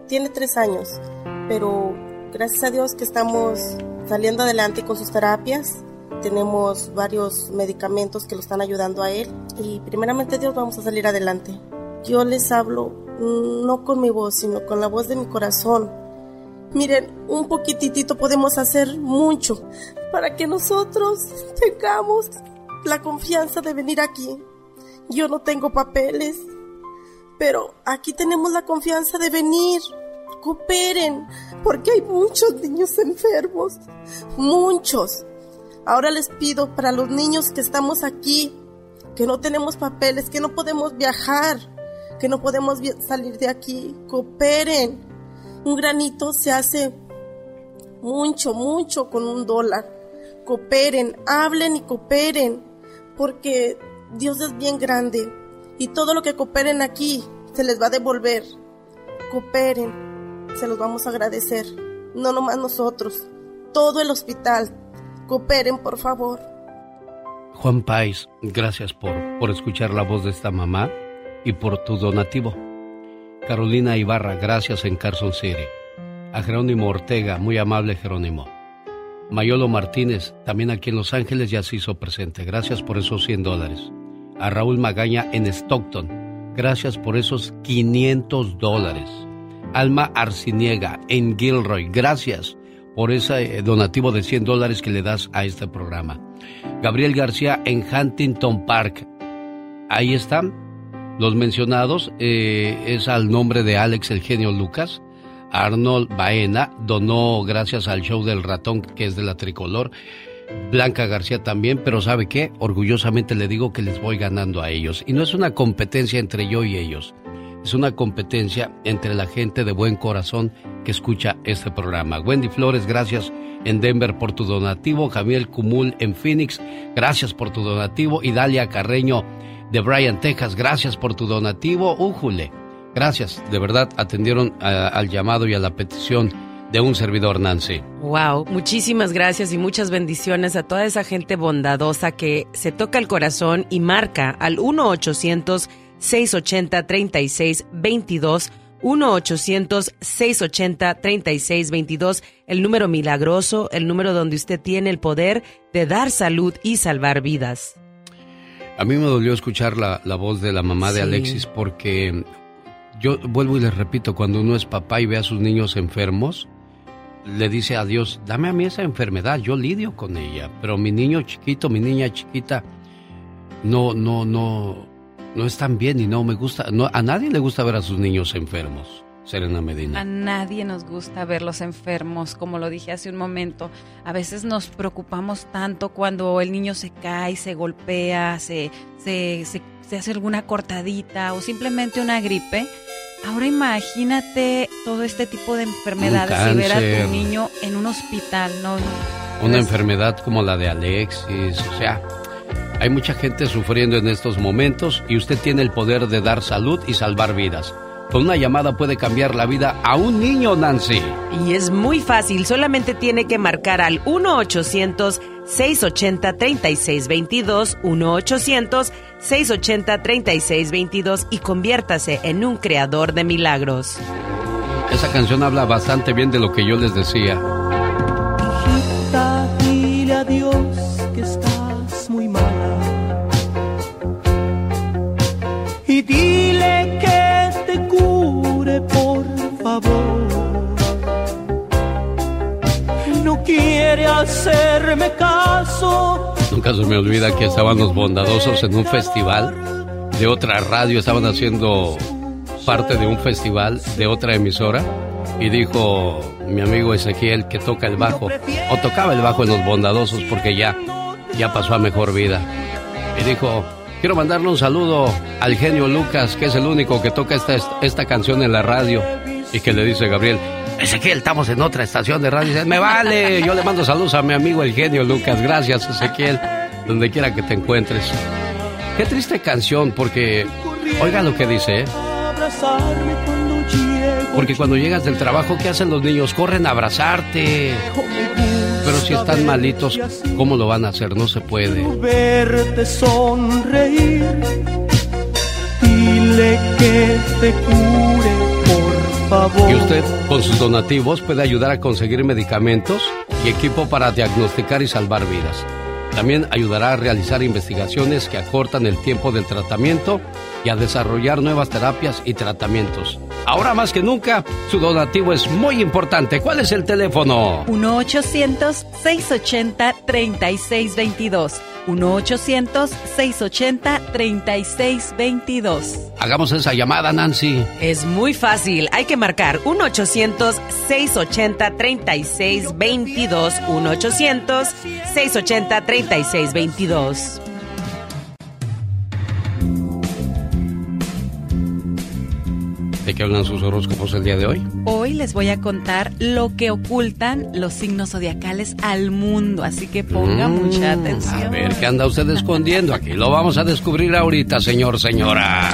[SPEAKER 29] tiene tres años, pero gracias a Dios que estamos saliendo adelante con sus terapias tenemos varios medicamentos que lo están ayudando a él y primeramente Dios vamos a salir adelante. Yo les hablo no con mi voz, sino con la voz de mi corazón. Miren, un poquitito podemos hacer mucho para que nosotros tengamos la confianza de venir aquí. Yo no tengo papeles, pero aquí tenemos la confianza de venir. Cooperen, porque hay muchos niños enfermos, muchos. Ahora les pido para los niños que estamos aquí, que no tenemos papeles, que no podemos viajar, que no podemos salir de aquí, cooperen. Un granito se hace mucho, mucho con un dólar. Cooperen, hablen y cooperen, porque Dios es bien grande y todo lo que cooperen aquí se les va a devolver. Cooperen, se los vamos a agradecer. No nomás nosotros, todo el hospital, Cooperen, por favor.
[SPEAKER 4] Juan Pais, gracias por, por escuchar la voz de esta mamá y por tu donativo. Carolina Ibarra, gracias en Carson City. A Jerónimo Ortega, muy amable Jerónimo. Mayolo Martínez, también aquí en Los Ángeles ya se hizo presente. Gracias por esos 100 dólares. A Raúl Magaña en Stockton, gracias por esos 500 dólares. Alma Arciniega en Gilroy, gracias por ese eh, donativo de 100 dólares que le das a este programa. Gabriel García en Huntington Park. Ahí están los mencionados. Eh, es al nombre de Alex el genio Lucas. Arnold Baena donó gracias al show del ratón que es de la tricolor. Blanca García también, pero ¿sabe qué? Orgullosamente le digo que les voy ganando a ellos. Y no es una competencia entre yo y ellos es una competencia entre la gente de buen corazón que escucha este programa. Wendy Flores, gracias en Denver por tu donativo. Javier Cumul en Phoenix, gracias por tu donativo. Y Dalia Carreño de Bryan, Texas, gracias por tu donativo. Újule, gracias, de verdad atendieron al llamado y a la petición de un servidor Nancy.
[SPEAKER 9] Wow, muchísimas gracias y muchas bendiciones a toda esa gente bondadosa que se toca el corazón y marca al 1-800-680-3622. 1-800-680-3622, el número milagroso, el número donde usted tiene el poder de dar salud y salvar vidas.
[SPEAKER 4] A mí me dolió escuchar la, la voz de la mamá de. Alexis porque yo vuelvo y les repito, cuando uno es papá y ve a sus niños enfermos, le dice a Dios, dame a mí esa enfermedad, yo lidio con ella, pero mi niño chiquito, mi niña chiquita, no, no, no, no están bien y no me gusta, no, a nadie le gusta ver a sus niños enfermos, Serena Medina.
[SPEAKER 20] A nadie nos gusta verlos enfermos, como lo dije hace un momento. A veces nos preocupamos tanto cuando el niño se cae, se golpea, se, se, se, se hace alguna cortadita o simplemente una gripe. Ahora imagínate todo este tipo de enfermedades y ver a tu niño en un hospital. No, no.
[SPEAKER 4] Una enfermedad como la de Alexis, o sea, hay mucha gente sufriendo en estos momentos y usted tiene el poder de dar salud y salvar vidas. Con una llamada puede cambiar la vida a un niño, Nancy.
[SPEAKER 9] Y es muy fácil, solamente tiene que marcar al 1-800-680-3622, 1-800-680-3622 y conviértase en un creador de milagros.
[SPEAKER 4] Esa canción habla bastante bien de lo que yo les decía.
[SPEAKER 30] Hijita, dile a dile que te cure, por favor. No quiere hacerme caso.
[SPEAKER 4] Nunca se me olvida que estaban los bondadosos en un festival de otra radio, estaban haciendo parte de un festival de otra emisora y dijo mi amigo Ezequiel que toca el bajo o tocaba el bajo en los bondadosos porque ya ya pasó a mejor vida y dijo quiero mandarle un saludo al genio Lucas que es el único que toca esta, esta canción en la radio y que le dice Gabriel Ezequiel, estamos en otra estación de radio. Dice, me vale. Yo le mando saludos a mi amigo el genio Lucas. Gracias, Ezequiel. Donde quiera que te encuentres. Qué triste canción, porque. Oiga lo que dice, ¿eh? Porque cuando llegas del trabajo, ¿qué hacen los niños? Corren a abrazarte. Pero si están malitos, ¿cómo lo van a hacer? No se puede.
[SPEAKER 30] Verte sonreír. Dile que te cure, por favor.
[SPEAKER 4] Y usted, con sus donativos, puede ayudar a conseguir medicamentos y equipo para diagnosticar y salvar vidas. También ayudará a realizar investigaciones que acortan el tiempo del tratamiento y a desarrollar nuevas terapias y tratamientos. Ahora más que nunca, su donativo es muy importante. ¿Cuál es el teléfono?
[SPEAKER 20] 1-800-680-3622. 1-800-680-3622.
[SPEAKER 4] Hagamos esa llamada, Nancy.
[SPEAKER 9] Es muy fácil, hay que marcar 1-800-680-3622, 1-800-680-3622.
[SPEAKER 4] ¿De qué hablan sus horóscopos el día de hoy?
[SPEAKER 20] Hoy les voy a contar lo que ocultan los signos zodiacales al mundo, así que ponga
[SPEAKER 4] Mm,
[SPEAKER 20] mucha atención.
[SPEAKER 4] A ver, ¿qué anda usted escondiendo? Aquí lo vamos a descubrir ahorita, señor, señora.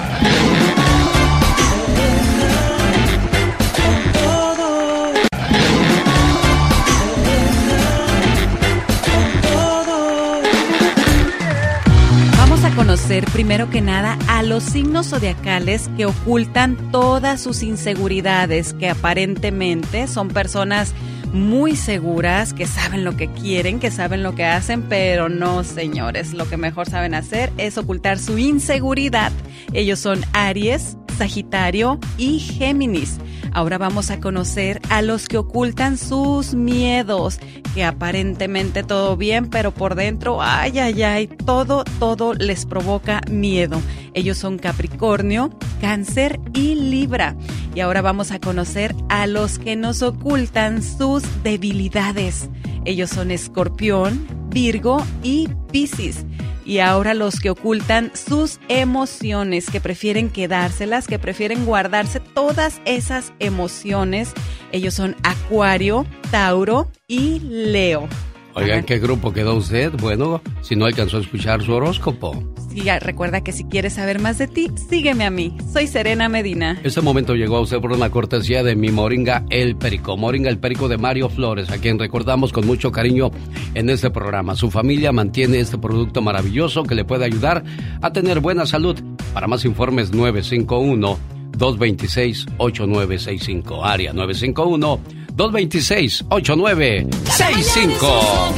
[SPEAKER 20] Primero que nada a los signos zodiacales que ocultan todas sus inseguridades, que aparentemente son personas muy seguras, que saben lo que quieren, que saben lo que hacen, pero no, señores, lo que mejor saben hacer es ocultar su inseguridad. Ellos son Aries, Sagitario y Géminis. Ahora vamos a conocer a los que ocultan sus miedos, que aparentemente todo bien, pero por dentro, ay, ay, ay, todo, todo les provoca miedo. Ellos son Capricornio, Cáncer y Libra. Y ahora vamos a conocer a los que nos ocultan sus debilidades. Ellos son Escorpión, Virgo y Piscis. Y ahora los que ocultan sus emociones, que prefieren quedárselas, que prefieren guardarse todas esas emociones. Ellos son Acuario, Tauro y Leo.
[SPEAKER 4] Oigan, ¿qué grupo quedó usted? Bueno, si no alcanzó a escuchar su horóscopo.
[SPEAKER 20] Sí, recuerda que si quieres saber más de ti, sígueme a mí. Soy Serena Medina.
[SPEAKER 4] Este momento llegó a usted por una cortesía de mi Moringa El Perico. Moringa El Perico de Mario Flores, a quien recordamos con mucho cariño en este programa. Su familia mantiene este producto maravilloso que le puede ayudar a tener buena salud. Para más informes, 951 226 8965 área 951
[SPEAKER 1] 226-8965.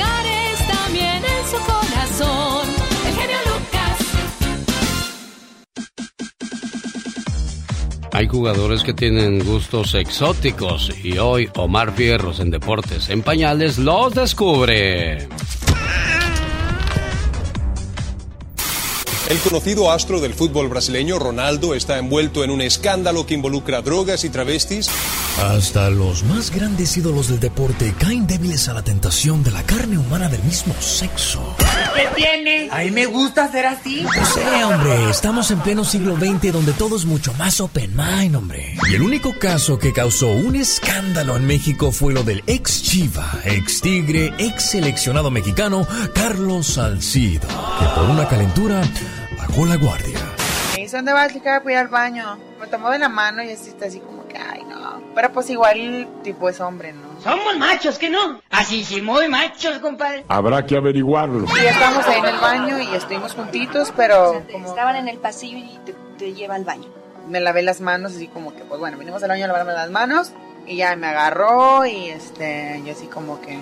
[SPEAKER 1] También en su corazón.
[SPEAKER 4] Hay jugadores que tienen gustos exóticos y hoy Omar Fierros en Deportes en Pañales los descubre.
[SPEAKER 31] El conocido astro del fútbol brasileño, Ronaldo, está envuelto en un escándalo que involucra drogas y travestis.
[SPEAKER 11] Hasta los más grandes ídolos del deporte caen débiles a la tentación de la carne humana del mismo sexo.
[SPEAKER 32] ¿Qué tiene? A mí me gusta ser así.
[SPEAKER 11] No sé, hombre, estamos en pleno siglo XX donde todo es mucho más open mind, hombre. Y el único caso que causó un escándalo en México fue lo del ex Chiva, ex Tigre, ex seleccionado mexicano, Carlos Salcido, que por una calentura bajó la guardia.
[SPEAKER 24] Me dice, ¿dónde vas, chica? Voy al baño. Me tomó de la mano y así está así como que, ay, no. Pero pues igual, tipo, es hombre, ¿no?
[SPEAKER 32] Somos machos, ¿que no? Así sí, muy machos, compadre.
[SPEAKER 33] Habrá que averiguarlo.
[SPEAKER 24] Y ya estamos ahí en el baño y estuvimos juntitos, pero como
[SPEAKER 34] Estaban en el pasillo y te, te lleva al baño.
[SPEAKER 24] me lavé las manos, así como que, pues bueno, vinimos al baño a lavarme las manos y ya me agarró y este, yo así como que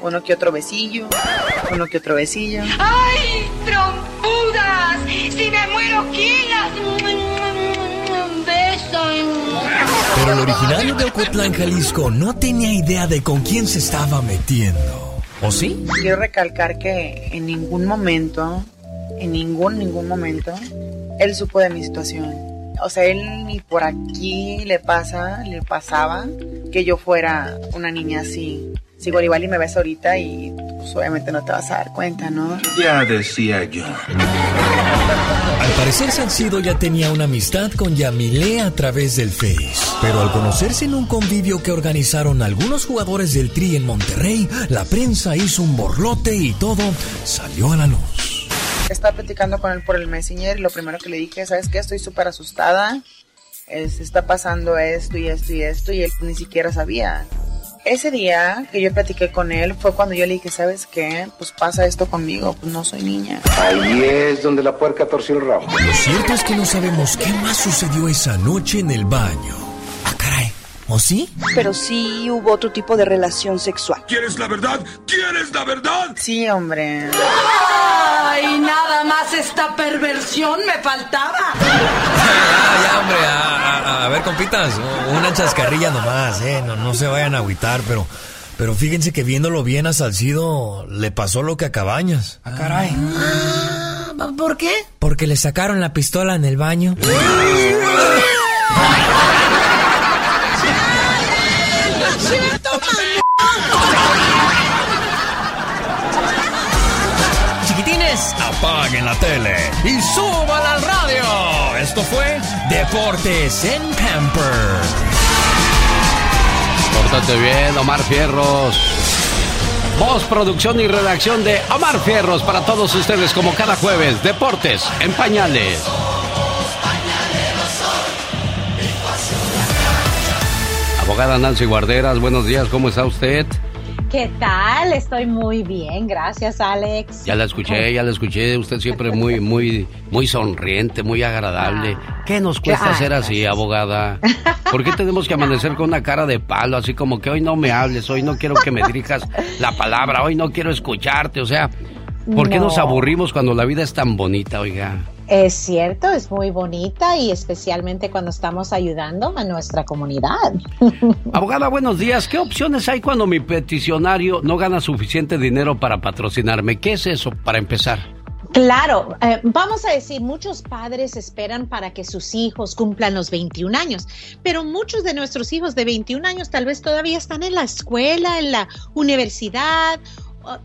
[SPEAKER 24] uno que otro besillo, uno que otro besillo.
[SPEAKER 32] ¡Ay, trompudas! Si me muero, ¿quién las besan?
[SPEAKER 11] Pero el originario de Ocotlán, Jalisco, no tenía idea de con quién se estaba metiendo. ¿O sí?
[SPEAKER 24] Quiero recalcar que en ningún momento, en ningún, ningún momento, él supo de mi situación. O sea, él ni por aquí le pasa, le pasaba que yo fuera una niña así. Si igual igual y me ves ahorita y pues, obviamente no te vas a dar cuenta, ¿no?
[SPEAKER 33] Ya decía yo.
[SPEAKER 11] Al parecer Salcido ya tenía una amistad con Yamile a través del Face. Pero al conocerse en un convivio que organizaron algunos jugadores del Tri en Monterrey, la prensa hizo un borlote y todo salió a la luz.
[SPEAKER 24] Estaba platicando con él por el Messenger y lo primero que le dije, ¿sabes qué? Estoy súper asustada. Es, está pasando esto y esto y esto y él ni siquiera sabía. Ese día que yo platiqué con él fue cuando yo le dije, ¿sabes qué? Pues pasa esto conmigo, pues no soy niña.
[SPEAKER 33] Ahí es donde la puerca torció el rabo.
[SPEAKER 11] Lo cierto es que no sabemos qué más sucedió esa noche en el baño. Ah. ¿O sí?
[SPEAKER 34] Pero sí hubo otro tipo de relación sexual.
[SPEAKER 33] ¿Quieres la verdad? ¿Quieres la verdad?
[SPEAKER 24] Sí, hombre.
[SPEAKER 32] ¡Ay, nada más esta perversión me faltaba!
[SPEAKER 11] Ya, ya, hombre. A, a- a ver, compitas, una chascarrilla nomás, ¿eh? No, no se vayan a agüitar, pero... Pero fíjense que viéndolo bien a Salcido, le pasó lo que a Cabañas. Ah, caray.
[SPEAKER 32] ¿Por qué?
[SPEAKER 11] Porque le sacaron la pistola en el baño. Chiquitines, apaguen la tele y suban al radio. Esto fue Deportes en Pamper.
[SPEAKER 4] Pórtate bien, Omar Fierros. Voz, producción y redacción de Omar Fierros para todos ustedes como cada jueves. Deportes en pañales. Abogada Nancy Guarderas, buenos días, ¿cómo está usted?
[SPEAKER 35] ¿Qué tal? Estoy muy bien, gracias Alex.
[SPEAKER 4] Ya la escuché, ya la escuché, usted siempre muy, muy, muy sonriente, muy agradable. ¿Qué nos cuesta
[SPEAKER 35] Ah,
[SPEAKER 4] ser así, abogada? ¿Por qué tenemos que amanecer con una cara de palo, así como que hoy no me hables, hoy no quiero que me dirijas la palabra, hoy no quiero escucharte? O sea, ¿por qué nos
[SPEAKER 35] No.
[SPEAKER 4] aburrimos cuando la vida es tan bonita, oiga?
[SPEAKER 35] Es cierto, es muy bonita y especialmente cuando estamos ayudando a nuestra comunidad.
[SPEAKER 4] Abogada, buenos días. ¿Qué opciones hay cuando mi peticionario no gana suficiente dinero para patrocinarme? ¿Qué es eso, para empezar?
[SPEAKER 35] Claro, eh, vamos a decir, muchos padres esperan para que sus hijos cumplan los 21 años, pero muchos de nuestros hijos de 21 años tal vez todavía están en la escuela, en la universidad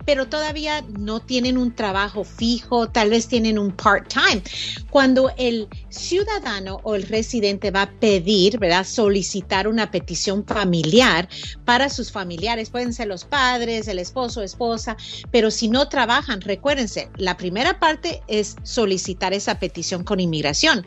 [SPEAKER 35] pero todavía no tienen un trabajo fijo, tal vez tienen un part-time. Cuando el ciudadano o el residente va a pedir, ¿verdad? Solicitar una petición familiar para sus familiares, pueden ser los padres, el esposo, esposa, pero si no trabajan, recuérdense, la primera parte es solicitar esa petición con inmigración,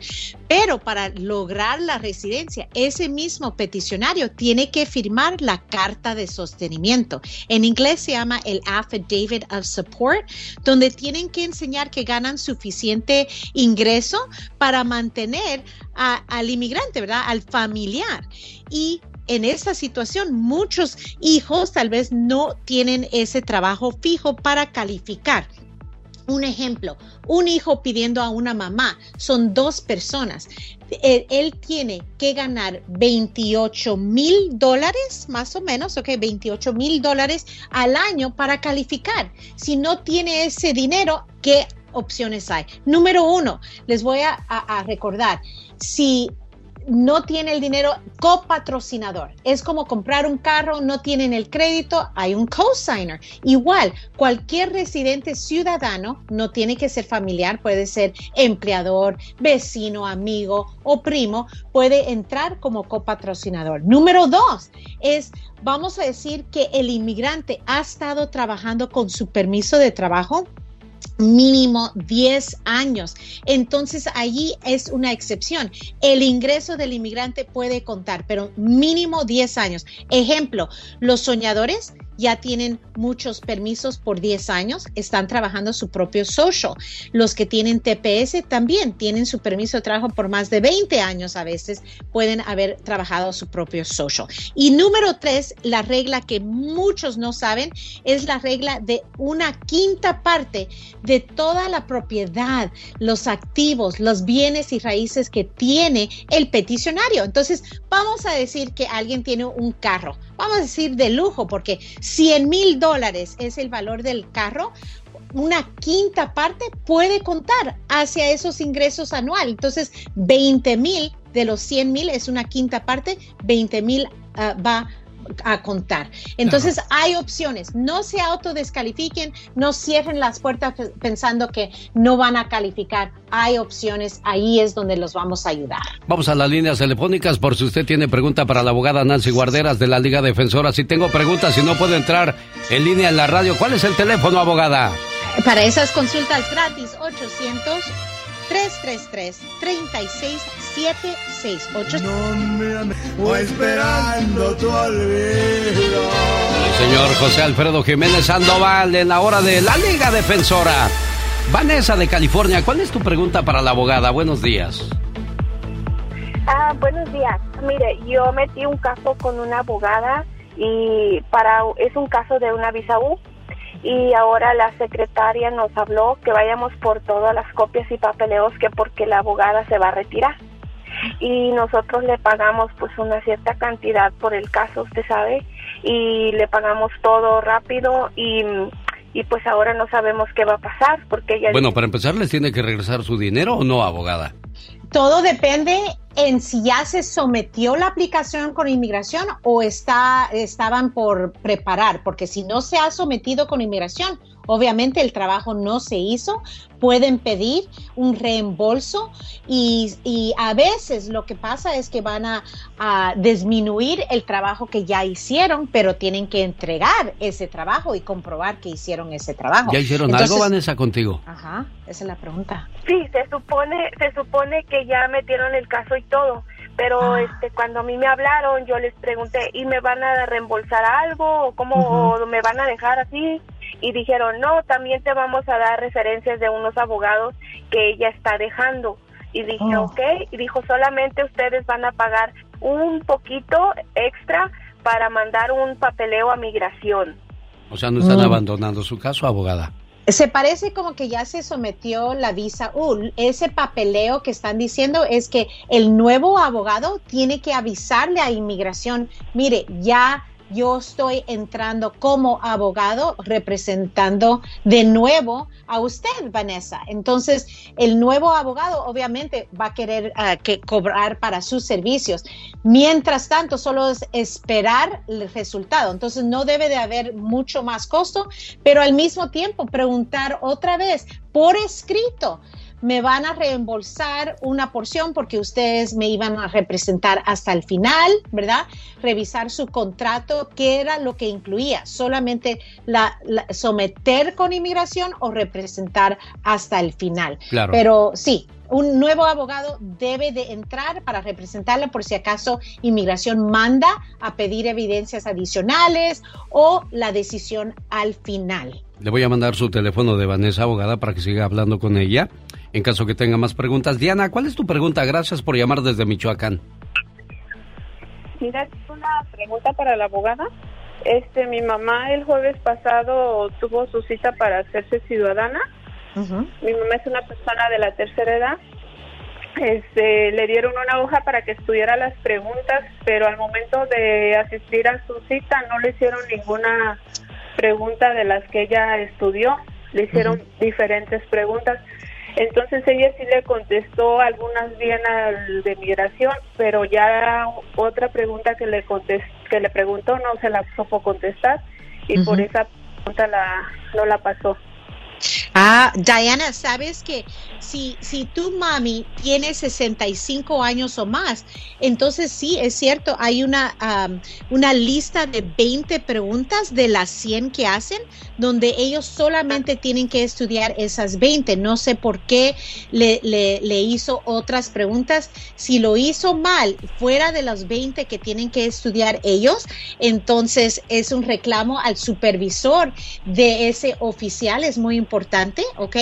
[SPEAKER 35] pero para lograr la residencia, ese mismo peticionario tiene que firmar la carta de sostenimiento. En inglés se llama el Affidavit of Support, donde tienen que enseñar que ganan suficiente ingreso para mantener al inmigrante, ¿verdad? Al familiar. Y en esta situación, muchos hijos tal vez no tienen ese trabajo fijo para calificar. Un ejemplo, un hijo pidiendo a una mamá, son dos personas. Él, tiene que ganar 28 mil dólares, más o menos, ok, 28 mil dólares al año para calificar. Si no tiene ese dinero, ¿qué opciones hay? Número uno, les voy a recordar, si no tiene el dinero copatrocinador. Es como comprar un carro, no tienen el crédito, hay un cosigner. Igual, cualquier residente ciudadano, no tiene que ser familiar, puede ser empleador, vecino, amigo o primo, puede entrar como copatrocinador. Número dos es, vamos a decir que el inmigrante ha estado trabajando con su permiso de trabajo mínimo 10 años. Entonces allí es una excepción. El ingreso del inmigrante puede contar, pero mínimo 10 años. Ejemplo, los soñadores ya tienen muchos permisos por 10 años, están trabajando su propio social. Los que tienen TPS también tienen su permiso de trabajo por más de 20 años a veces, pueden haber trabajado su propio social. Y número tres, la regla que muchos no saben es la regla de una quinta parte de toda la propiedad, los activos, los bienes y raíces que tiene el peticionario. Entonces, vamos a decir que alguien tiene un carro, vamos a decir de lujo, porque 100 mil dólares es el valor del carro, una quinta parte puede contar hacia esos ingresos anuales. Entonces, 20 mil de los 100 mil es una quinta parte, 20 mil ah, va a contar. Entonces hay opciones, no se autodescalifiquen, no cierren las puertas pensando que no van a calificar, hay opciones, ahí es donde los vamos a ayudar.
[SPEAKER 4] Vamos a las líneas telefónicas por si usted tiene pregunta para la abogada Nancy Guarderas de la Liga Defensora. Si tengo preguntas, si no puedo entrar en línea en la radio, ¿cuál es el teléfono, abogada?
[SPEAKER 35] Para esas consultas gratis, 800 333-3676.
[SPEAKER 36] No me o esperando tu olvido.
[SPEAKER 4] señor José Alfredo Jiménez Sandoval en la hora de la Liga Defensora. Vanessa de California, ¿cuál es tu pregunta para la abogada? Buenos días.
[SPEAKER 26] Ah, buenos días. Mire, yo metí un caso con una abogada y para es un caso de una visa U y ahora la secretaria nos habló que vayamos por todas las copias y papeleos que porque la abogada se va a retirar y nosotros le pagamos pues una cierta cantidad por el caso, usted sabe, y le pagamos todo rápido y, y pues ahora no sabemos qué va a pasar porque ella...
[SPEAKER 4] Bueno, para empezar, ¿les tiene que regresar su dinero o no, abogada?
[SPEAKER 35] Todo depende en si ya se sometió la aplicación con inmigración o está, estaban por preparar, porque si no se ha sometido con inmigración, obviamente el trabajo no se hizo, pueden pedir un reembolso y, a veces lo que pasa es que van a, disminuir el trabajo que ya hicieron, pero tienen que entregar ese trabajo y comprobar que hicieron ese trabajo.
[SPEAKER 4] ¿Ya hicieron algo, Vanessa, contigo?
[SPEAKER 35] Ajá, esa es la pregunta.
[SPEAKER 26] Sí, se supone, se supone que ya metieron el caso y todo pero ah. este cuando a mí me hablaron yo les pregunté y me van a reembolsar algo o cómo me van a dejar así y dijeron, no, también te vamos a dar referencias de unos abogados que ella está dejando. Y dije, oh. ok, y dijo, solamente ustedes van a pagar un poquito extra para mandar un papeleo a migración.
[SPEAKER 4] O sea, no están mm. abandonando su caso, abogada.
[SPEAKER 35] Se parece como que ya se sometió la visa U. ese papeleo que están diciendo es que el nuevo abogado tiene que avisarle a inmigración, mire, ya yo estoy entrando como abogado representando de nuevo a usted, Vanessa. Entonces, el nuevo abogado obviamente va a querer ah, que cobrar para sus servicios. Mientras tanto, solo es esperar el resultado. Entonces, no debe de haber mucho más costo, pero al mismo tiempo preguntar otra vez por escrito me van a reembolsar una porción porque ustedes me iban a representar hasta el final, ¿verdad? Revisar su contrato, qué era lo que incluía, solamente la, la- someter con inmigración o representar hasta el final.
[SPEAKER 4] Claro.
[SPEAKER 35] Pero sí, un nuevo abogado debe de entrar para representarle por si acaso inmigración manda a pedir evidencias adicionales o la decisión al final.
[SPEAKER 4] Le voy a mandar su teléfono de Vanessa Abogada para que siga hablando con ella en caso que tenga más preguntas. Diana, ¿cuál es tu pregunta? Gracias por llamar desde Michoacán.
[SPEAKER 37] Mira, tengo una pregunta para la abogada. Este, mi mamá el jueves pasado tuvo su cita para hacerse ciudadana. Mi mamá es una persona de la tercera edad. Este, le dieron una hoja para que estudiara las preguntas, pero al momento de asistir a su cita no le hicieron ninguna pregunta de las que ella estudió. Le hicieron diferentes preguntas. Entonces ella sí le contestó algunas bien al de migración, pero ya otra pregunta que le contes- que le preguntó no se la supo contestar y por esa pregunta la no la pasó.
[SPEAKER 35] Ah, Diana, sabes que si, si tu mami tiene 65 años o más, entonces sí, es cierto, hay una, am, una lista de 20 preguntas de las 100 que hacen, donde ellos solamente tienen que estudiar esas 20. No sé por qué le, le, le hizo otras preguntas. Si lo hizo mal, fuera de las 20 que tienen que estudiar ellos, entonces es un reclamo al supervisor de ese oficial, es muy importante, ¿ok?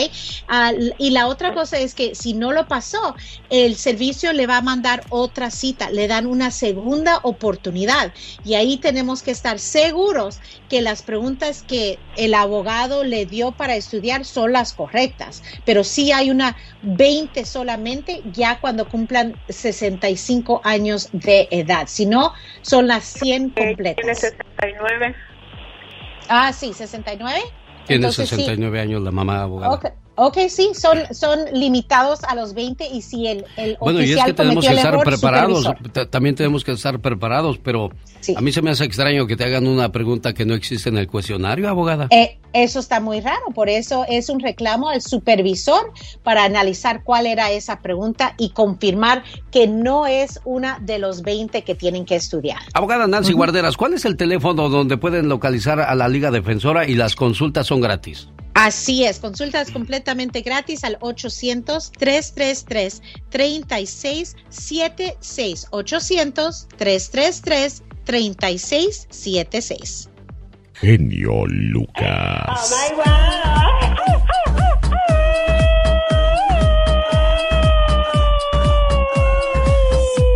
[SPEAKER 35] Y la otra cosa es que si no lo pasó, el servicio le va a mandar otra cita, le dan una segunda oportunidad y ahí tenemos que estar seguros que las preguntas que el abogado le dio para estudiar son las correctas, pero sí hay una 20 solamente ya cuando cumplan 65 años de edad, si no, son las 100 completas.
[SPEAKER 37] Tiene 69.
[SPEAKER 35] Ah, sí, 69.
[SPEAKER 4] Tiene
[SPEAKER 35] Entonces, sí.
[SPEAKER 4] 69 años la mamá abogada.
[SPEAKER 35] Ok, ok, sí, son, son limitados a los 20 y si el, el
[SPEAKER 4] Bueno, y es que tenemos que estar
[SPEAKER 35] error,
[SPEAKER 4] preparados. También tenemos que estar preparados, pero a mí se me hace extraño que te hagan una pregunta que no existe en el cuestionario, abogada.
[SPEAKER 35] Eh, eso está muy raro, por eso es un reclamo al supervisor para analizar cuál era esa pregunta y confirmar que no es una de los 20 que tienen que estudiar.
[SPEAKER 4] Abogada Nancy Guarderas, ¿cuál es el teléfono donde pueden localizar a la Liga Defensora y las consultas son gratis?
[SPEAKER 35] Así es, consultas completamente gratis al 800-333-3676. 800-333-3676.
[SPEAKER 38] Genio Lucas.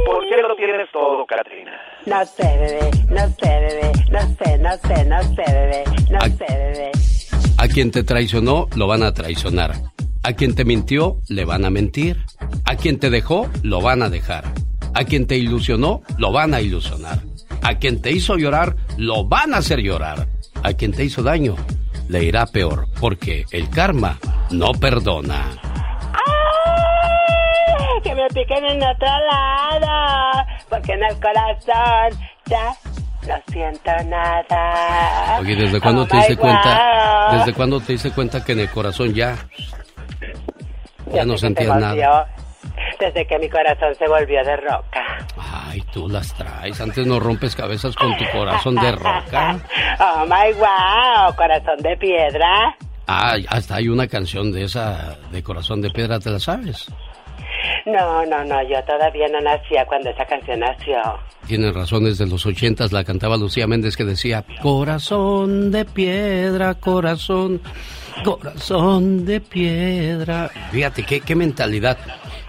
[SPEAKER 39] ¿Por qué lo tienes todo, Katrina?
[SPEAKER 3] No sé, bebé, no sé, bebé, no sé, no sé, no sé, bebé, no sé, bebé.
[SPEAKER 4] A quien te traicionó, lo van a traicionar. A quien te mintió, le van a mentir. A quien te dejó, lo van a dejar. A quien te ilusionó, lo van a ilusionar. A quien te hizo llorar, lo van a hacer llorar. A quien te hizo daño, le irá peor, porque el karma no perdona.
[SPEAKER 3] Que me piquen en otro lado, porque en el corazón ya no siento nada.
[SPEAKER 4] Oye, ¿desde cuándo
[SPEAKER 3] Oh
[SPEAKER 4] te diste cuenta? ¿Desde cuándo te diste cuenta que en el corazón ya ya no
[SPEAKER 3] se
[SPEAKER 4] sentías nada?
[SPEAKER 3] Desde que mi corazón se volvió de roca.
[SPEAKER 4] Ay, tú las traes. Antes no rompes cabezas con tu corazón de roca.
[SPEAKER 3] Oh my wow, corazón de piedra.
[SPEAKER 4] Ah, hasta hay una canción de esa de corazón de piedra, ¿te la sabes?
[SPEAKER 3] No, no, no, yo todavía no nacía cuando esa canción nació.
[SPEAKER 4] Tienes razón, desde los ochentas la cantaba Lucía Méndez que decía Corazón de piedra, corazón, corazón de piedra. Fíjate, qué, qué mentalidad.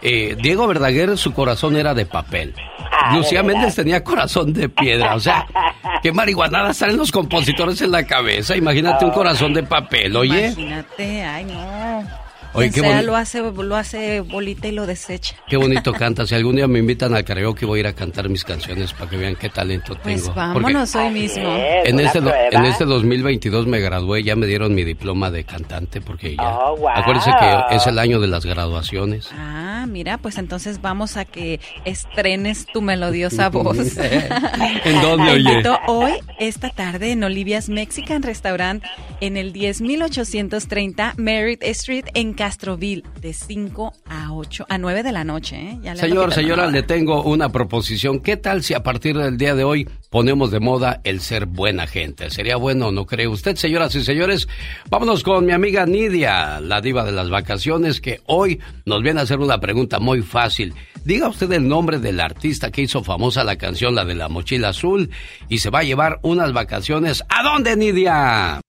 [SPEAKER 4] Eh, Diego Verdaguer, su corazón era de papel.
[SPEAKER 3] Ah,
[SPEAKER 4] Lucía
[SPEAKER 3] verdad.
[SPEAKER 4] Méndez tenía corazón de piedra. O sea, qué marihuanada salen los compositores en la cabeza. Imagínate un corazón de papel, oye.
[SPEAKER 20] Imagínate, ay no.
[SPEAKER 4] Oye, qué
[SPEAKER 20] Quien sea, lo hace, lo hace bolita y lo desecha.
[SPEAKER 4] Qué bonito canta. Si algún día me invitan al karaoke, voy a ir a cantar mis canciones para que vean qué talento
[SPEAKER 20] Pues
[SPEAKER 4] tengo.
[SPEAKER 20] vámonos hoy mismo.
[SPEAKER 4] En este, en este 2022 me gradué, ya me dieron mi diploma de cantante porque ya...
[SPEAKER 20] Oh, wow.
[SPEAKER 4] Acuérdense que es el año de las graduaciones.
[SPEAKER 20] Ah, mira, pues entonces vamos a que estrenes tu melodiosa voz.
[SPEAKER 4] ¿En dónde, oye?
[SPEAKER 20] invito hoy, esta tarde, en Olivia's Mexican Restaurant, en el 10830 Merritt Street, en Castroville, de 5 a 8, a 9 de la noche. ¿eh? Ya
[SPEAKER 4] Señor, señora, le tengo una proposición. ¿Qué tal si a partir del día de hoy ponemos de moda el ser buena gente? ¿Sería bueno, no cree usted, señoras y señores? Vámonos con mi amiga Nidia, la diva de las vacaciones, que hoy nos viene a hacer una pregunta muy fácil. Diga usted el nombre del artista que hizo famosa la canción, la de la mochila azul, y se va a llevar unas vacaciones. ¿A dónde, Nidia?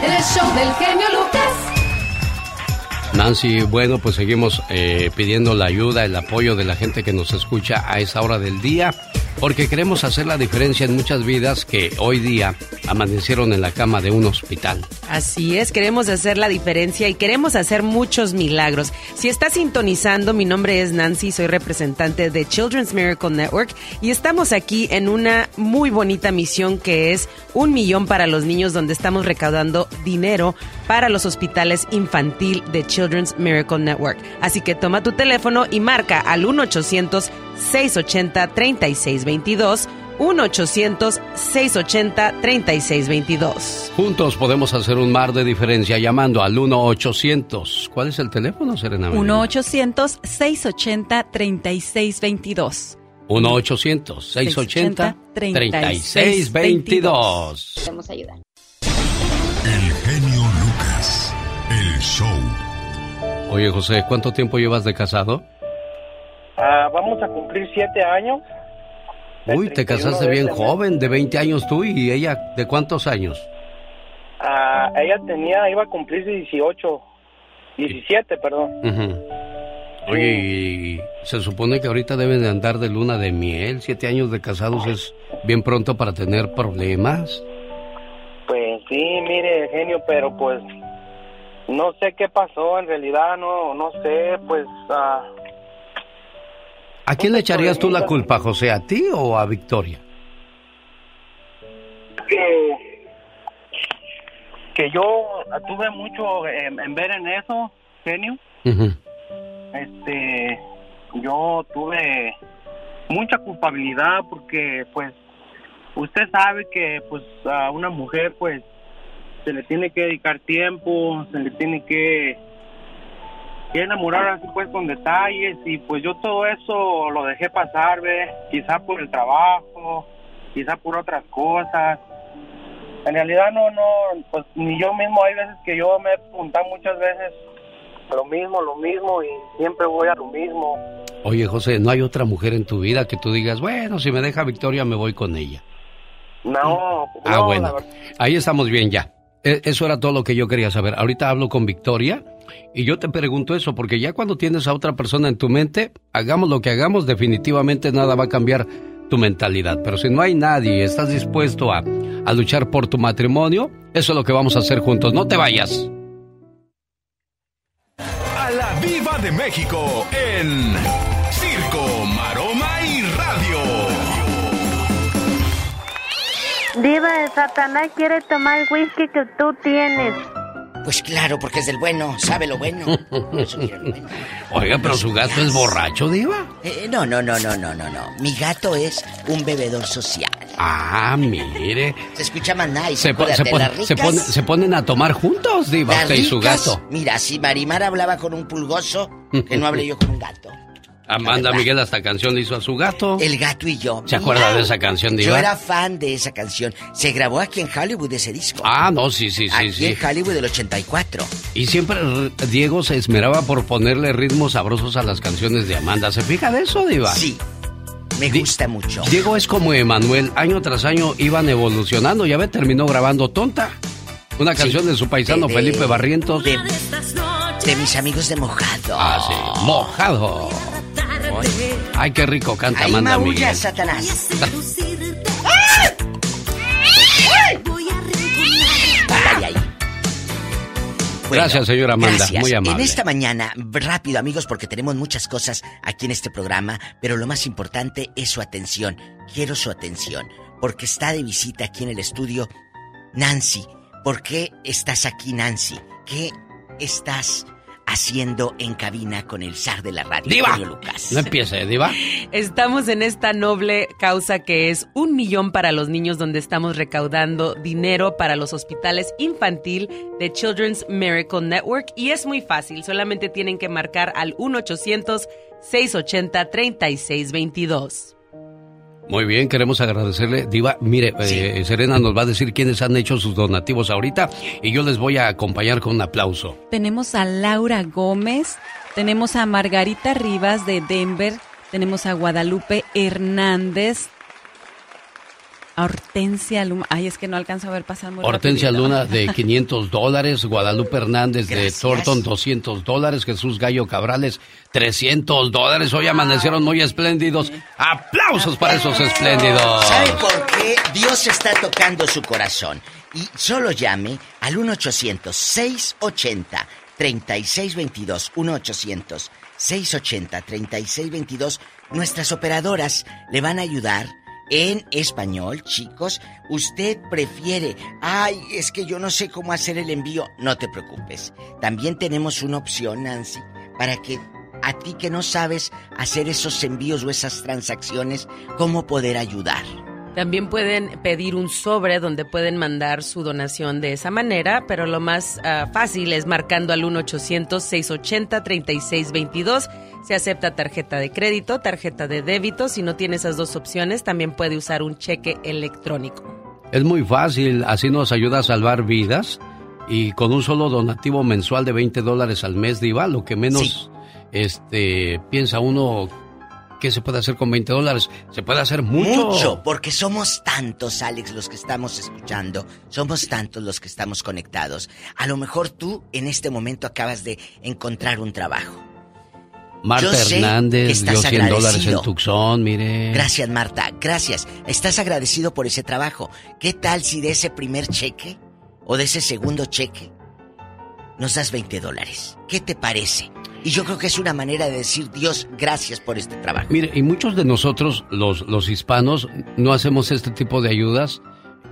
[SPEAKER 1] El show del genio Lucas.
[SPEAKER 4] Nancy, bueno, pues seguimos eh, pidiendo la ayuda, el apoyo de la gente que nos escucha a esa hora del día, porque queremos hacer la diferencia en muchas vidas que hoy día amanecieron en la cama de un hospital.
[SPEAKER 9] Así es, queremos hacer la diferencia y queremos hacer muchos milagros. Si está sintonizando, mi nombre es Nancy, soy representante de Children's Miracle Network y estamos aquí en una muy bonita misión que es un millón para los niños donde estamos recaudando dinero para los hospitales infantil de Children's Miracle Network. Así que toma tu teléfono y marca al 1-800-680-3622. 1-800-680-3622.
[SPEAKER 4] Juntos podemos hacer un mar de diferencia llamando al 1-800. ¿Cuál es el teléfono, Serena?
[SPEAKER 20] 1-800-680-3622.
[SPEAKER 4] 1-800-680-3622.
[SPEAKER 40] Podemos ayudar.
[SPEAKER 4] Oye, José, ¿cuánto tiempo llevas de casado?
[SPEAKER 39] Ah, vamos a cumplir siete años.
[SPEAKER 4] Uy, te
[SPEAKER 39] 31
[SPEAKER 4] casaste bien
[SPEAKER 39] este
[SPEAKER 4] joven, de 20 años tú y ella, ¿de cuántos años?
[SPEAKER 39] Ah, ella tenía, iba a cumplir 18, 17, perdón.
[SPEAKER 4] Ujú. Oye, y se supone que ahorita deben de andar de luna de miel. Siete años de casados es bien pronto para tener problemas.
[SPEAKER 39] Pues sí, mire, genio, pero pues no sé qué pasó, en realidad no, no sé, pues ah,
[SPEAKER 4] ¿A quién le echarías tú la culpa, José? ¿A ti o a Victoria?
[SPEAKER 39] que, que yo tuve mucho en, en ver en eso, genio. Este, yo tuve mucha culpabilidad porque, pues, usted sabe que, pues, a una mujer, pues, se le tiene que dedicar tiempo, se le tiene que, que enamorar así, pues, con detalles y, pues, yo todo eso lo dejé pasar, ve, quizá por el trabajo, quizá por otras cosas. En realidad no, no, pues ni yo mismo hay veces que yo me he preguntado muchas veces lo mismo, lo mismo y siempre voy a lo mismo.
[SPEAKER 4] Oye, José, ¿no hay otra mujer en tu vida que tú digas, bueno, si me deja Victoria me voy con ella?
[SPEAKER 39] No,
[SPEAKER 4] Ah,
[SPEAKER 39] no,
[SPEAKER 4] bueno. Ahí estamos bien ya. E- Eso era todo lo que yo quería saber. Ahorita hablo con Victoria y yo te pregunto eso, porque ya cuando tienes a otra persona en tu mente, hagamos lo que hagamos, definitivamente nada va a cambiar tu mentalidad. Pero si no hay nadie estás dispuesto a, a luchar por tu matrimonio, eso es lo que vamos a hacer juntos. No te vayas.
[SPEAKER 2] A la Viva de México en Circo,
[SPEAKER 41] Diva de Satanás quiere tomar el whisky que tú tienes.
[SPEAKER 27] Pues claro, porque es del bueno, sabe lo bueno.
[SPEAKER 4] Oiga, pero su gato es borracho, Diva.
[SPEAKER 27] Eh, no, no, no, no, no, no, no. Mi gato es un bebedor social.
[SPEAKER 4] Ah, mire.
[SPEAKER 27] Se escucha más nice.
[SPEAKER 4] Se, po- se pon-
[SPEAKER 27] las
[SPEAKER 4] se
[SPEAKER 27] ricas-
[SPEAKER 4] pone- se ponen a tomar juntos, Diva, usted y su gato.
[SPEAKER 27] Mira, si Marimar hablaba con un pulgoso, que no hable yo con un gato.
[SPEAKER 4] Amanda Miguel hasta canción le hizo a su gato.
[SPEAKER 27] El gato y yo.
[SPEAKER 4] ¿Se acuerda de esa canción,
[SPEAKER 27] Yo
[SPEAKER 4] Diva?
[SPEAKER 27] era fan de esa canción. Se grabó aquí en Hollywood ese disco.
[SPEAKER 4] Ah, no, sí, sí, sí,
[SPEAKER 27] aquí
[SPEAKER 4] sí.
[SPEAKER 27] en Hollywood del 84.
[SPEAKER 4] Y siempre Diego se esmeraba por ponerle ritmos sabrosos a las canciones de Amanda. ¿Se fija de eso, Diva?
[SPEAKER 27] Sí. Me gusta mucho.
[SPEAKER 4] Diego es como Emanuel, año tras año iban evolucionando. Ya ve, terminó grabando Tonta. Una canción de su paisano
[SPEAKER 27] De- de-
[SPEAKER 4] Felipe Barrientos.
[SPEAKER 27] De, de mis amigos de Mojado.
[SPEAKER 4] Ah, sí. Mojado. Ay, qué rico canta
[SPEAKER 27] Ahí
[SPEAKER 4] Amanda Miguel.
[SPEAKER 27] Satanás. Ay, ay.
[SPEAKER 4] Gracias, señora Amanda.
[SPEAKER 27] Gracias.
[SPEAKER 4] Muy amable.
[SPEAKER 27] En esta mañana, rápido, amigos, porque tenemos muchas cosas aquí en este programa, pero lo más importante es su atención. Quiero su atención, porque está de visita aquí en el estudio Nancy. ¿Por qué estás aquí, Nancy? ¿Qué estás haciendo en cabina con el zar de la radio,
[SPEAKER 4] ¡Diva!
[SPEAKER 27] Lucas?
[SPEAKER 4] No empiece, Diva.
[SPEAKER 9] Estamos en esta noble causa que es un millón para los niños, donde estamos recaudando dinero para los hospitales infantil de Children's Miracle Network. Y es muy fácil, solamente tienen que marcar al 1-800-680-3622.
[SPEAKER 4] Muy bien, queremos agradecerle. Diva, mire, eh, Serena nos va a decir quiénes han hecho sus donativos ahorita y yo les voy a acompañar con un aplauso.
[SPEAKER 20] Tenemos a Laura Gómez, tenemos a Margarita Rivas de Denver, tenemos a Guadalupe Hernández, a Hortensia Luma. Ay, es que no alcanzo a ver pasar muy
[SPEAKER 4] Hortensia
[SPEAKER 20] rapidito.
[SPEAKER 4] Luna de 500 dólares, Guadalupe Hernández de. Thornton 200 dólares, Jesús Gallo Cabrales 300 dólares. Hoy amanecieron muy espléndidos. Aplausos para esos espléndidos.
[SPEAKER 27] ¿Sabe por qué Dios está tocando su corazón? Y solo llame al 1-800-680-3622. 1-800-680-3622. Nuestras operadoras le van a ayudar en español, chicos. Usted prefiere, ay, es que yo no sé cómo hacer el envío. No te preocupes. También tenemos una opción, Nancy, para que a ti que no sabes hacer esos envíos o esas transacciones, cómo poder ayudar.
[SPEAKER 9] También pueden pedir un sobre donde pueden mandar su donación de esa manera, pero lo más ah, fácil es marcando al 1-800-680-3622. Se acepta tarjeta de crédito, tarjeta de débito. Si no tiene esas dos opciones, también puede usar un cheque electrónico.
[SPEAKER 4] Es muy fácil, así nos ayuda a salvar vidas. Y con un solo donativo mensual de 20 dólares al mes, Diva, lo que menos este, piensa uno que se puede hacer con 20 dólares. Se puede hacer mucho.
[SPEAKER 27] Mucho, porque somos tantos, Alex, los que estamos escuchando. Somos tantos los que estamos conectados. A lo mejor tú en este momento acabas de encontrar un trabajo.
[SPEAKER 4] Marta
[SPEAKER 27] Yo
[SPEAKER 4] Hernández dio 100 dólares en. Tucson, mire.
[SPEAKER 27] Gracias, Marta. Gracias. Estás agradecido por ese trabajo. ¿Qué tal si de ese primer cheque o de ese segundo cheque nos das 20 dólares? ¿Qué te parece? Y yo creo que es una manera de decir, Dios, gracias por este trabajo.
[SPEAKER 4] Mire, y muchos de nosotros, los, los hispanos, no hacemos este tipo de ayudas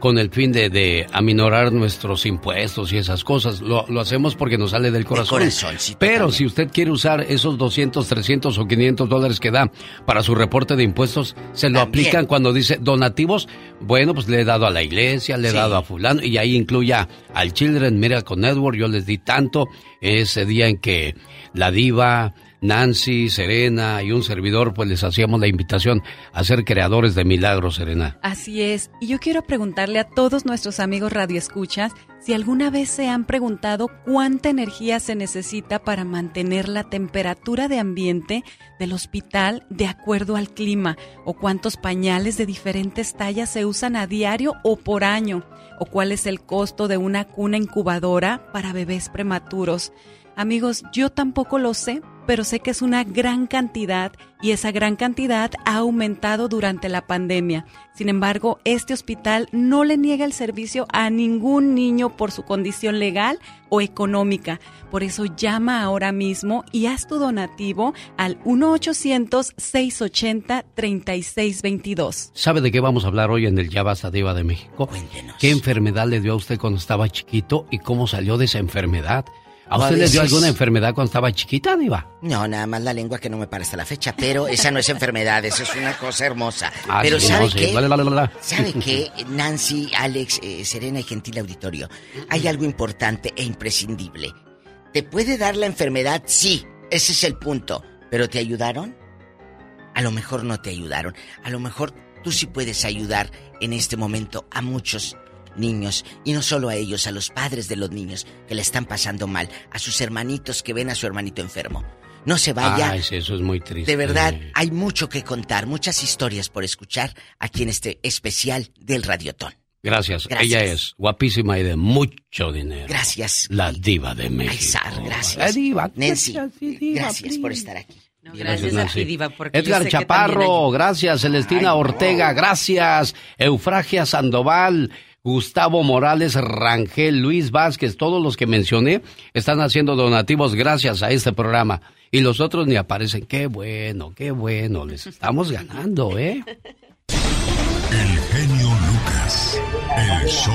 [SPEAKER 4] con el fin de, de aminorar nuestros impuestos y esas cosas. Lo, lo hacemos porque nos sale del corazón.
[SPEAKER 27] corazón, sí,
[SPEAKER 4] Pero si usted quiere usar esos 200, 300 o 500 dólares que da para su reporte de impuestos, se lo
[SPEAKER 27] También.
[SPEAKER 4] aplican cuando dice donativos. Bueno, pues le he dado a la iglesia, le he
[SPEAKER 27] Sí.
[SPEAKER 4] dado a fulano y ahí incluya al Children Miracle Network. Yo les di tanto ese día en que la diva... Nancy, Serena y un servidor, pues les hacíamos la invitación a ser creadores de milagros, Serena.
[SPEAKER 20] Así es. Y yo quiero preguntarle a todos nuestros amigos radioescuchas si alguna vez se han preguntado cuánta energía se necesita para mantener la temperatura de ambiente del hospital de acuerdo al clima o cuántos pañales de diferentes tallas se usan a diario o por año o cuál es el costo de una cuna incubadora para bebés prematuros. Amigos, yo tampoco lo sé, pero sé que es una gran cantidad y esa gran cantidad ha aumentado durante la pandemia. Sin embargo, este hospital no le niega el servicio a ningún niño por su condición legal o económica. Por eso llama ahora mismo y haz tu donativo al 1-800-680-3622.
[SPEAKER 4] ¿Sabe de qué vamos a hablar hoy en el Ya Basta Diva de México? ¿Qué enfermedad le dio a usted cuando estaba chiquito y cómo salió de esa enfermedad? ¿A usted le dio alguna enfermedad cuando estaba chiquita, Diva?
[SPEAKER 27] No, nada más la lengua que no me para hasta la fecha, pero esa no es enfermedad, eso es una cosa hermosa.
[SPEAKER 4] Ah,
[SPEAKER 27] pero
[SPEAKER 4] sí,
[SPEAKER 27] ¿sabe
[SPEAKER 4] no, sí.
[SPEAKER 27] qué?
[SPEAKER 4] La, la, la.
[SPEAKER 27] ¿Sabe qué? Nancy, Alex, eh, Serena y gentil auditorio, hay algo importante e imprescindible. ¿Te puede dar la enfermedad? Sí, ese es el punto. ¿Pero te ayudaron? A lo mejor no te ayudaron. A lo mejor tú sí puedes ayudar en este momento a muchos niños, y no solo a ellos, a los padres de los niños que le están pasando mal, a sus hermanitos que ven a su hermanito enfermo. No se vaya.
[SPEAKER 4] Ay, eso es muy triste.
[SPEAKER 27] De verdad, hay mucho que contar, muchas historias por escuchar aquí en este especial del Radiotón.
[SPEAKER 4] Gracias.
[SPEAKER 27] Gracias.
[SPEAKER 4] Ella es guapísima y de mucho dinero.
[SPEAKER 27] Gracias.
[SPEAKER 4] La diva de México.
[SPEAKER 27] Gracias.
[SPEAKER 4] La diva.
[SPEAKER 27] Nancy,
[SPEAKER 4] Gracias, diva,
[SPEAKER 27] gracias por estar aquí.
[SPEAKER 9] gracias a ti, Diva, porque yo
[SPEAKER 4] Edgar Chaparro, gracias. Celestina
[SPEAKER 27] Ay, no.
[SPEAKER 4] Ortega, gracias. Eufragia Sandoval, Gustavo Morales Rangel, Luis Vázquez, todos los que mencioné están haciendo donativos gracias a este programa. Y los otros ni aparecen. Qué bueno, qué bueno. Les estamos ganando, ¿eh?
[SPEAKER 38] El genio Lucas. El show.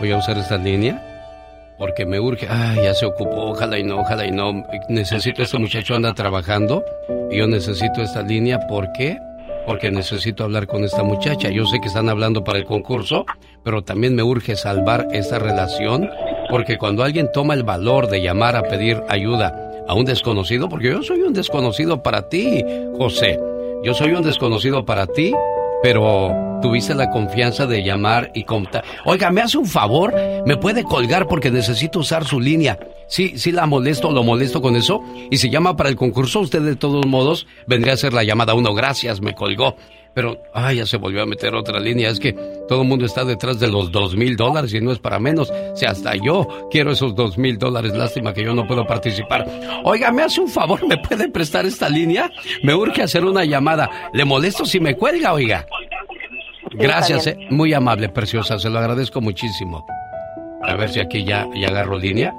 [SPEAKER 4] Voy a usar esta línea porque me urge. Ay, ya se ocupó. Ojalá y no, ojalá y no. Necesito, este muchacho anda trabajando y yo necesito esta línea. ¿Por qué? Porque necesito hablar con esta muchacha. Yo sé que están hablando para el concurso, pero también me urge salvar esta relación porque cuando alguien toma el valor de llamar a pedir ayuda a un desconocido, porque yo soy un desconocido para ti, José. Yo soy un desconocido para ti, pero tuviste la confianza de llamar y contar. Oiga, ¿me hace un favor? ¿Me puede colgar porque necesito usar su línea? Sí, sí la molesto, lo molesto con eso. Y si llama para el concurso, usted de todos modos vendría a hacer la llamada uno. Gracias, me colgó. Pero, ay, ya se volvió a meter otra línea. Es que todo el mundo está detrás de los dos mil dólares y no es para menos. Sea, hasta yo quiero esos dos mil dólares. Lástima que yo no puedo participar. Oiga, ¿me hace un favor? ¿Me puede prestar esta línea? Me urge hacer una llamada. ¿Le molesto si me cuelga, oiga? Gracias, eh. muy amable, preciosa. Se lo agradezco muchísimo. A ver si aquí ya, ya agarro línea.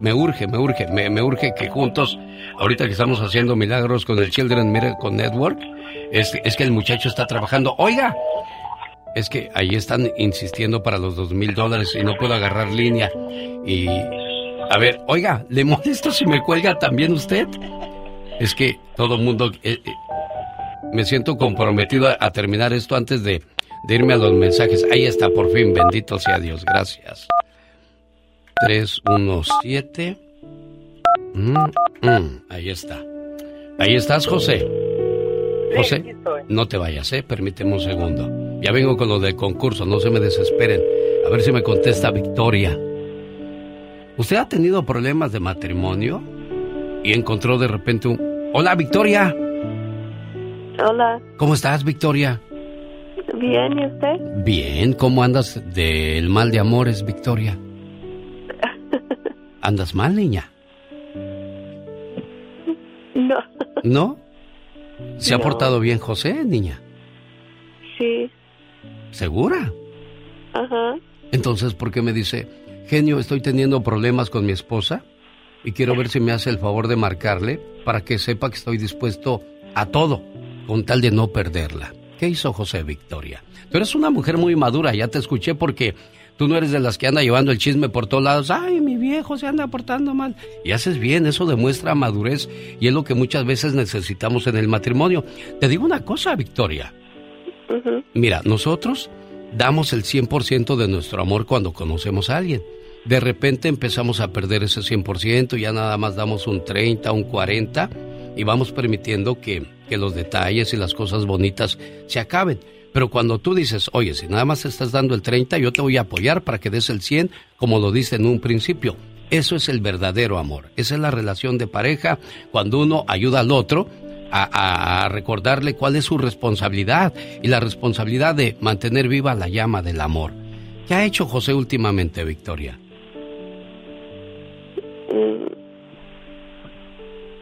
[SPEAKER 4] Me urge, me urge, me, urge que juntos, ahorita que estamos haciendo milagros con el Children Miracle Network, es, que el muchacho está trabajando. Oiga, es que ahí están insistiendo para los dos mil dólares y no puedo agarrar línea. Y, a ver, oiga, ¿le molesto si me cuelga también usted? Es que todo mundo, eh, eh, me siento comprometido a, a terminar esto antes de, de irme a los mensajes. Ahí está, por fin, bendito sea Dios, gracias. 317. Mm, mm, ahí está. Ahí estás, José. José, no te vayas, ¿eh? Permíteme un segundo. Ya vengo con lo del concurso, no se me desesperen. A ver si me contesta Victoria. ¿Usted ha tenido problemas de matrimonio? Y encontró de repente un... Hola, Victoria.
[SPEAKER 40] Hola.
[SPEAKER 4] ¿Cómo estás, Victoria?
[SPEAKER 40] Bien, ¿y usted?
[SPEAKER 4] Bien, ¿cómo andas del mal de amores, Victoria? ¿Andas mal, niña?
[SPEAKER 40] No.
[SPEAKER 4] ¿No? ¿Se ha portado bien José, niña?
[SPEAKER 40] Sí.
[SPEAKER 4] ¿Segura?
[SPEAKER 40] Ajá.
[SPEAKER 4] Entonces, ¿por qué me dice, genio, estoy teniendo problemas con mi esposa y quiero ver si me hace el favor de marcarle para que sepa que estoy dispuesto a todo con tal de no perderla? ¿Qué hizo José Victoria? Tú eres una mujer muy madura, ya te escuché porque tú no eres de las que anda llevando el chisme por todos lados. Ay, mi viejo se anda portando mal. Y haces bien, eso demuestra madurez y es lo que muchas veces necesitamos en el matrimonio. Te digo una cosa, Victoria. Mira, nosotros damos el 100% de nuestro amor cuando conocemos a alguien. De repente empezamos a perder ese 100%, ya nada más damos un 30, un 40 y vamos permitiendo que, que los detalles y las cosas bonitas se acaben. Pero cuando tú dices, oye, si nada más estás dando el 30, yo te voy a apoyar para que des el 100, como lo diste en un principio. Eso es el verdadero amor. Esa es la relación de pareja cuando uno ayuda al otro a, a- recordarle cuál es su responsabilidad y la responsabilidad de mantener viva la llama del amor. ¿Qué ha hecho José últimamente, Victoria?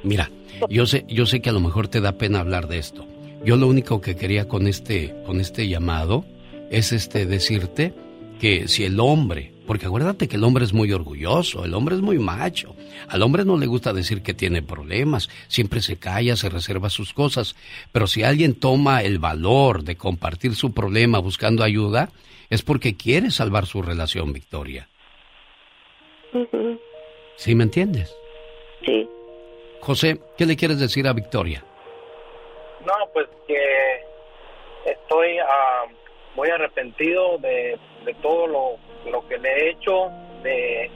[SPEAKER 4] Mira, yo sé, yo sé que a lo mejor te da pena hablar de esto. Yo lo único que quería con este, con este llamado es este decirte que si el hombre, porque acuérdate que el hombre es muy orgulloso, el hombre es muy macho, al hombre no le gusta decir que tiene problemas, siempre se calla, se reserva sus cosas, pero si alguien toma el valor de compartir su problema buscando ayuda, es porque quiere salvar su relación, Victoria. ¿Sí me entiendes?
[SPEAKER 40] Sí.
[SPEAKER 4] José, ¿qué le quieres decir a Victoria?
[SPEAKER 39] No, pues que estoy ah, muy arrepentido de, de todo lo, lo que le he hecho, de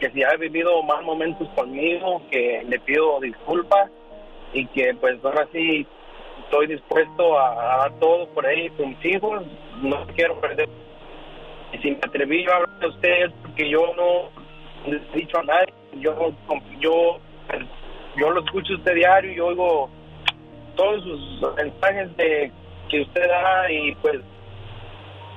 [SPEAKER 39] que si ha vivido más momentos conmigo, que le pido disculpas y que pues ahora sí estoy dispuesto a, dar todo por mis hijos, no quiero perder. Y si me atreví yo a hablar de usted es porque yo no he dicho a nadie, yo, yo, yo lo escucho a usted diario y oigo todos sus mensajes de que usted da y pues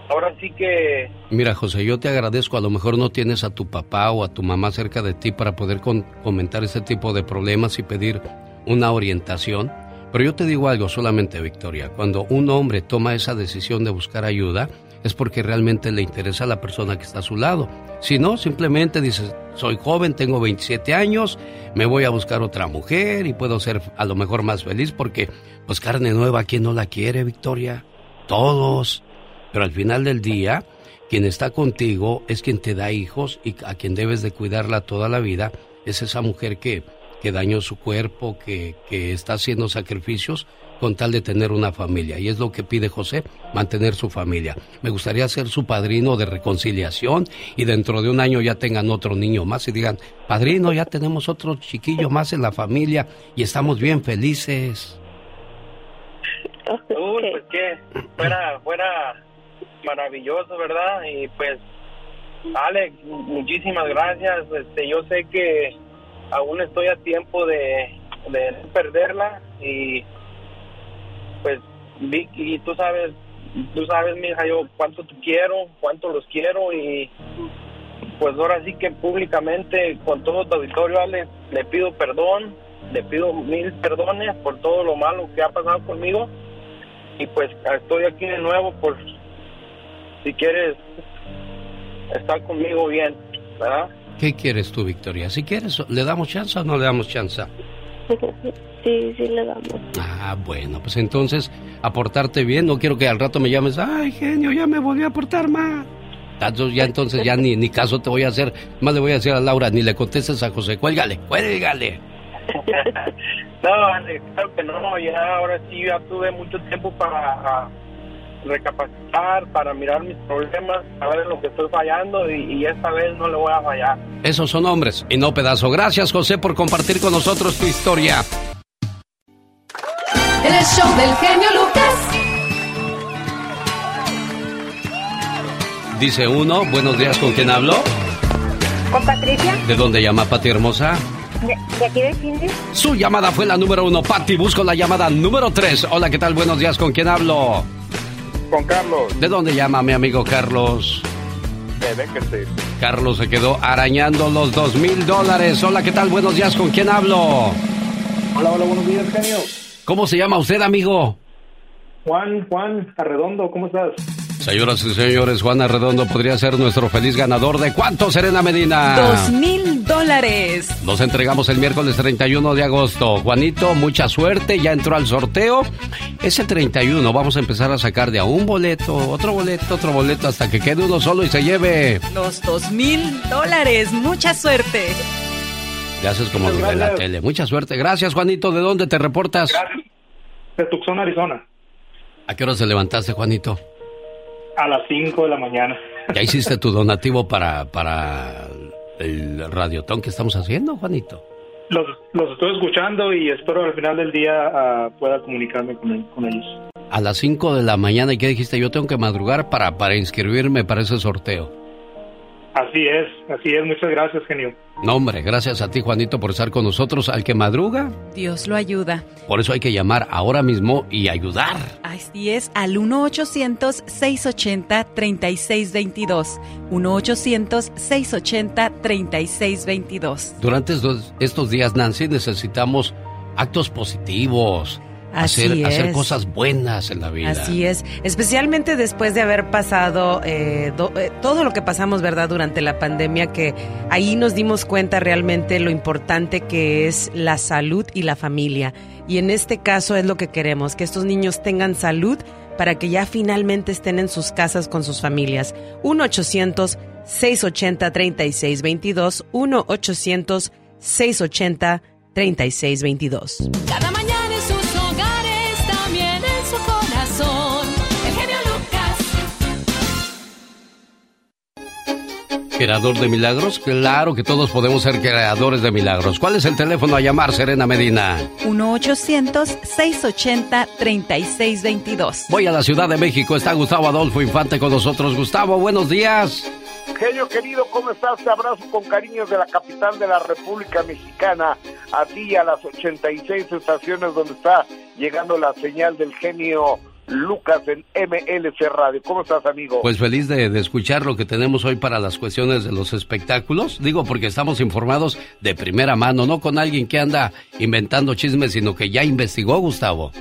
[SPEAKER 39] ahora sí que
[SPEAKER 4] Mira, José, yo te agradezco. A lo mejor no tienes a tu papá o a tu mamá cerca de ti para poder con- comentar ese tipo de problemas y pedir una orientación. Pero yo te digo algo solamente, Victoria. Cuando un hombre toma esa decisión de buscar ayuda, es porque realmente le interesa a la persona que está a su lado. Si no, simplemente dices, soy joven, tengo 27 años, me voy a buscar otra mujer y puedo ser a lo mejor más feliz porque, pues carne nueva, ¿quién no la quiere, Victoria? Todos. Pero al final del día, quien está contigo es quien te da hijos y a quien debes de cuidarla toda la vida es esa mujer que, que dañó su cuerpo, que, que está haciendo sacrificios con tal de tener una familia. Y es lo que pide José, mantener su familia. Me gustaría ser su padrino de reconciliación y dentro de un año ya tengan otro niño más y digan, padrino, ya tenemos otro chiquillo más en la familia y estamos bien felices.
[SPEAKER 39] Uy, pues que fuera, fuera maravilloso, ¿verdad? Y pues, Alex, muchísimas gracias. Este, yo sé que aún estoy a tiempo de, de perderla y pues Vicky, tú sabes, tú sabes, mija, yo cuánto te quiero, cuánto los quiero y pues ahora sí que públicamente con todo tu auditorio, Ale, le pido perdón, le pido mil perdones por todo lo malo que ha pasado conmigo y pues estoy aquí de nuevo por si quieres estar conmigo bien, ¿verdad?
[SPEAKER 4] ¿Qué quieres tú, Victoria? Si quieres, ¿le damos chance o no le damos chance?
[SPEAKER 40] Sí, sí le damos.
[SPEAKER 4] Ah, bueno, pues entonces, aportarte bien. No quiero que al rato me llames, ay, genio, ya me volví a aportar mal. Ya entonces ya ni, ni caso te voy a hacer. Más le voy a decir a Laura, ni le contestes a José. Cuélgale, cuélgale.
[SPEAKER 39] no, claro que no. Ya ahora sí ya tuve mucho tiempo para recapacitar, para mirar mis problemas, ver lo que estoy fallando y, y, esta vez no le voy a fallar.
[SPEAKER 4] Esos son hombres y no pedazo. Gracias José por compartir con nosotros tu historia.
[SPEAKER 1] El show del genio Lucas.
[SPEAKER 4] Dice uno, buenos días, ¿con quién hablo?
[SPEAKER 42] ¿Con Patricia?
[SPEAKER 4] ¿De dónde llama Pati Hermosa?
[SPEAKER 42] ¿De, de aquí de Cindy?
[SPEAKER 4] Su llamada fue la número uno, Pati. Busco la llamada número tres. Hola, ¿qué tal? Buenos días, ¿con quién hablo?
[SPEAKER 43] Con Carlos.
[SPEAKER 4] ¿De dónde llama mi amigo Carlos?
[SPEAKER 43] De Beckerton.
[SPEAKER 4] Carlos se quedó arañando los dos mil dólares. Hola, ¿qué tal? Buenos días, ¿con quién hablo?
[SPEAKER 43] Hola, hola, buenos días, genio.
[SPEAKER 4] ¿Cómo se llama usted, amigo?
[SPEAKER 43] Juan, Juan Arredondo, ¿cómo estás?
[SPEAKER 4] Señoras y señores, Juan Arredondo podría ser nuestro feliz ganador de cuánto, Serena Medina.
[SPEAKER 20] Dos mil dólares.
[SPEAKER 4] Los entregamos el miércoles 31 de agosto. Juanito, mucha suerte, ya entró al sorteo. Es el 31, vamos a empezar a sacar de a un boleto, otro boleto, otro boleto, hasta que quede uno solo y se lleve.
[SPEAKER 20] Los dos mil dólares, mucha suerte.
[SPEAKER 4] Gracias como los de la tele. Mucha suerte. Gracias, Juanito. ¿De dónde te reportas?
[SPEAKER 43] Gracias. De Tucson, Arizona.
[SPEAKER 4] ¿A qué hora se levantaste, Juanito?
[SPEAKER 43] A las 5 de la mañana.
[SPEAKER 4] ¿Ya hiciste tu donativo para, para el radiotón que estamos haciendo, Juanito?
[SPEAKER 43] Los, los estoy escuchando y espero al final del día uh, pueda comunicarme con, con, ellos.
[SPEAKER 4] A las 5 de la mañana, ¿y qué dijiste? Yo tengo que madrugar para, para inscribirme para ese sorteo.
[SPEAKER 43] Así es, así es. Muchas gracias, genio.
[SPEAKER 4] No, hombre, gracias a ti, Juanito, por estar con nosotros. Al que madruga,
[SPEAKER 20] Dios lo ayuda.
[SPEAKER 4] Por eso hay que llamar ahora mismo y ayudar.
[SPEAKER 20] Así es, al 1-800-680-3622. 1-800-680-3622.
[SPEAKER 4] Durante estos, estos días, Nancy, necesitamos actos positivos.
[SPEAKER 20] Así
[SPEAKER 4] hacer,
[SPEAKER 20] es.
[SPEAKER 4] hacer cosas buenas en la vida.
[SPEAKER 9] Así es, especialmente después de haber pasado eh, do, eh, todo lo que pasamos, ¿verdad? Durante la pandemia, que ahí nos dimos cuenta realmente lo importante que es la salud y la familia. Y en este caso es lo que queremos, que estos niños tengan salud para que ya finalmente estén en sus casas con sus familias. 1-800-680-3622, 1-800-680-3622.
[SPEAKER 1] Cada mañana
[SPEAKER 4] ¿Creador de milagros? Claro que todos podemos ser creadores de milagros. ¿Cuál es el teléfono a llamar, Serena Medina?
[SPEAKER 20] 1-800-680-3622.
[SPEAKER 4] Voy a la Ciudad de México. Está Gustavo Adolfo Infante con nosotros. Gustavo, buenos días.
[SPEAKER 44] Genio querido, ¿cómo estás? Te abrazo con cariño de la capital de la República Mexicana, a ti y a las 86 estaciones donde está llegando la señal del genio Lucas en MLC Radio. ¿Cómo estás, amigo?
[SPEAKER 4] Pues feliz de, de, escuchar lo que tenemos hoy para las cuestiones de los espectáculos. Digo, porque estamos informados de primera mano, no con alguien que anda inventando chismes, sino que ya investigó, Gustavo.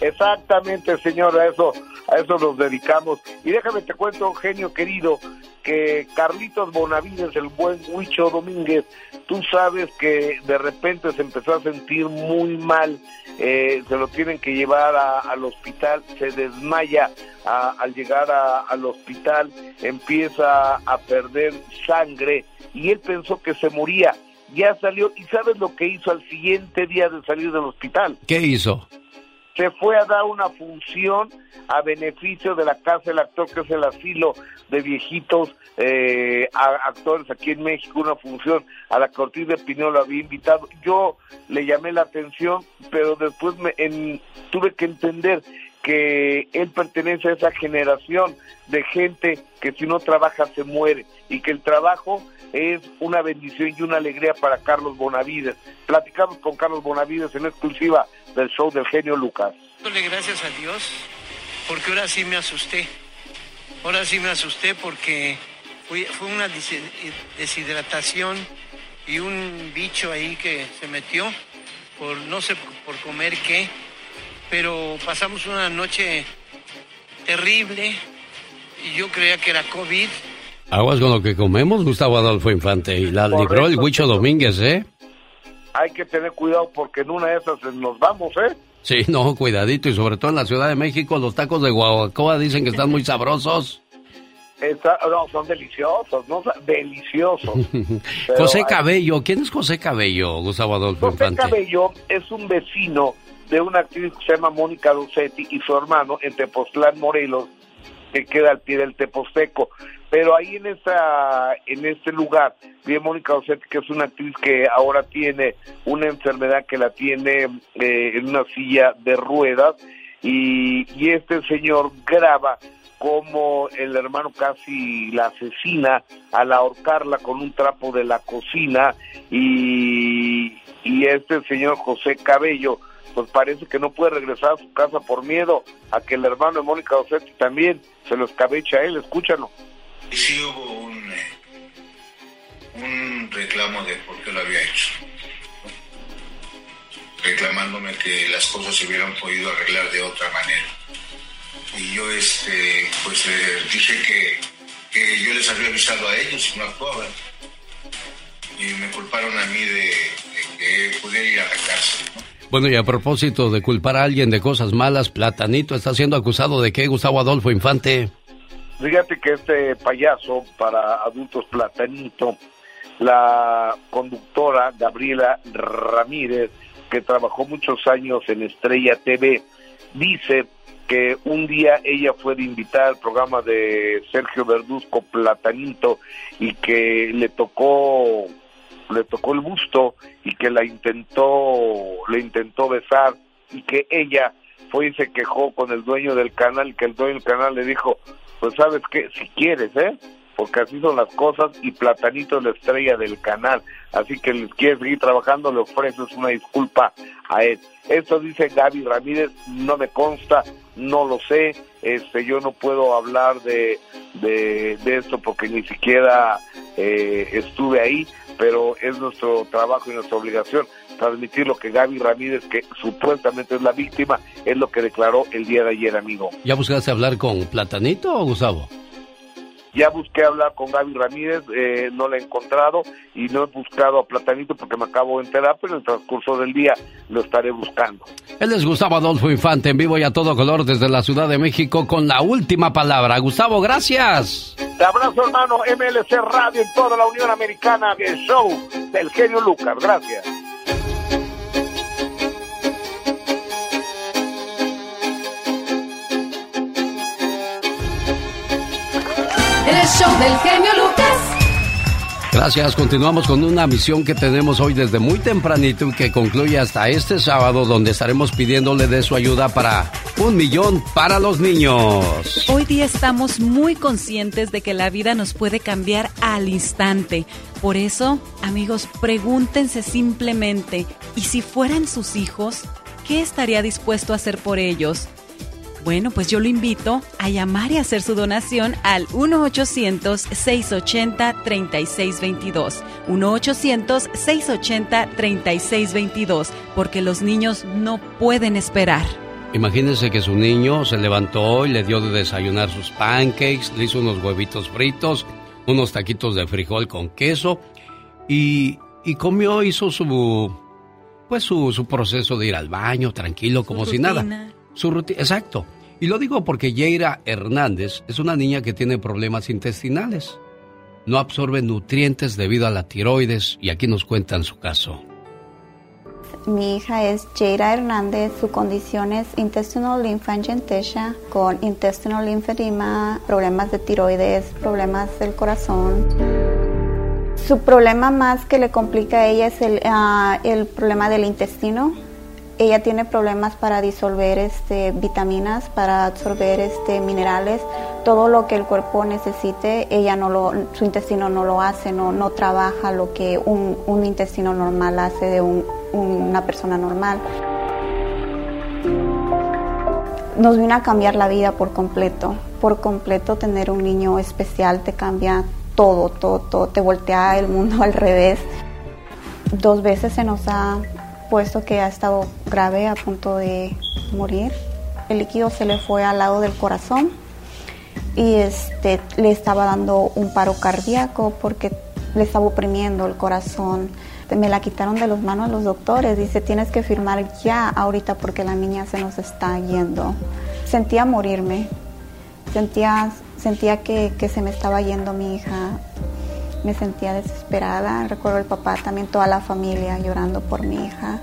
[SPEAKER 44] Exactamente, señor, a eso, a eso nos dedicamos. Y déjame te cuento, genio querido, que Carlitos Bonavides, el buen Huicho Domínguez, tú sabes que de repente se empezó a sentir muy mal, eh, se lo tienen que llevar al hospital, se desmaya al llegar al hospital, empieza a perder sangre y él pensó que se moría. Ya salió y sabes lo que hizo al siguiente día de salir del hospital.
[SPEAKER 4] ¿Qué hizo?
[SPEAKER 44] Se fue a dar una función a beneficio de la Casa del Actor, que es el asilo de viejitos eh, actores aquí en México, una función a la que Ortiz de Pineo lo había invitado. Yo le llamé la atención, pero después me, tuve que entender que él pertenece a esa generación de gente que si no trabaja se muere y que el trabajo es una bendición y una alegría para Carlos Bonavides. Platicamos con Carlos Bonavides en exclusiva del show del genio Lucas.
[SPEAKER 45] Gracias a Dios, porque ahora sí me asusté. Ahora sí me asusté porque fue, fue una deshidratación y un bicho ahí que se metió por no sé por comer qué, pero pasamos una noche terrible y yo creía que era COVID.
[SPEAKER 4] Aguas con lo que comemos, Gustavo Adolfo Infante, y la libró el Huicho Domínguez, ¿eh?
[SPEAKER 44] Hay que tener cuidado porque en una de esas nos vamos, ¿eh?
[SPEAKER 4] Sí, no, cuidadito, y sobre todo en la Ciudad de México, los tacos de guaguacoa dicen que están muy sabrosos.
[SPEAKER 44] no, son deliciosos, ¿no? Deliciosos.
[SPEAKER 4] José Cabello, ¿quién es José Cabello, Gustavo Adolfo
[SPEAKER 44] José Cabello es un vecino de una actriz que se llama Mónica Docetti y su hermano en Tepoztlán, Morelos, que queda al pie del Teposteco. Pero ahí en esta, en este lugar vive Mónica Osetti, que es una actriz que ahora tiene una enfermedad que la tiene eh, en una silla de ruedas y, y este señor graba como el hermano casi la asesina al ahorcarla con un trapo de la cocina y, y este señor José Cabello pues parece que no puede regresar a su casa por miedo a que el hermano de Mónica Osetti también se lo escabeche a él, escúchalo
[SPEAKER 46] sí hubo un, eh, un reclamo de por qué lo había hecho. Reclamándome que las cosas se hubieran podido arreglar de otra manera. Y yo este, pues dije que, que, yo les había avisado a ellos y no actuaban. Y me culparon a mí de, que pudiera ir a la cárcel.
[SPEAKER 4] Bueno, y a propósito de culpar a alguien de cosas malas, Platanito está siendo acusado de que Gustavo Adolfo Infante
[SPEAKER 44] Fíjate que este payaso para adultos platanito, la conductora Gabriela Ramírez, que trabajó muchos años en Estrella TV, dice que un día ella fue de invitar al programa de Sergio Verduzco Platanito y que le tocó le tocó el busto y que la intentó le intentó besar y que ella fue y se quejó con el dueño del canal que el dueño del canal le dijo pues sabes que si quieres, ¿eh? Porque así son las cosas y Platanito es la estrella del canal. Así que les quieres seguir trabajando, le ofreces una disculpa a él. Esto dice Gaby Ramírez, no me consta, no lo sé, este, yo no puedo hablar de, de, esto porque ni siquiera eh, estuve ahí, pero es nuestro trabajo y nuestra obligación transmitir lo que Gaby Ramírez, que supuestamente es la víctima, es lo que declaró el día de ayer, amigo.
[SPEAKER 4] ¿Ya buscaste hablar con Platanito o Gustavo?
[SPEAKER 44] Ya busqué hablar con Gaby Ramírez, eh, no la he encontrado y no he buscado a Platanito porque me acabo de enterar, pero en el transcurso del día lo estaré buscando.
[SPEAKER 4] Él es Gustavo Adolfo Infante, en vivo y a todo color desde la Ciudad de México con la última palabra. Gustavo, gracias.
[SPEAKER 44] Te abrazo, hermano. MLC Radio en toda la Unión Americana, el show del genio Lucas. Gracias.
[SPEAKER 1] El show del genio Lucas.
[SPEAKER 4] Gracias, continuamos con una misión que tenemos hoy desde muy tempranito y que concluye hasta este sábado donde estaremos pidiéndole de su ayuda para un millón para los niños.
[SPEAKER 20] Hoy día estamos muy conscientes de que la vida nos puede cambiar al instante. Por eso, amigos, pregúntense simplemente, ¿y si fueran sus hijos? ¿Qué estaría dispuesto a hacer por ellos? Bueno, pues yo lo invito a llamar y hacer su donación al 1-800-680-3622. 1-800-680-3622, porque los niños no pueden esperar.
[SPEAKER 4] Imagínense que su niño se levantó y le dio de desayunar sus pancakes, le hizo unos huevitos fritos, unos taquitos de frijol con queso y, y comió, hizo su pues su, su, proceso de ir al baño tranquilo como si nada. Su rutina, exacto. Y lo digo porque Yeira Hernández es una niña que tiene problemas intestinales. No absorbe nutrientes debido a la tiroides y aquí nos cuentan su caso.
[SPEAKER 47] Mi hija es Yeira Hernández, su condición es intestinal lymphangiectasia con intestinal lymphedema, problemas de tiroides, problemas del corazón. Su problema más que le complica a ella es el, uh, el problema del intestino ella tiene problemas para disolver este, vitaminas, para absorber este, minerales, todo lo que el cuerpo necesite, ella no lo, su intestino no lo hace, no, no trabaja lo que un, un intestino normal hace de un, una persona normal. Nos vino a cambiar la vida por completo, por completo tener un niño especial te cambia todo, todo, todo, te voltea el mundo al revés. Dos veces se nos ha puesto que ha estado grave a punto de morir. El líquido se le fue al lado del corazón y este, le estaba dando un paro cardíaco porque le estaba oprimiendo el corazón. Me la quitaron de las manos los doctores. Dice, tienes que firmar ya ahorita porque la niña se nos está yendo. Sentía morirme. Sentía, sentía que, que se me estaba yendo mi hija me sentía desesperada. Recuerdo el papá, también toda la familia llorando por mi hija.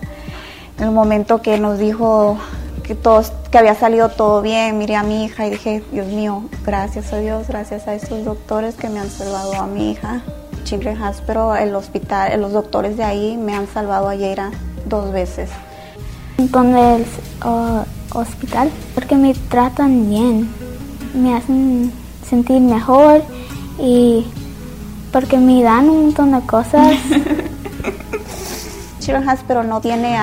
[SPEAKER 47] En el momento que nos dijo que, todos, que había salido todo bien, miré a mi hija y dije, Dios mío, gracias a Dios, gracias a estos doctores que me han salvado a mi hija. Children's Hospital, el hospital, los doctores de ahí me han salvado ayer dos veces.
[SPEAKER 48] Con el uh, hospital, porque me tratan bien, me hacen sentir mejor y porque me dan un montón de cosas.
[SPEAKER 47] Children's pero no tiene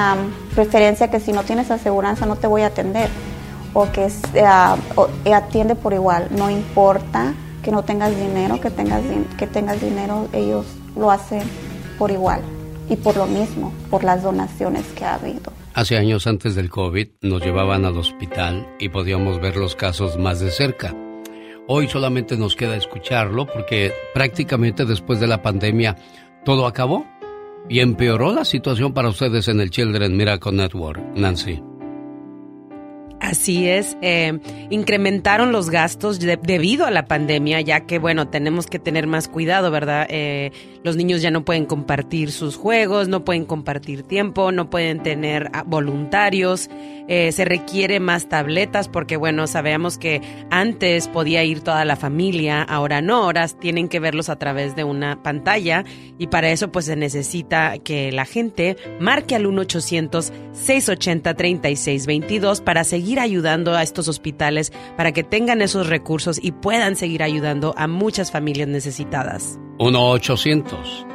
[SPEAKER 47] preferencia que si no tienes aseguranza no te voy a atender o que uh, atiende por igual, no importa que no tengas dinero, que tengas, que tengas dinero, ellos lo hacen por igual y por lo mismo, por las donaciones que ha habido.
[SPEAKER 4] Hace años antes del COVID nos llevaban al hospital y podíamos ver los casos más de cerca. Hoy solamente nos queda escucharlo porque prácticamente después de la pandemia todo acabó y empeoró la situación para ustedes en el Children Miracle Network, Nancy.
[SPEAKER 9] Así es, eh, incrementaron los gastos debido a la pandemia, ya que, bueno, tenemos que tener más cuidado, ¿verdad? Eh, los niños ya no pueden compartir sus juegos, no pueden compartir tiempo, no pueden tener ah, voluntarios, eh, se requiere más tabletas porque, bueno, sabemos que antes podía ir toda la familia, ahora no, ahora tienen que verlos a través de una pantalla y para eso pues se necesita que la gente marque al 1-800-680-3622 para seguir ayudando a estos hospitales para que tengan esos recursos y puedan seguir ayudando a muchas familias necesitadas.
[SPEAKER 4] 1-800.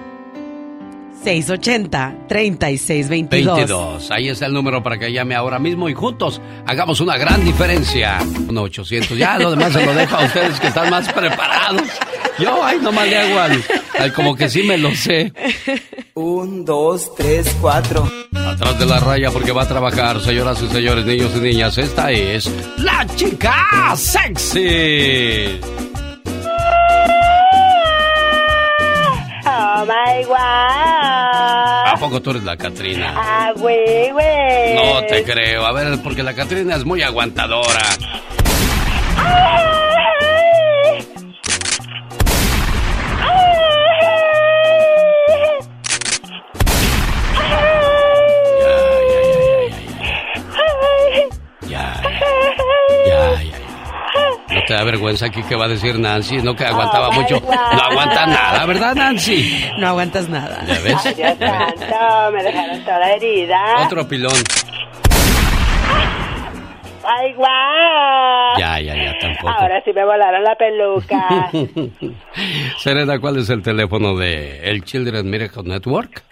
[SPEAKER 9] 680-3622. 22.
[SPEAKER 4] Ahí está el número para que llame ahora mismo y juntos hagamos una gran diferencia. 1-800. Ya lo demás se lo dejo a ustedes que están más preparados. Yo, ay, nomás le hago al, como que sí me lo sé.
[SPEAKER 49] Un, dos, tres, cuatro.
[SPEAKER 4] Atrás de la raya porque va a trabajar, señoras y señores, niños y niñas. Esta es la chica sexy.
[SPEAKER 3] Oh my God.
[SPEAKER 4] ¿A poco tú eres la Catrina?
[SPEAKER 3] Ah, güey, güey.
[SPEAKER 4] No te creo. A ver, porque la Catrina es muy aguantadora. ¿No te da vergüenza aquí que va a decir Nancy? No que aguantaba
[SPEAKER 3] Oh,
[SPEAKER 4] mucho.
[SPEAKER 3] God.
[SPEAKER 4] No aguanta nada, ¿verdad, Nancy?
[SPEAKER 9] No aguantas nada.
[SPEAKER 4] ¿Ya ves?
[SPEAKER 3] Ay, Dios santo, me dejaron toda herida.
[SPEAKER 4] Otro pilón.
[SPEAKER 3] Ay, guau.
[SPEAKER 4] Ya, ya, ya, tampoco.
[SPEAKER 3] Ahora sí me volaron la peluca.
[SPEAKER 4] Serena, ¿cuál es el teléfono de el Children Miracle Network?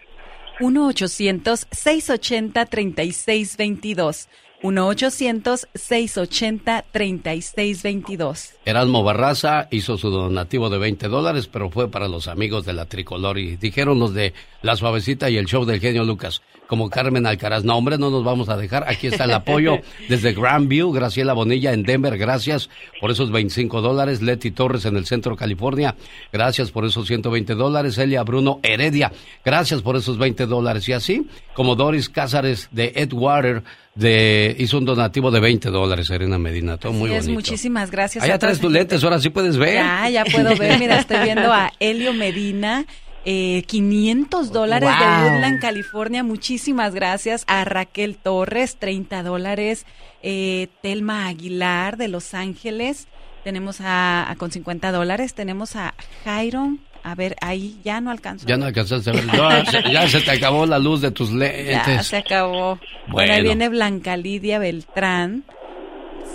[SPEAKER 20] 1-800-680-3622. 1-800-680-3622.
[SPEAKER 4] Erasmo Barraza hizo su donativo de 20 dólares, pero fue para los amigos de la tricolor y dijeron los de La Suavecita y el show del genio Lucas como Carmen Alcaraz. No, hombre, no nos vamos a dejar. Aquí está el apoyo desde Grandview. Graciela Bonilla en Denver, gracias por esos 25 dólares. Leti Torres en el centro California, gracias por esos 120 dólares. Elia Bruno Heredia, gracias por esos 20 dólares. Y así, como Doris Cázares de Edwater, de, hizo un donativo de 20 dólares, Serena Medina. Todo muy
[SPEAKER 20] es,
[SPEAKER 4] bonito.
[SPEAKER 20] muchísimas gracias.
[SPEAKER 4] Allá traes tus lentes, ahora sí puedes ver.
[SPEAKER 20] Ya, ya puedo ver. Mira, estoy viendo a Helio Medina. Eh, 500 dólares
[SPEAKER 9] Wow.
[SPEAKER 20] de Woodland, California. Muchísimas gracias. A Raquel Torres, 30 dólares. Eh, Telma Aguilar de Los Ángeles. Tenemos a, a con 50 dólares. Tenemos a Jairon. A ver, ahí ya no alcanzo.
[SPEAKER 4] Ya no alcanzaste a ver. Ya, se- ya se te acabó la luz de tus
[SPEAKER 20] Ya
[SPEAKER 4] lentes.
[SPEAKER 20] se acabó. Bueno, ahí viene Blanca Lidia Beltrán.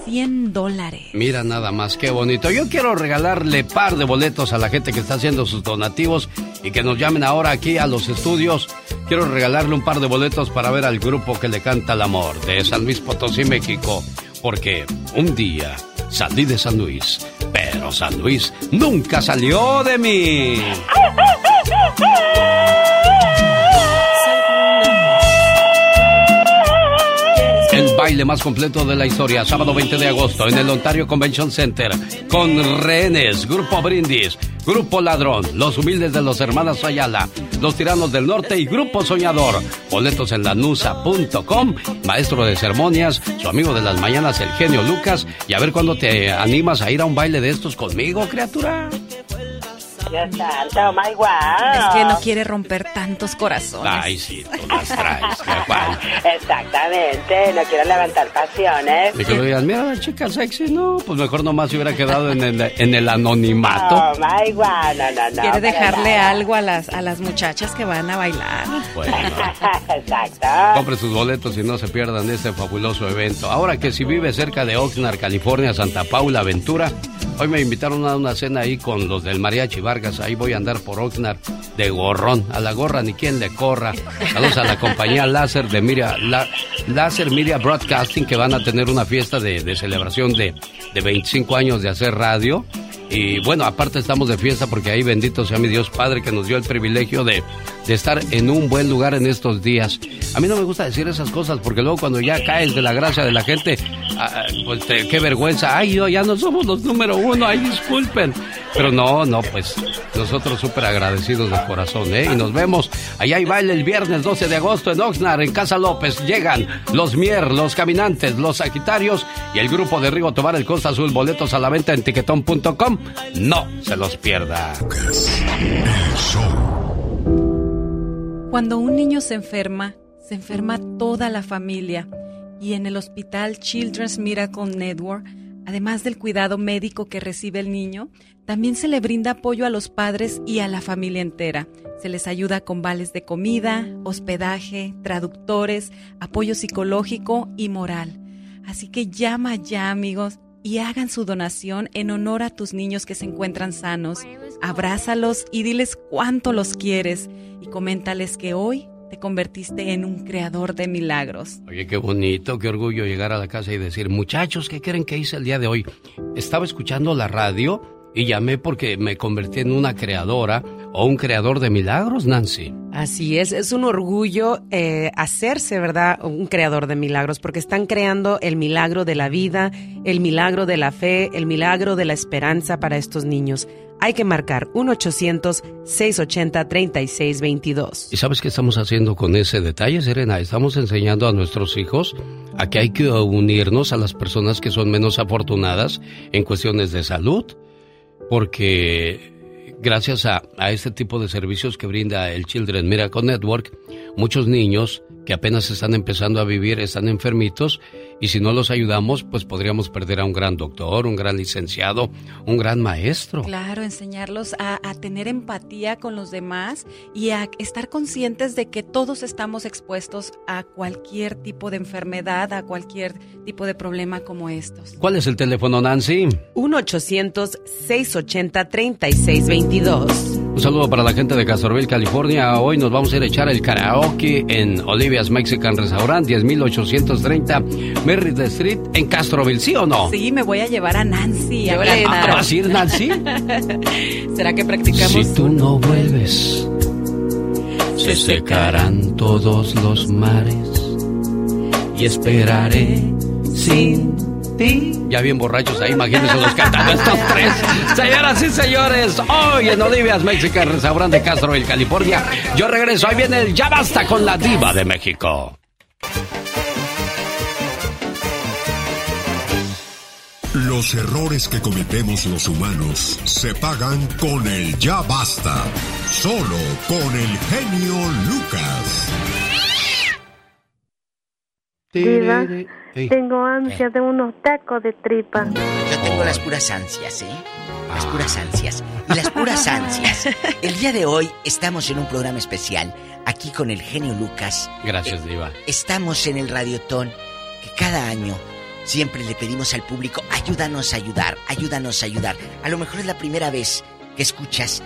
[SPEAKER 20] 100 dólares.
[SPEAKER 4] Mira nada más, qué bonito. Yo quiero regalarle par de boletos a la gente que está haciendo sus donativos y que nos llamen ahora aquí a los estudios. Quiero regalarle un par de boletos para ver al grupo que le canta el amor de San Luis Potosí, México. Porque un día salí de San Luis, pero San Luis nunca salió de mí. baile más completo de la historia, sábado 20 de agosto en el Ontario Convention Center, con Rehenes, Grupo Brindis, Grupo Ladrón, Los Humildes de los Hermanos Ayala, Los Tiranos del Norte y Grupo Soñador. Boletos en lanusa.com, maestro de ceremonias, su amigo de las mañanas, el genio Lucas, y a ver cuándo te animas a ir a un baile de estos conmigo, criatura.
[SPEAKER 3] Dios santo, my wow.
[SPEAKER 20] Es que no quiere romper tantos corazones.
[SPEAKER 4] Ay, sí, tú las traes, ¿cuál?
[SPEAKER 3] Exactamente, no quiero levantar pasiones.
[SPEAKER 4] Y que lo digan, mira la chica sexy, no, pues mejor nomás se hubiera quedado en el, en el anonimato.
[SPEAKER 3] Oh, my wow, no, no, no.
[SPEAKER 20] Quiere dejarle
[SPEAKER 3] nada.
[SPEAKER 20] algo a las, a las muchachas que van a bailar.
[SPEAKER 4] Bueno.
[SPEAKER 3] Exacto.
[SPEAKER 4] Compre sus boletos y no se pierdan este fabuloso evento. Ahora que si vive cerca de Oxnard, California, Santa Paula, Aventura, hoy me invitaron a una cena ahí con los del Mariachi Vargas. Ahí voy a andar por Oxnard de gorrón. A la gorra ni quien le corra. Saludos a la compañía Láser de Miria, La- Láser Media Broadcasting que van a tener una fiesta de, de celebración de, de 25 años de hacer radio. Y bueno, aparte estamos de fiesta porque ahí bendito sea mi Dios Padre que nos dio el privilegio de, de estar en un buen lugar en estos días. A mí no me gusta decir esas cosas porque luego cuando ya caes de la gracia de la gente, ah, pues qué vergüenza. Ay, yo ya no somos los número uno, ay, disculpen. Pero no, no, pues nosotros súper agradecidos de corazón, ¿eh? Y nos vemos. Allá hay baile el viernes 12 de agosto en Oxnard, en Casa López. Llegan los Mier, los Caminantes, los Sagitarios y el grupo de Rigo Tobar el Costa Azul. Boletos a la venta en tiquetón.com. No se los pierda.
[SPEAKER 20] Cuando un niño se enferma, se enferma toda la familia. Y en el hospital Children's Miracle Network, además del cuidado médico que recibe el niño, también se le brinda apoyo a los padres y a la familia entera. Se les ayuda con vales de comida, hospedaje, traductores, apoyo psicológico y moral. Así que llama ya, amigos, y hagan su donación en honor a tus niños que se encuentran sanos. Abrázalos y diles cuánto los quieres y coméntales que hoy te convertiste en un creador de milagros.
[SPEAKER 4] Oye, qué bonito, qué orgullo llegar a la casa y decir, muchachos, ¿qué creen que hice el día de hoy? Estaba escuchando la radio y llamé porque me convertí en una creadora o un creador de milagros, Nancy.
[SPEAKER 9] Así es, es un orgullo eh, hacerse, ¿verdad? Un creador de milagros, porque están creando el milagro de la vida, el milagro de la fe, el milagro de la esperanza para estos niños. Hay que marcar 1-800-680-3622.
[SPEAKER 4] ¿Y sabes qué estamos haciendo con ese detalle, Serena? Estamos enseñando a nuestros hijos a que hay que unirnos a las personas que son menos afortunadas en cuestiones de salud, porque gracias a, a este tipo de servicios que brinda el Children Miracle Network, muchos niños que apenas están empezando a vivir están enfermitos y si no los ayudamos, pues podríamos perder a un gran doctor, un gran licenciado, un gran maestro.
[SPEAKER 20] Claro, enseñarlos a, a tener empatía con los demás y a estar conscientes de que todos estamos expuestos a cualquier tipo de enfermedad, a cualquier tipo de problema como estos.
[SPEAKER 4] ¿Cuál es el teléfono, Nancy?
[SPEAKER 9] 1-800-680-3622.
[SPEAKER 4] Un saludo para la gente de Castroville, California. Hoy nos vamos a ir a echar el karaoke en Olivia's Mexican Restaurant, 10830 Merritt Street en Castroville, ¿sí o no?
[SPEAKER 20] Sí, me voy a llevar a Nancy. a
[SPEAKER 9] le.
[SPEAKER 4] ¿Ah, ¿Vas a ir, Nancy?
[SPEAKER 9] ¿Será que practicamos?
[SPEAKER 4] Si tú no vuelves, se secarán todos los mares y esperaré sin Ya bien borrachos ahí, imagínense los cantando estos tres. Señoras y señores, hoy en Olivia's Mexican Restaurante Castro, en California. Yo regreso, ahí viene el Ya Basta con la Diva de México.
[SPEAKER 38] Los errores que cometemos los humanos se pagan con el ya basta. Solo con el genio Lucas.
[SPEAKER 41] Diva, tengo ansia de unos tacos de tripa.
[SPEAKER 27] Yo tengo las puras ansias, ¿eh? Las puras ansias. Y las puras ansias. El día de hoy estamos en un programa especial aquí con el genio Lucas.
[SPEAKER 4] Gracias, Diva.
[SPEAKER 27] Estamos en el Radiotón que cada año siempre le pedimos al público, ayúdanos a ayudar, ayúdanos a ayudar. A lo mejor es la primera vez que escuchas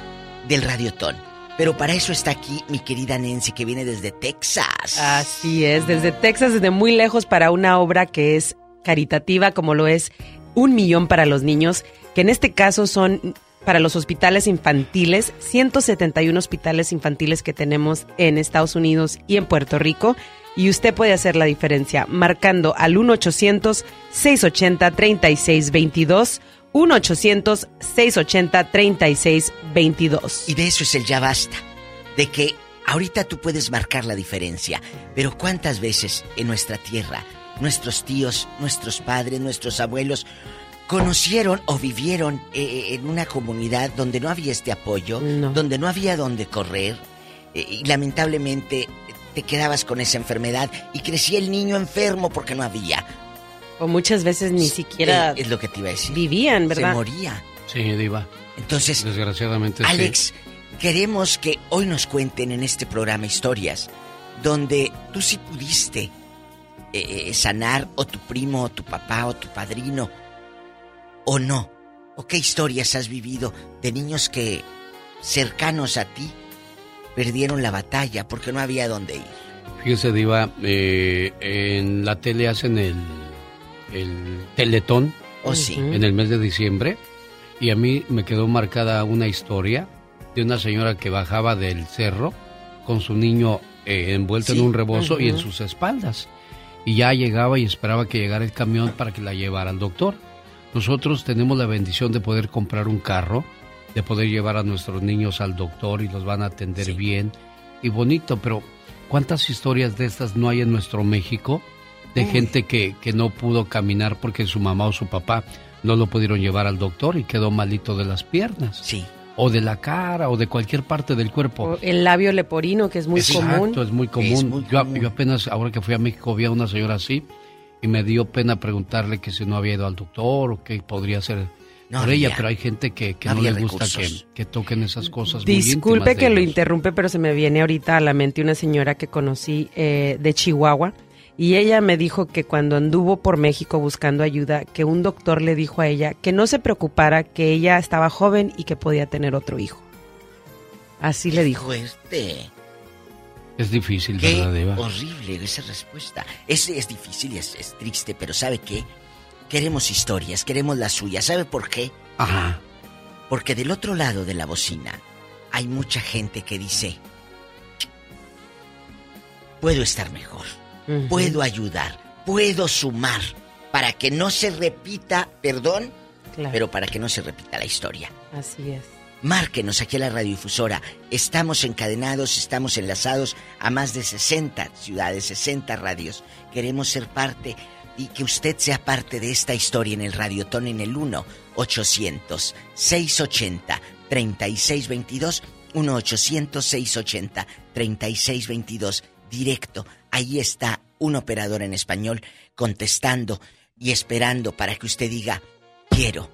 [SPEAKER 27] del Radiotón. Pero para eso está aquí mi querida Nancy que viene desde Texas.
[SPEAKER 9] Así es, desde Texas, desde muy lejos para una obra que es caritativa como lo es Un Millón para los Niños, que en este caso son para los hospitales infantiles, 171 hospitales infantiles que tenemos en Estados Unidos y en Puerto Rico. Y usted puede hacer la diferencia marcando al 1-800-680-3622. 1-800-680-3622.
[SPEAKER 27] Y de eso es el ya basta. De que ahorita tú puedes marcar la diferencia. Pero ¿cuántas veces en nuestra tierra nuestros tíos, nuestros padres, nuestros abuelos conocieron o vivieron eh, en una comunidad donde no había este apoyo, donde no había donde correr? eh, y lamentablemente te quedabas con esa enfermedad y crecía el niño enfermo porque no había.
[SPEAKER 9] O muchas veces ni siquiera
[SPEAKER 27] Eh, es lo que te iba a decir.
[SPEAKER 9] vivían, ¿verdad?
[SPEAKER 27] Se moría.
[SPEAKER 4] Sí, Diva.
[SPEAKER 27] Entonces,
[SPEAKER 4] Desgraciadamente sí.
[SPEAKER 27] Alex, queremos que hoy nos cuenten en este programa historias donde tú sí pudiste eh, eh, sanar o tu primo o tu papá o tu padrino o no. ¿O qué historias has vivido de niños que cercanos a ti perdieron la batalla porque no había dónde ir?
[SPEAKER 4] Fíjese, Diva, eh, en la tele hacen el, el teletón.
[SPEAKER 27] Oh, sí.
[SPEAKER 4] En el mes de diciembre. Y a mí me quedó marcada una historia de una señora que bajaba del cerro con su niño eh, envuelto
[SPEAKER 27] Sí.
[SPEAKER 4] en un rebozo y en sus espaldas. Y ya llegaba y esperaba que llegara el camión para que la llevara al doctor. Nosotros tenemos la bendición de poder comprar un carro, de poder llevar a nuestros niños al doctor y los van a atender bien y bonito, pero ¿cuántas historias de estas no hay en nuestro México? De
[SPEAKER 27] Uy.
[SPEAKER 4] gente que, que no pudo caminar porque su mamá o su papá no lo pudieron llevar al doctor y quedó malito de las piernas.
[SPEAKER 27] Sí.
[SPEAKER 4] O de la cara o de cualquier parte del cuerpo.
[SPEAKER 9] O el labio leporino, que es muy
[SPEAKER 4] Exacto,
[SPEAKER 9] común.
[SPEAKER 4] es muy común. yo, yo apenas, ahora que fui a México, vi a una señora así y me dio pena preguntarle que si no había ido al doctor o qué podría hacer
[SPEAKER 27] No
[SPEAKER 4] por ella, pero hay gente que, que
[SPEAKER 27] No
[SPEAKER 4] le gusta que, que toquen esas cosas.
[SPEAKER 9] Disculpe que lo interrumpe, pero se me viene ahorita a la mente una señora que conocí eh, de Chihuahua y ella me dijo que cuando anduvo por México buscando ayuda, que un doctor le dijo a ella que no se preocupara, que ella estaba joven y que podía tener otro hijo. Así le dijo.
[SPEAKER 27] Fuerte.
[SPEAKER 4] Es difícil,
[SPEAKER 27] Qué
[SPEAKER 4] ¿verdad, Eva?
[SPEAKER 27] horrible esa respuesta. Es, es difícil y es, es triste, pero ¿sabe qué? Queremos historias, queremos las suyas. ¿Sabe por qué?
[SPEAKER 4] Ajá.
[SPEAKER 27] Porque del otro lado de la bocina hay mucha gente que dice, puedo estar mejor, Puedo ayudar, puedo sumar para que no se repita, perdón,
[SPEAKER 9] Claro.
[SPEAKER 27] pero para que no se repita la historia.
[SPEAKER 9] Así es.
[SPEAKER 27] Márquenos aquí a la radiodifusora. Estamos encadenados, estamos enlazados a más de 60 ciudades, 60 radios. Queremos ser parte y que usted sea parte de esta historia en el Radiotón en el 1-800-680-3622. 1-800-680-3622. Directo. Ahí está un operador en español contestando y esperando para que usted diga, quiero,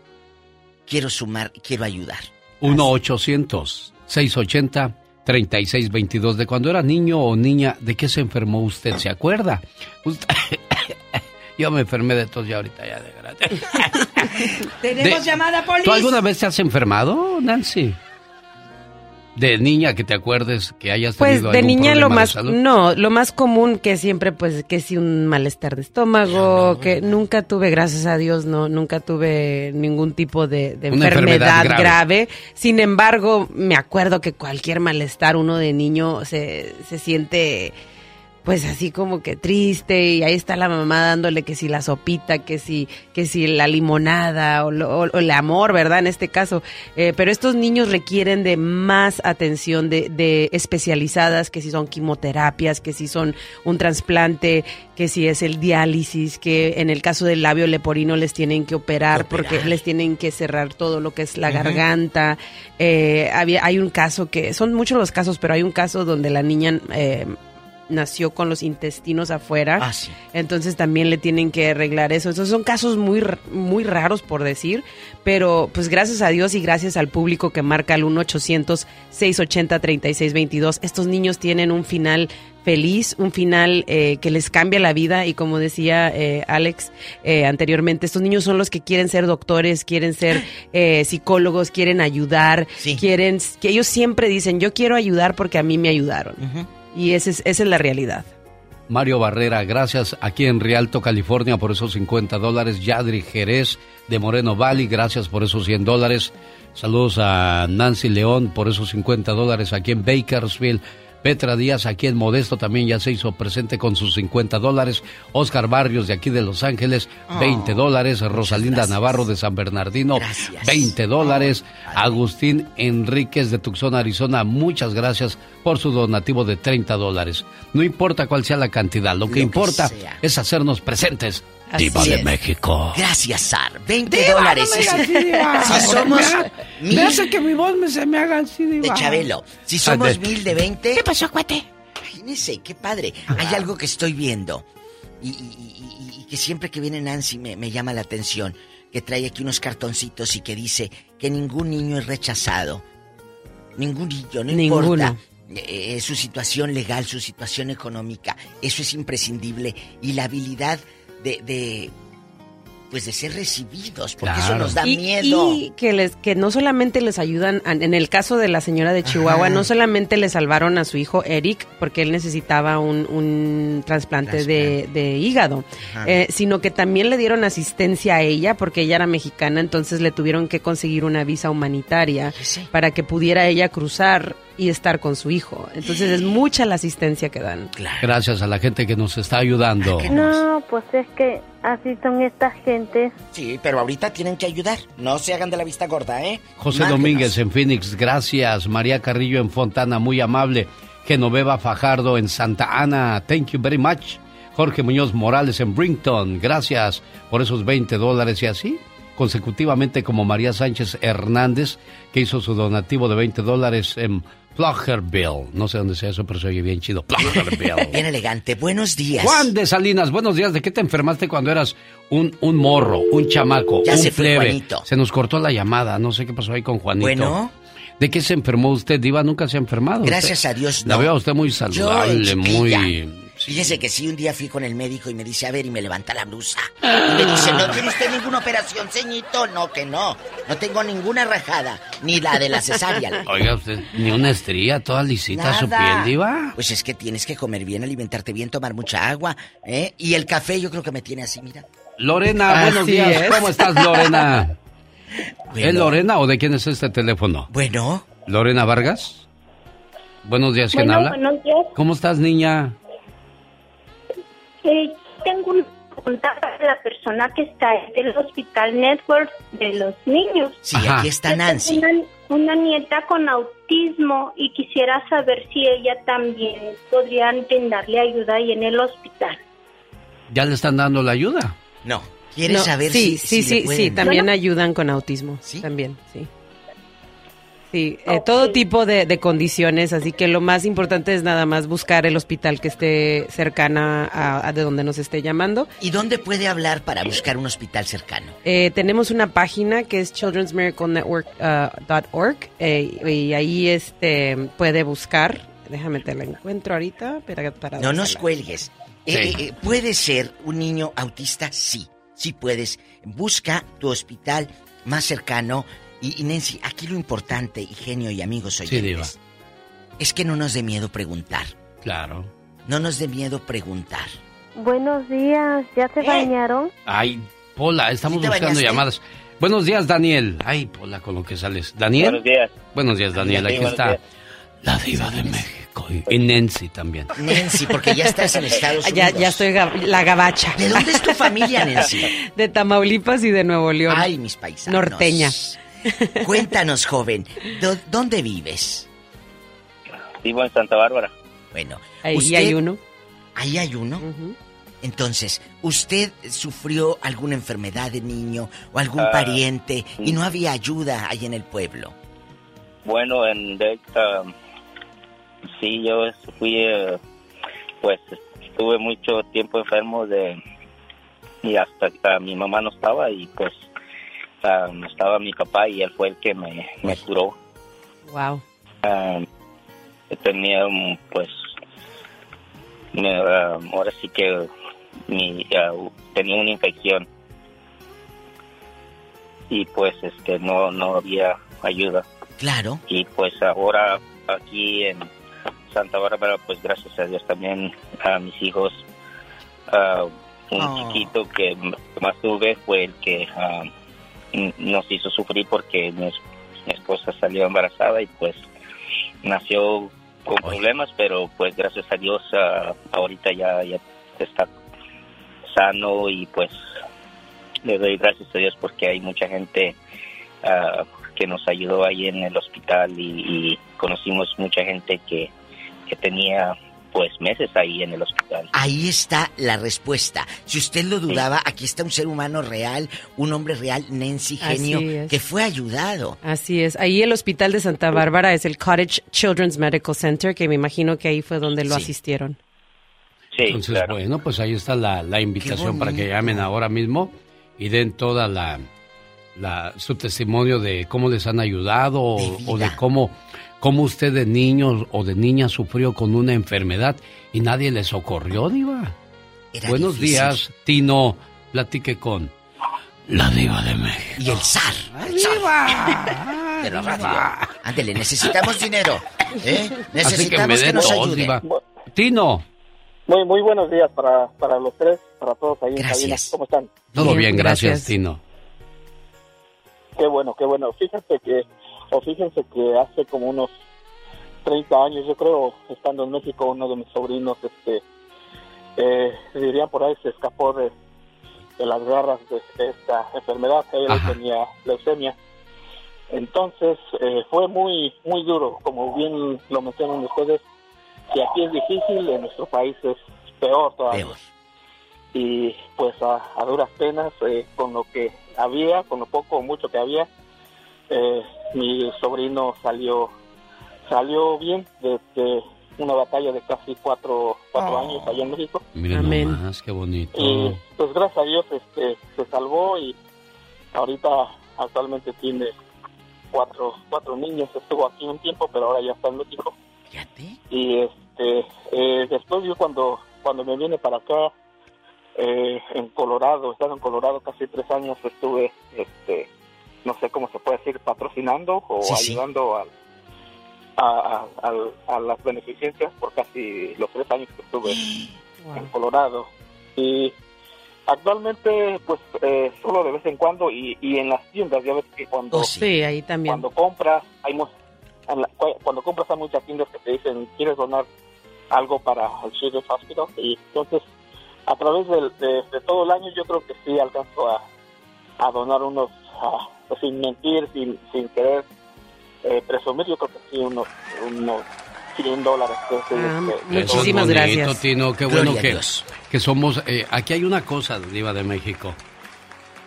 [SPEAKER 27] quiero sumar, quiero ayudar.
[SPEAKER 4] 1-800-680-3622. De cuando era niño o niña, ¿de qué se enfermó usted? ¿Se acuerda? Usted- Yo me enfermé de tos ya ahorita, ya de grande.
[SPEAKER 27] Tenemos
[SPEAKER 4] De-
[SPEAKER 27] llamada, Polis.
[SPEAKER 4] ¿Tú alguna vez te has enfermado, Nancy? De niña que te acuerdes que hayas
[SPEAKER 9] Pues
[SPEAKER 4] tenido
[SPEAKER 9] de
[SPEAKER 4] algún
[SPEAKER 9] niña lo
[SPEAKER 4] de
[SPEAKER 9] más
[SPEAKER 4] salud?
[SPEAKER 9] no, lo más común que siempre pues que si un malestar de estómago, que nunca tuve gracias a Dios no, nunca tuve ningún tipo de, de enfermedad
[SPEAKER 4] grave.
[SPEAKER 9] grave. Sin embargo, me acuerdo que cualquier malestar uno de niño se, se siente pues así como que triste y ahí está la mamá dándole que si la sopita, que si, que si la limonada o, lo- o- o el amor, ¿verdad? En este caso. Eh, pero estos niños requieren de más atención, de, de especializadas, que si son quimioterapias, que si son un trasplante, que si es el diálisis, que en el caso del labio leporino les tienen que operar, porque les tienen que cerrar todo lo que es la garganta. Eh, había, hay un caso que, son muchos los casos, pero hay un caso donde la niña... eh, nació con los intestinos afuera.
[SPEAKER 27] Ah,
[SPEAKER 9] Entonces también le tienen que arreglar eso. Esos son casos muy, muy raros por decir, pero pues gracias a Dios y gracias al público que marca el 1-800-680-3622, estos niños tienen un final feliz, un final eh, que les cambia la vida y como decía eh, Alex eh, anteriormente, estos niños son los que quieren ser doctores, quieren ser eh, psicólogos, quieren ayudar, quieren, que ellos siempre dicen, yo quiero ayudar porque a mí me ayudaron. Y esa es, esa es la realidad.
[SPEAKER 4] Mario Barrera, gracias aquí en Rialto, California, por esos 50 dólares. Yadri Jerez de Moreno Valley, gracias por esos 100 dólares. Saludos a Nancy León por esos 50 dólares aquí en Bakersfield. Petra Díaz aquí en Modesto también ya se hizo presente con sus 50 dólares. Oscar Barrios de aquí de Los Ángeles, 20 dólares. Rosalinda Navarro de San Bernardino, 20 dólares. Agustín Enríquez de Tucson, Arizona, muchas gracias por su donativo de 30 dólares. No importa cuál sea la cantidad, lo que importa es hacernos presentes.
[SPEAKER 27] Así
[SPEAKER 4] Diva de. México.
[SPEAKER 27] Gracias, Sar. 20
[SPEAKER 50] Diva,
[SPEAKER 27] dólares.
[SPEAKER 50] no me digas
[SPEAKER 27] si somos
[SPEAKER 50] Me
[SPEAKER 27] mil
[SPEAKER 50] me hace que mi voz me, se me haga así,
[SPEAKER 27] de
[SPEAKER 50] Diva.
[SPEAKER 27] Chabelo, si somos
[SPEAKER 50] Ande.
[SPEAKER 27] mil de 20.
[SPEAKER 50] ¿Qué pasó, cuate?
[SPEAKER 27] Imagínese, qué padre. Hay algo que estoy viendo y, y- y- y que siempre que viene Nancy me, me llama la atención. Que trae aquí unos cartoncitos y que dice que ningún niño es rechazado. Ningún niño, no
[SPEAKER 9] Ninguno.
[SPEAKER 27] importa. eh, su situación legal, su situación económica, eso es imprescindible. Y la habilidad de, de pues de ser recibidos, porque eso nos da
[SPEAKER 9] y,
[SPEAKER 27] miedo.
[SPEAKER 9] y que les que no solamente les ayudan a- en el caso de la señora de Chihuahua
[SPEAKER 27] Ajá.
[SPEAKER 9] no solamente le salvaron a su hijo Eric porque él necesitaba un, un trasplante de, de hígado eh, sino que también le dieron asistencia a ella porque ella era mexicana entonces le tuvieron que conseguir una visa humanitaria para que pudiera ella cruzar y estar con su hijo entonces es mucha la asistencia que dan
[SPEAKER 4] Gracias a la gente que nos está ayudando.
[SPEAKER 41] No, pues es que así son estas gentes.
[SPEAKER 27] Sí, pero ahorita tienen que ayudar. No se hagan de la vista gorda, ¿eh?
[SPEAKER 4] José
[SPEAKER 27] Márquenos.
[SPEAKER 4] Domínguez en Phoenix, gracias. María Carrillo en Fontana, muy amable. Genoveva Fajardo en Santa Ana, thank you very much. Jorge Muñoz Morales en Brinton, gracias por esos 20 dólares y así consecutivamente como María Sánchez Hernández, que hizo su donativo de 20 dólares en Pluggerville. No sé dónde sea eso, pero se oye bien chido.
[SPEAKER 27] Bien elegante. Buenos días.
[SPEAKER 4] Juan de Salinas, buenos días. ¿De qué te enfermaste cuando eras un, un morro, un chamaco,
[SPEAKER 27] Ya
[SPEAKER 4] un
[SPEAKER 27] se fue
[SPEAKER 4] plebe?
[SPEAKER 27] Juanito.
[SPEAKER 4] Se nos cortó la llamada, no sé qué pasó ahí con Juanito.
[SPEAKER 27] Bueno.
[SPEAKER 4] ¿De qué se enfermó usted, Diva? Nunca se ha enfermado.
[SPEAKER 27] Gracias
[SPEAKER 4] Usted-
[SPEAKER 27] a Dios,
[SPEAKER 4] La
[SPEAKER 27] no.
[SPEAKER 4] veo a usted muy saludable, muy...
[SPEAKER 27] Fíjese que sí, un día fui con el médico y me dice, a ver, y me levanta la blusa. Y me dice, ¿no tiene usted ninguna operación, ceñito? No, que no. No tengo ninguna rajada, ni la de la cesárea.
[SPEAKER 4] Oiga, usted, ni una estría, toda lisita su piel, Diva.
[SPEAKER 27] Pues es que tienes que comer bien, alimentarte bien, tomar mucha agua, ¿eh? Y el café yo creo que me tiene así, mira.
[SPEAKER 4] Lorena, buenos
[SPEAKER 27] Así
[SPEAKER 4] días.
[SPEAKER 27] es.
[SPEAKER 4] ¿Cómo estás, Lorena?
[SPEAKER 27] Bueno.
[SPEAKER 4] ¿Es Lorena o de quién es este teléfono?
[SPEAKER 27] Bueno.
[SPEAKER 4] ¿Lorena Vargas? Buenos días, ¿quién
[SPEAKER 41] Bueno,
[SPEAKER 4] habla?
[SPEAKER 41] buenos días.
[SPEAKER 4] ¿Cómo estás, niña?
[SPEAKER 41] Eh, tengo una pregunta para la persona que está en el Hospital Network de los niños.
[SPEAKER 27] Sí, aquí está Nancy.
[SPEAKER 41] Una, una nieta con autismo y quisiera saber si ella también podrían brindarle ayuda ahí en el hospital.
[SPEAKER 4] ¿Ya le están dando la ayuda?
[SPEAKER 27] No. ¿Quieres
[SPEAKER 9] No,
[SPEAKER 27] saber
[SPEAKER 9] sí,
[SPEAKER 27] si,
[SPEAKER 9] sí,
[SPEAKER 27] si le
[SPEAKER 9] sí,
[SPEAKER 27] pueden-
[SPEAKER 9] sí, también
[SPEAKER 27] Bueno,
[SPEAKER 9] ayudan con autismo. También, sí. Sí, eh, todo tipo de, de condiciones, así que lo más importante es nada más buscar el hospital que esté cercana a, a de donde nos esté llamando.
[SPEAKER 27] ¿Y dónde puede hablar para buscar un hospital cercano?
[SPEAKER 9] Eh, tenemos una página que es children'smiraclenetwork.org eh, y ahí este puede buscar. Déjame te la encuentro ahorita. Para, para
[SPEAKER 27] No nos cuelgues. Eh, ¿Puede ser un niño autista? Sí, sí puedes. Busca tu hospital más cercano Y, y Nancy, aquí lo importante, y genio y amigos
[SPEAKER 4] Sí,
[SPEAKER 27] oyentes,
[SPEAKER 4] Diva.
[SPEAKER 27] es que no nos dé miedo preguntar.
[SPEAKER 4] Claro.
[SPEAKER 27] No nos dé miedo preguntar.
[SPEAKER 42] Buenos días, ¿ya se bañaron?
[SPEAKER 4] Ay, Pola, estamos
[SPEAKER 27] ¿Sí
[SPEAKER 4] buscando
[SPEAKER 27] bañaste?
[SPEAKER 4] llamadas. Buenos días, Daniel. Ay, Pola, con lo que sales. ¿Daniel?
[SPEAKER 51] Buenos días.
[SPEAKER 4] Buenos días, Daniel.
[SPEAKER 51] Sí,
[SPEAKER 4] Aquí
[SPEAKER 51] buenos
[SPEAKER 4] está
[SPEAKER 51] días.
[SPEAKER 4] la diva de México. Y, y Nancy también.
[SPEAKER 27] Nancy, porque ya estás en Estados
[SPEAKER 9] Ah, Ya,
[SPEAKER 27] Unidos.
[SPEAKER 9] ya estoy gab- la gabacha.
[SPEAKER 27] ¿De dónde es tu familia, Nancy?
[SPEAKER 9] De Tamaulipas y de Nuevo León.
[SPEAKER 27] Ay, mis paisanos.
[SPEAKER 9] Norteña.
[SPEAKER 27] Cuéntanos, joven, ¿dó- ¿dónde vives?
[SPEAKER 51] Vivo en Santa Bárbara.
[SPEAKER 27] Bueno,
[SPEAKER 9] Ahí
[SPEAKER 27] usted-
[SPEAKER 9] hay uno.
[SPEAKER 27] Ahí hay uno. Entonces, ¿usted sufrió alguna enfermedad de niño o algún
[SPEAKER 51] Ah,
[SPEAKER 27] pariente y no había ayuda ahí en el pueblo?
[SPEAKER 51] Bueno, en Delta, sí, yo fui, eh, pues, estuve mucho tiempo enfermo de, y hasta ah, mi mamá no estaba y pues no estaba mi papá y él fue el que me, me curó.
[SPEAKER 9] Wow.
[SPEAKER 51] Ah, tenía, um, pues, me, ah, ahora sí que mi, ah, tenía una infección y pues, este, no, no había ayuda.
[SPEAKER 27] Claro.
[SPEAKER 51] Y pues ahora aquí en Santa Bárbara, pues gracias a Dios también a mis hijos, ah, un
[SPEAKER 27] Oh.
[SPEAKER 51] chiquito que más tuve fue el que nos hizo sufrir porque mi, mi esposa salió embarazada y pues nació con problemas, pero pues gracias a Dios ah, ahorita ya, ya está sano y pues le doy gracias a Dios porque hay mucha gente ah, que nos ayudó ahí en el hospital y, y conocimos mucha gente que, que tenía pues meses ahí en el hospital.
[SPEAKER 27] Ahí está la respuesta. Si usted lo dudaba, aquí está un ser humano real, un hombre real, Nancy Genio,
[SPEAKER 9] Así es.
[SPEAKER 27] que fue ayudado.
[SPEAKER 9] Así es. Ahí el hospital de Santa Bárbara es el Cottage Children's Medical Center, que me imagino que ahí fue donde lo asistieron.
[SPEAKER 4] Entonces, bueno, pues ahí está la, la invitación para que llamen ahora mismo y den toda la, la su testimonio de cómo les han ayudado o, o de cómo, cómo usted de niño o de niña sufrió con una enfermedad y nadie le socorrió, Diva.
[SPEAKER 27] Era
[SPEAKER 4] Buenos
[SPEAKER 27] difícil.
[SPEAKER 4] días, Tino. Platique con la Diva de México.
[SPEAKER 27] Y el zar. el zar De la radio. Ándele, necesitamos dinero. ¿eh?
[SPEAKER 4] Así que me
[SPEAKER 27] Necesitamos que, nos
[SPEAKER 4] dos,
[SPEAKER 27] ayude.
[SPEAKER 4] Diva. Tino.
[SPEAKER 43] Muy, muy buenos días para, para los tres, para todos ahí en cabina. ¿Cómo están?
[SPEAKER 4] Todo bien, gracias, Tino.
[SPEAKER 43] Qué bueno, qué bueno. Fíjense que, o fíjense que hace como unos 30 años, yo creo, estando en México, uno de mis sobrinos, este, eh, dirían por ahí, se escapó de, de las garras de, de esta enfermedad. Él tenía leucemia. Entonces, eh, fue muy, muy duro. Como bien lo mencionan ustedes, que aquí es difícil, en nuestro país es peor todavía. Y pues a, a duras penas, eh, con lo que había, con lo poco o mucho que había, eh, mi sobrino salió salió bien desde una batalla de casi cuatro, cuatro años allá en México.
[SPEAKER 4] Mira nomás, qué bonito.
[SPEAKER 43] Y pues gracias a Dios este, se salvó y ahorita actualmente tiene cuatro, cuatro niños. Estuvo aquí un tiempo, pero ahora ya está en México. Y este, eh, después yo cuando, cuando me vine para acá, eh, en Colorado, estaba en Colorado casi tres años, estuve, este, no sé cómo se puede decir, patrocinando o
[SPEAKER 27] Sí, sí.
[SPEAKER 43] ayudando a, a, a- a- a las beneficencias por casi los tres años que estuve en Colorado. Y actualmente, pues, eh, solo de vez en cuando y, y en las tiendas, ya ves que cuando,
[SPEAKER 9] Sí, ahí también.
[SPEAKER 43] cuando compras, hay cuando compras hay muchas tiendas que te dicen, ¿quieres donar algo para el Children's Hospital? Y entonces, a través de, de todo el año, yo creo que sí alcanzo a, a donar unos, pues, sin mentir, sin, sin querer eh, presumir, yo creo que sí, unos, unos 100 dólares. que- que- que-
[SPEAKER 4] Eso es bonito, Tino, qué bueno que, que somos... eh, aquí hay una cosa, Diva de México.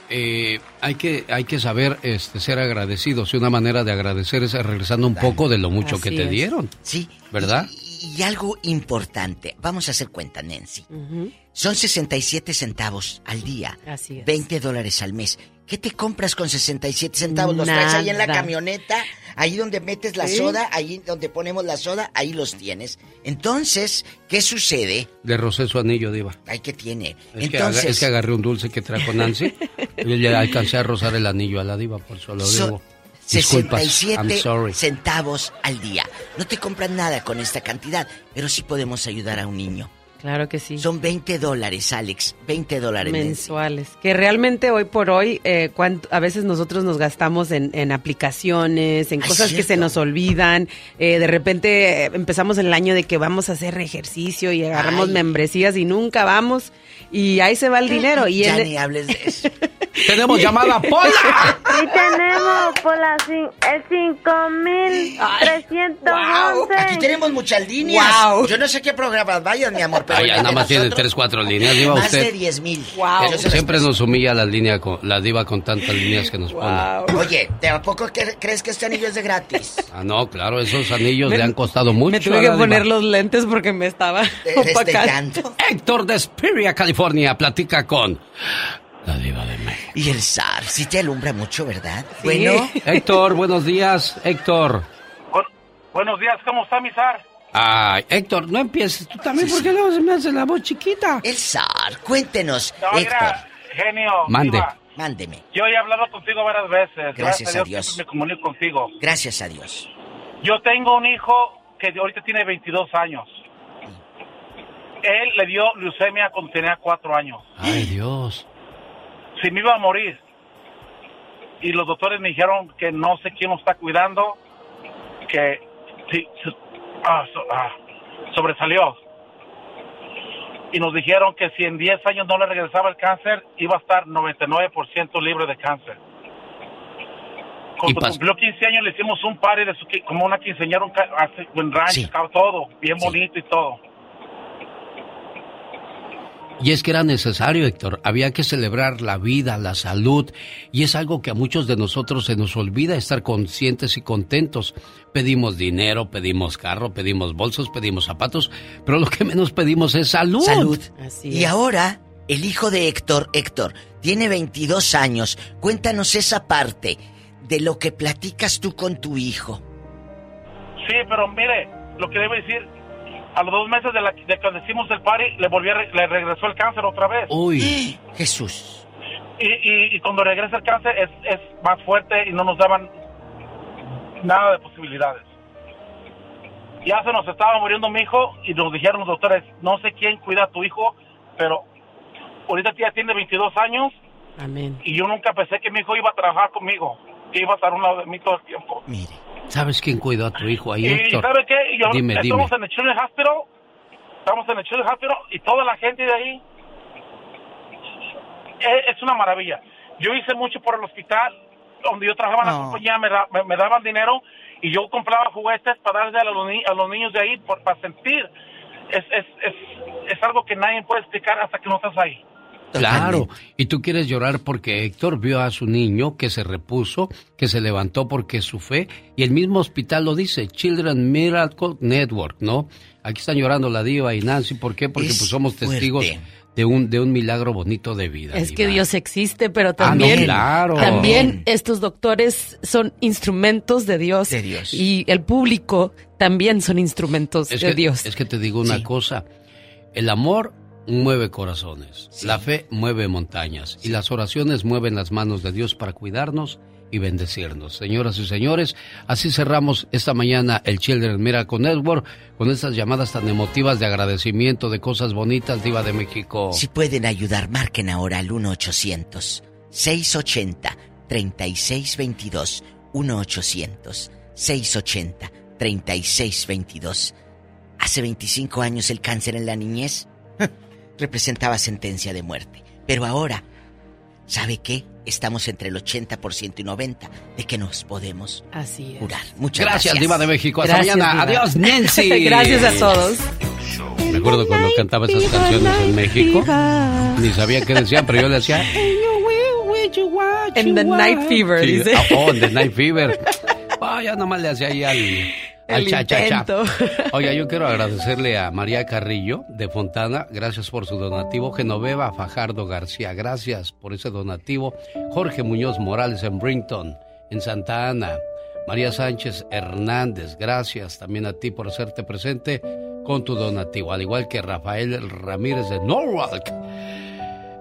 [SPEAKER 4] Eh, hay que hay que saber este, ser agradecidos y una manera de agradecer es regresando un poco de lo mucho que te
[SPEAKER 27] es.
[SPEAKER 4] dieron.
[SPEAKER 27] Sí.
[SPEAKER 4] ¿Verdad?
[SPEAKER 27] Y algo importante, vamos a hacer cuenta, Nancy. Son 67 centavos al día.
[SPEAKER 9] Así es.
[SPEAKER 27] 20 dólares al mes. ¿Qué te compras con 67 centavos? ¿Los traes ahí en la
[SPEAKER 9] Nada.
[SPEAKER 27] camioneta? Ahí donde metes la
[SPEAKER 9] Sí.
[SPEAKER 27] soda, ahí donde ponemos la soda, ahí los tienes. Entonces, ¿qué sucede?
[SPEAKER 4] Le rocé su anillo, Diva.
[SPEAKER 27] Ay, ¿qué tiene?
[SPEAKER 4] Es, que,
[SPEAKER 27] Entonces,
[SPEAKER 4] es que agarré un dulce que trajo Nancy y le alcancé a rozar el anillo a la Diva, por eso lo
[SPEAKER 27] So-
[SPEAKER 4] digo. Disculpas, I'm
[SPEAKER 27] 67
[SPEAKER 4] sorry.
[SPEAKER 27] centavos al día. No te compran nada con esta cantidad, pero sí podemos ayudar a un niño.
[SPEAKER 9] Claro que sí.
[SPEAKER 27] Son 20 dólares, Alex. 20 dólares
[SPEAKER 9] mensuales. Que realmente hoy por hoy, eh, cuant- a veces nosotros nos gastamos en, en aplicaciones, en
[SPEAKER 27] Ah,
[SPEAKER 9] cosas que se nos olvidan. Eh, de repente eh, empezamos el año de que vamos a hacer ejercicio y agarramos
[SPEAKER 27] Ay.
[SPEAKER 9] membresías y nunca vamos. Y ahí se va el dinero. Y
[SPEAKER 27] Ya ni hables de eso.
[SPEAKER 4] Tenemos llamada Pola.
[SPEAKER 48] Y tenemos por la cin- el 5311.
[SPEAKER 27] Aquí tenemos muchas líneas.
[SPEAKER 9] Wow.
[SPEAKER 27] Yo no sé qué programas vayan, mi amor, pero
[SPEAKER 4] Ay,
[SPEAKER 27] de
[SPEAKER 4] nada más tiene
[SPEAKER 27] nosotros,
[SPEAKER 4] tres, cuatro líneas, diva
[SPEAKER 27] más
[SPEAKER 4] usted.
[SPEAKER 27] de 10 mil.
[SPEAKER 4] Siempre nos humilla la línea con, la diva con tantas líneas que nos pone.
[SPEAKER 27] Oye, ¿te a poco crees que este anillo es de gratis?
[SPEAKER 4] Ah, no, claro, esos anillos
[SPEAKER 9] Me-
[SPEAKER 4] le han costado mucho.
[SPEAKER 9] me tuve
[SPEAKER 4] a
[SPEAKER 9] que
[SPEAKER 4] diva.
[SPEAKER 9] poner los lentes porque me estaba opacando.
[SPEAKER 4] Héctor de Spiria, California, platica con la diva de México.
[SPEAKER 27] Y el zar, sí te alumbra mucho, ¿verdad? Bueno,
[SPEAKER 4] Héctor, buenos días, Héctor.
[SPEAKER 52] Buenos días, ¿cómo está mi zar?
[SPEAKER 4] Ay, Héctor, no empieces tú también, porque luego se me hace la voz chiquita.
[SPEAKER 27] el zar, cuéntenos,
[SPEAKER 52] No,
[SPEAKER 27] Héctor.
[SPEAKER 52] mira, genio.
[SPEAKER 4] Mande.
[SPEAKER 52] diva,
[SPEAKER 27] Mándeme.
[SPEAKER 52] Yo he hablado contigo varias veces.
[SPEAKER 27] Gracias a
[SPEAKER 52] a
[SPEAKER 27] Dios.
[SPEAKER 52] me comunico contigo.
[SPEAKER 27] Gracias a Dios.
[SPEAKER 52] Yo tengo un hijo que ahorita tiene 22 años. Él le dio leucemia cuando tenía 4 años.
[SPEAKER 4] Ay, Dios.
[SPEAKER 52] Si me iba a morir. Y los doctores me dijeron que no sé quién lo está cuidando, que sí, ah, so- ah, sobresalió. Y nos dijeron que si en 10 años no le regresaba el cáncer, iba a estar 99% libre de cáncer. Cuando cumplió 15 años le hicimos un party de su, como una quinceañera, un, un
[SPEAKER 4] Sí.
[SPEAKER 52] estaba todo, bien bonito y todo.
[SPEAKER 4] Y es que era necesario, Héctor. Había que celebrar la vida, la salud. Y es algo que a muchos de nosotros se nos olvida estar conscientes y contentos. Pedimos dinero, pedimos carro, pedimos bolsos, pedimos zapatos, pero lo que menos pedimos es salud.
[SPEAKER 27] Salud. y ahora, el hijo de Héctor, Héctor, tiene 22 años. Cuéntanos esa parte de lo que platicas tú con tu hijo.
[SPEAKER 52] Sí, pero mire, lo que debo decir, a los dos meses de, la, de cuando hicimos el party, le volvió a re- le regresó el cáncer otra vez.
[SPEAKER 4] Uy.
[SPEAKER 27] Jesús.
[SPEAKER 52] Y, y, y cuando regresa el cáncer es, es más fuerte y no nos daban nada de posibilidades. Ya se nos estaba muriendo mi hijo y nos dijeron los doctores, no sé quién cuida a tu hijo, pero ahorita ya tiene 22 años
[SPEAKER 9] Amén.
[SPEAKER 52] y yo nunca pensé que mi hijo iba a trabajar conmigo, que iba a estar a un lado de mí todo el tiempo.
[SPEAKER 4] ¿Sabes quién cuidó a tu hijo ahí,
[SPEAKER 52] Y
[SPEAKER 4] Héctor?
[SPEAKER 52] ¿sabe qué? Yo,
[SPEAKER 4] dime, dime.
[SPEAKER 52] estamos en el Children's Hospital, estamos en el Children's Hospital y toda la gente de ahí es, es una maravilla. Yo hice mucho por el hospital, donde yo trabajaba en la compañía, me, da- me- me daban dinero y yo compraba juguetes para darle a los, ni- a los niños de ahí por, para sentir. Es, es, es, es algo que nadie puede explicar hasta que no estás ahí.
[SPEAKER 4] Claro, y tú quieres llorar porque Héctor vio a su niño que se repuso, que se levantó porque su fe, y el mismo hospital lo dice, Children Miracle Network, ¿no? Aquí están llorando la diva y Nancy, ¿por qué? Porque
[SPEAKER 9] Es
[SPEAKER 4] pues somos testigos de un, de un milagro bonito de vida.
[SPEAKER 9] Es que. Dios existe, pero
[SPEAKER 4] Ah, no,
[SPEAKER 9] también,
[SPEAKER 4] claro.
[SPEAKER 9] también estos doctores son instrumentos de Dios.
[SPEAKER 27] De Dios.
[SPEAKER 9] Y el público también son instrumentos
[SPEAKER 4] Es
[SPEAKER 9] de
[SPEAKER 4] que,
[SPEAKER 9] Dios.
[SPEAKER 4] es que te digo una cosa, el amor mueve corazones, la fe mueve montañas y las oraciones mueven las manos de Dios para cuidarnos y bendecirnos. Señoras y señores, así cerramos esta mañana el Children Miracle Network con estas llamadas tan emotivas de agradecimiento, de cosas bonitas, Diva de México.
[SPEAKER 27] Si pueden ayudar, marquen ahora al 1-800-680-3622. 1-800-680-3622. Hace 25 años el cáncer en la niñez representaba sentencia de muerte. Pero ahora, ¿sabe qué? Estamos entre el 80% y 90% de que nos podemos
[SPEAKER 9] Así es.
[SPEAKER 27] curar. Muchas
[SPEAKER 4] Gracias,
[SPEAKER 27] gracias.
[SPEAKER 4] Diva de México. Hasta
[SPEAKER 9] Gracias,
[SPEAKER 4] mañana.
[SPEAKER 9] Diva.
[SPEAKER 4] Adiós, Nancy.
[SPEAKER 9] Gracias a todos.
[SPEAKER 4] Me acuerdo cuando cantaba esas canciones en México. Ni sabía qué decían, pero yo le hacía.
[SPEAKER 9] En The Night Fever,
[SPEAKER 4] Sí,
[SPEAKER 9] dice.
[SPEAKER 4] ah, Oh, en The Night Fever. Vaya, nomás le hacía ahí al
[SPEAKER 9] El
[SPEAKER 4] cha, cha, cha.
[SPEAKER 9] intento.
[SPEAKER 4] Oiga, yo quiero agradecerle a María Carrillo de Fontana. Gracias por su donativo. Genoveva Fajardo García. Gracias por ese donativo. Jorge Muñoz Morales en Brinton, en Santa Ana. María Sánchez Hernández. Gracias también a ti por hacerte presente con tu donativo. Al igual que Rafael Ramírez de Norwalk.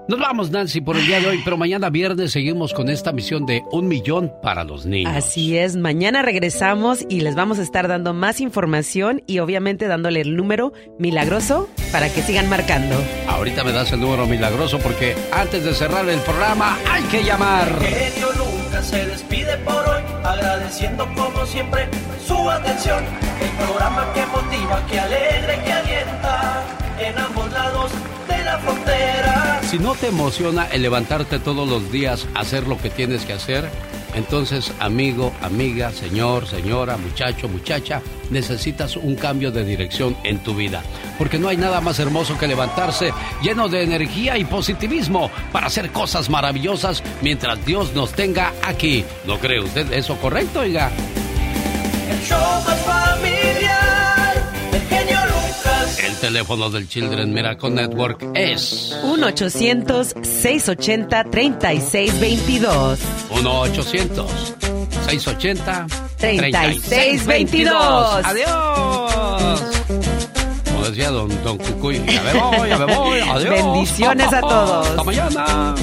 [SPEAKER 4] Nos vamos, Nancy, por el día de hoy, pero mañana viernes seguimos con esta misión de un millón para los niños.
[SPEAKER 9] Así es, mañana regresamos y les vamos a estar dando más información y obviamente dándole el número milagroso para que sigan marcando.
[SPEAKER 4] Ahorita me das el número milagroso porque antes de cerrar el programa hay que llamar.
[SPEAKER 16] genio Lucas se despide por hoy, agradeciendo como siempre su atención. El programa que motiva, que alegra que alienta en ambos lados de la frontera.
[SPEAKER 4] Si no te emociona el levantarte todos los días a hacer lo que tienes que hacer, entonces amigo, amiga, señor, señora, muchacho, muchacha, necesitas un cambio de dirección en tu vida. Porque no hay nada más hermoso que levantarse lleno de energía y positivismo para hacer cosas maravillosas mientras Dios nos tenga aquí. ¿No cree usted eso correcto, oiga?
[SPEAKER 16] El show más familiar,
[SPEAKER 4] teléfono del Children Miracle Network es
[SPEAKER 9] 1-800-680-3622.
[SPEAKER 4] 1-800-680-3622. Adiós. Como decía don, don Cucuy, ya me voy, ya me voy. Adiós.
[SPEAKER 9] Bendiciones a todos.
[SPEAKER 4] Hasta mañana.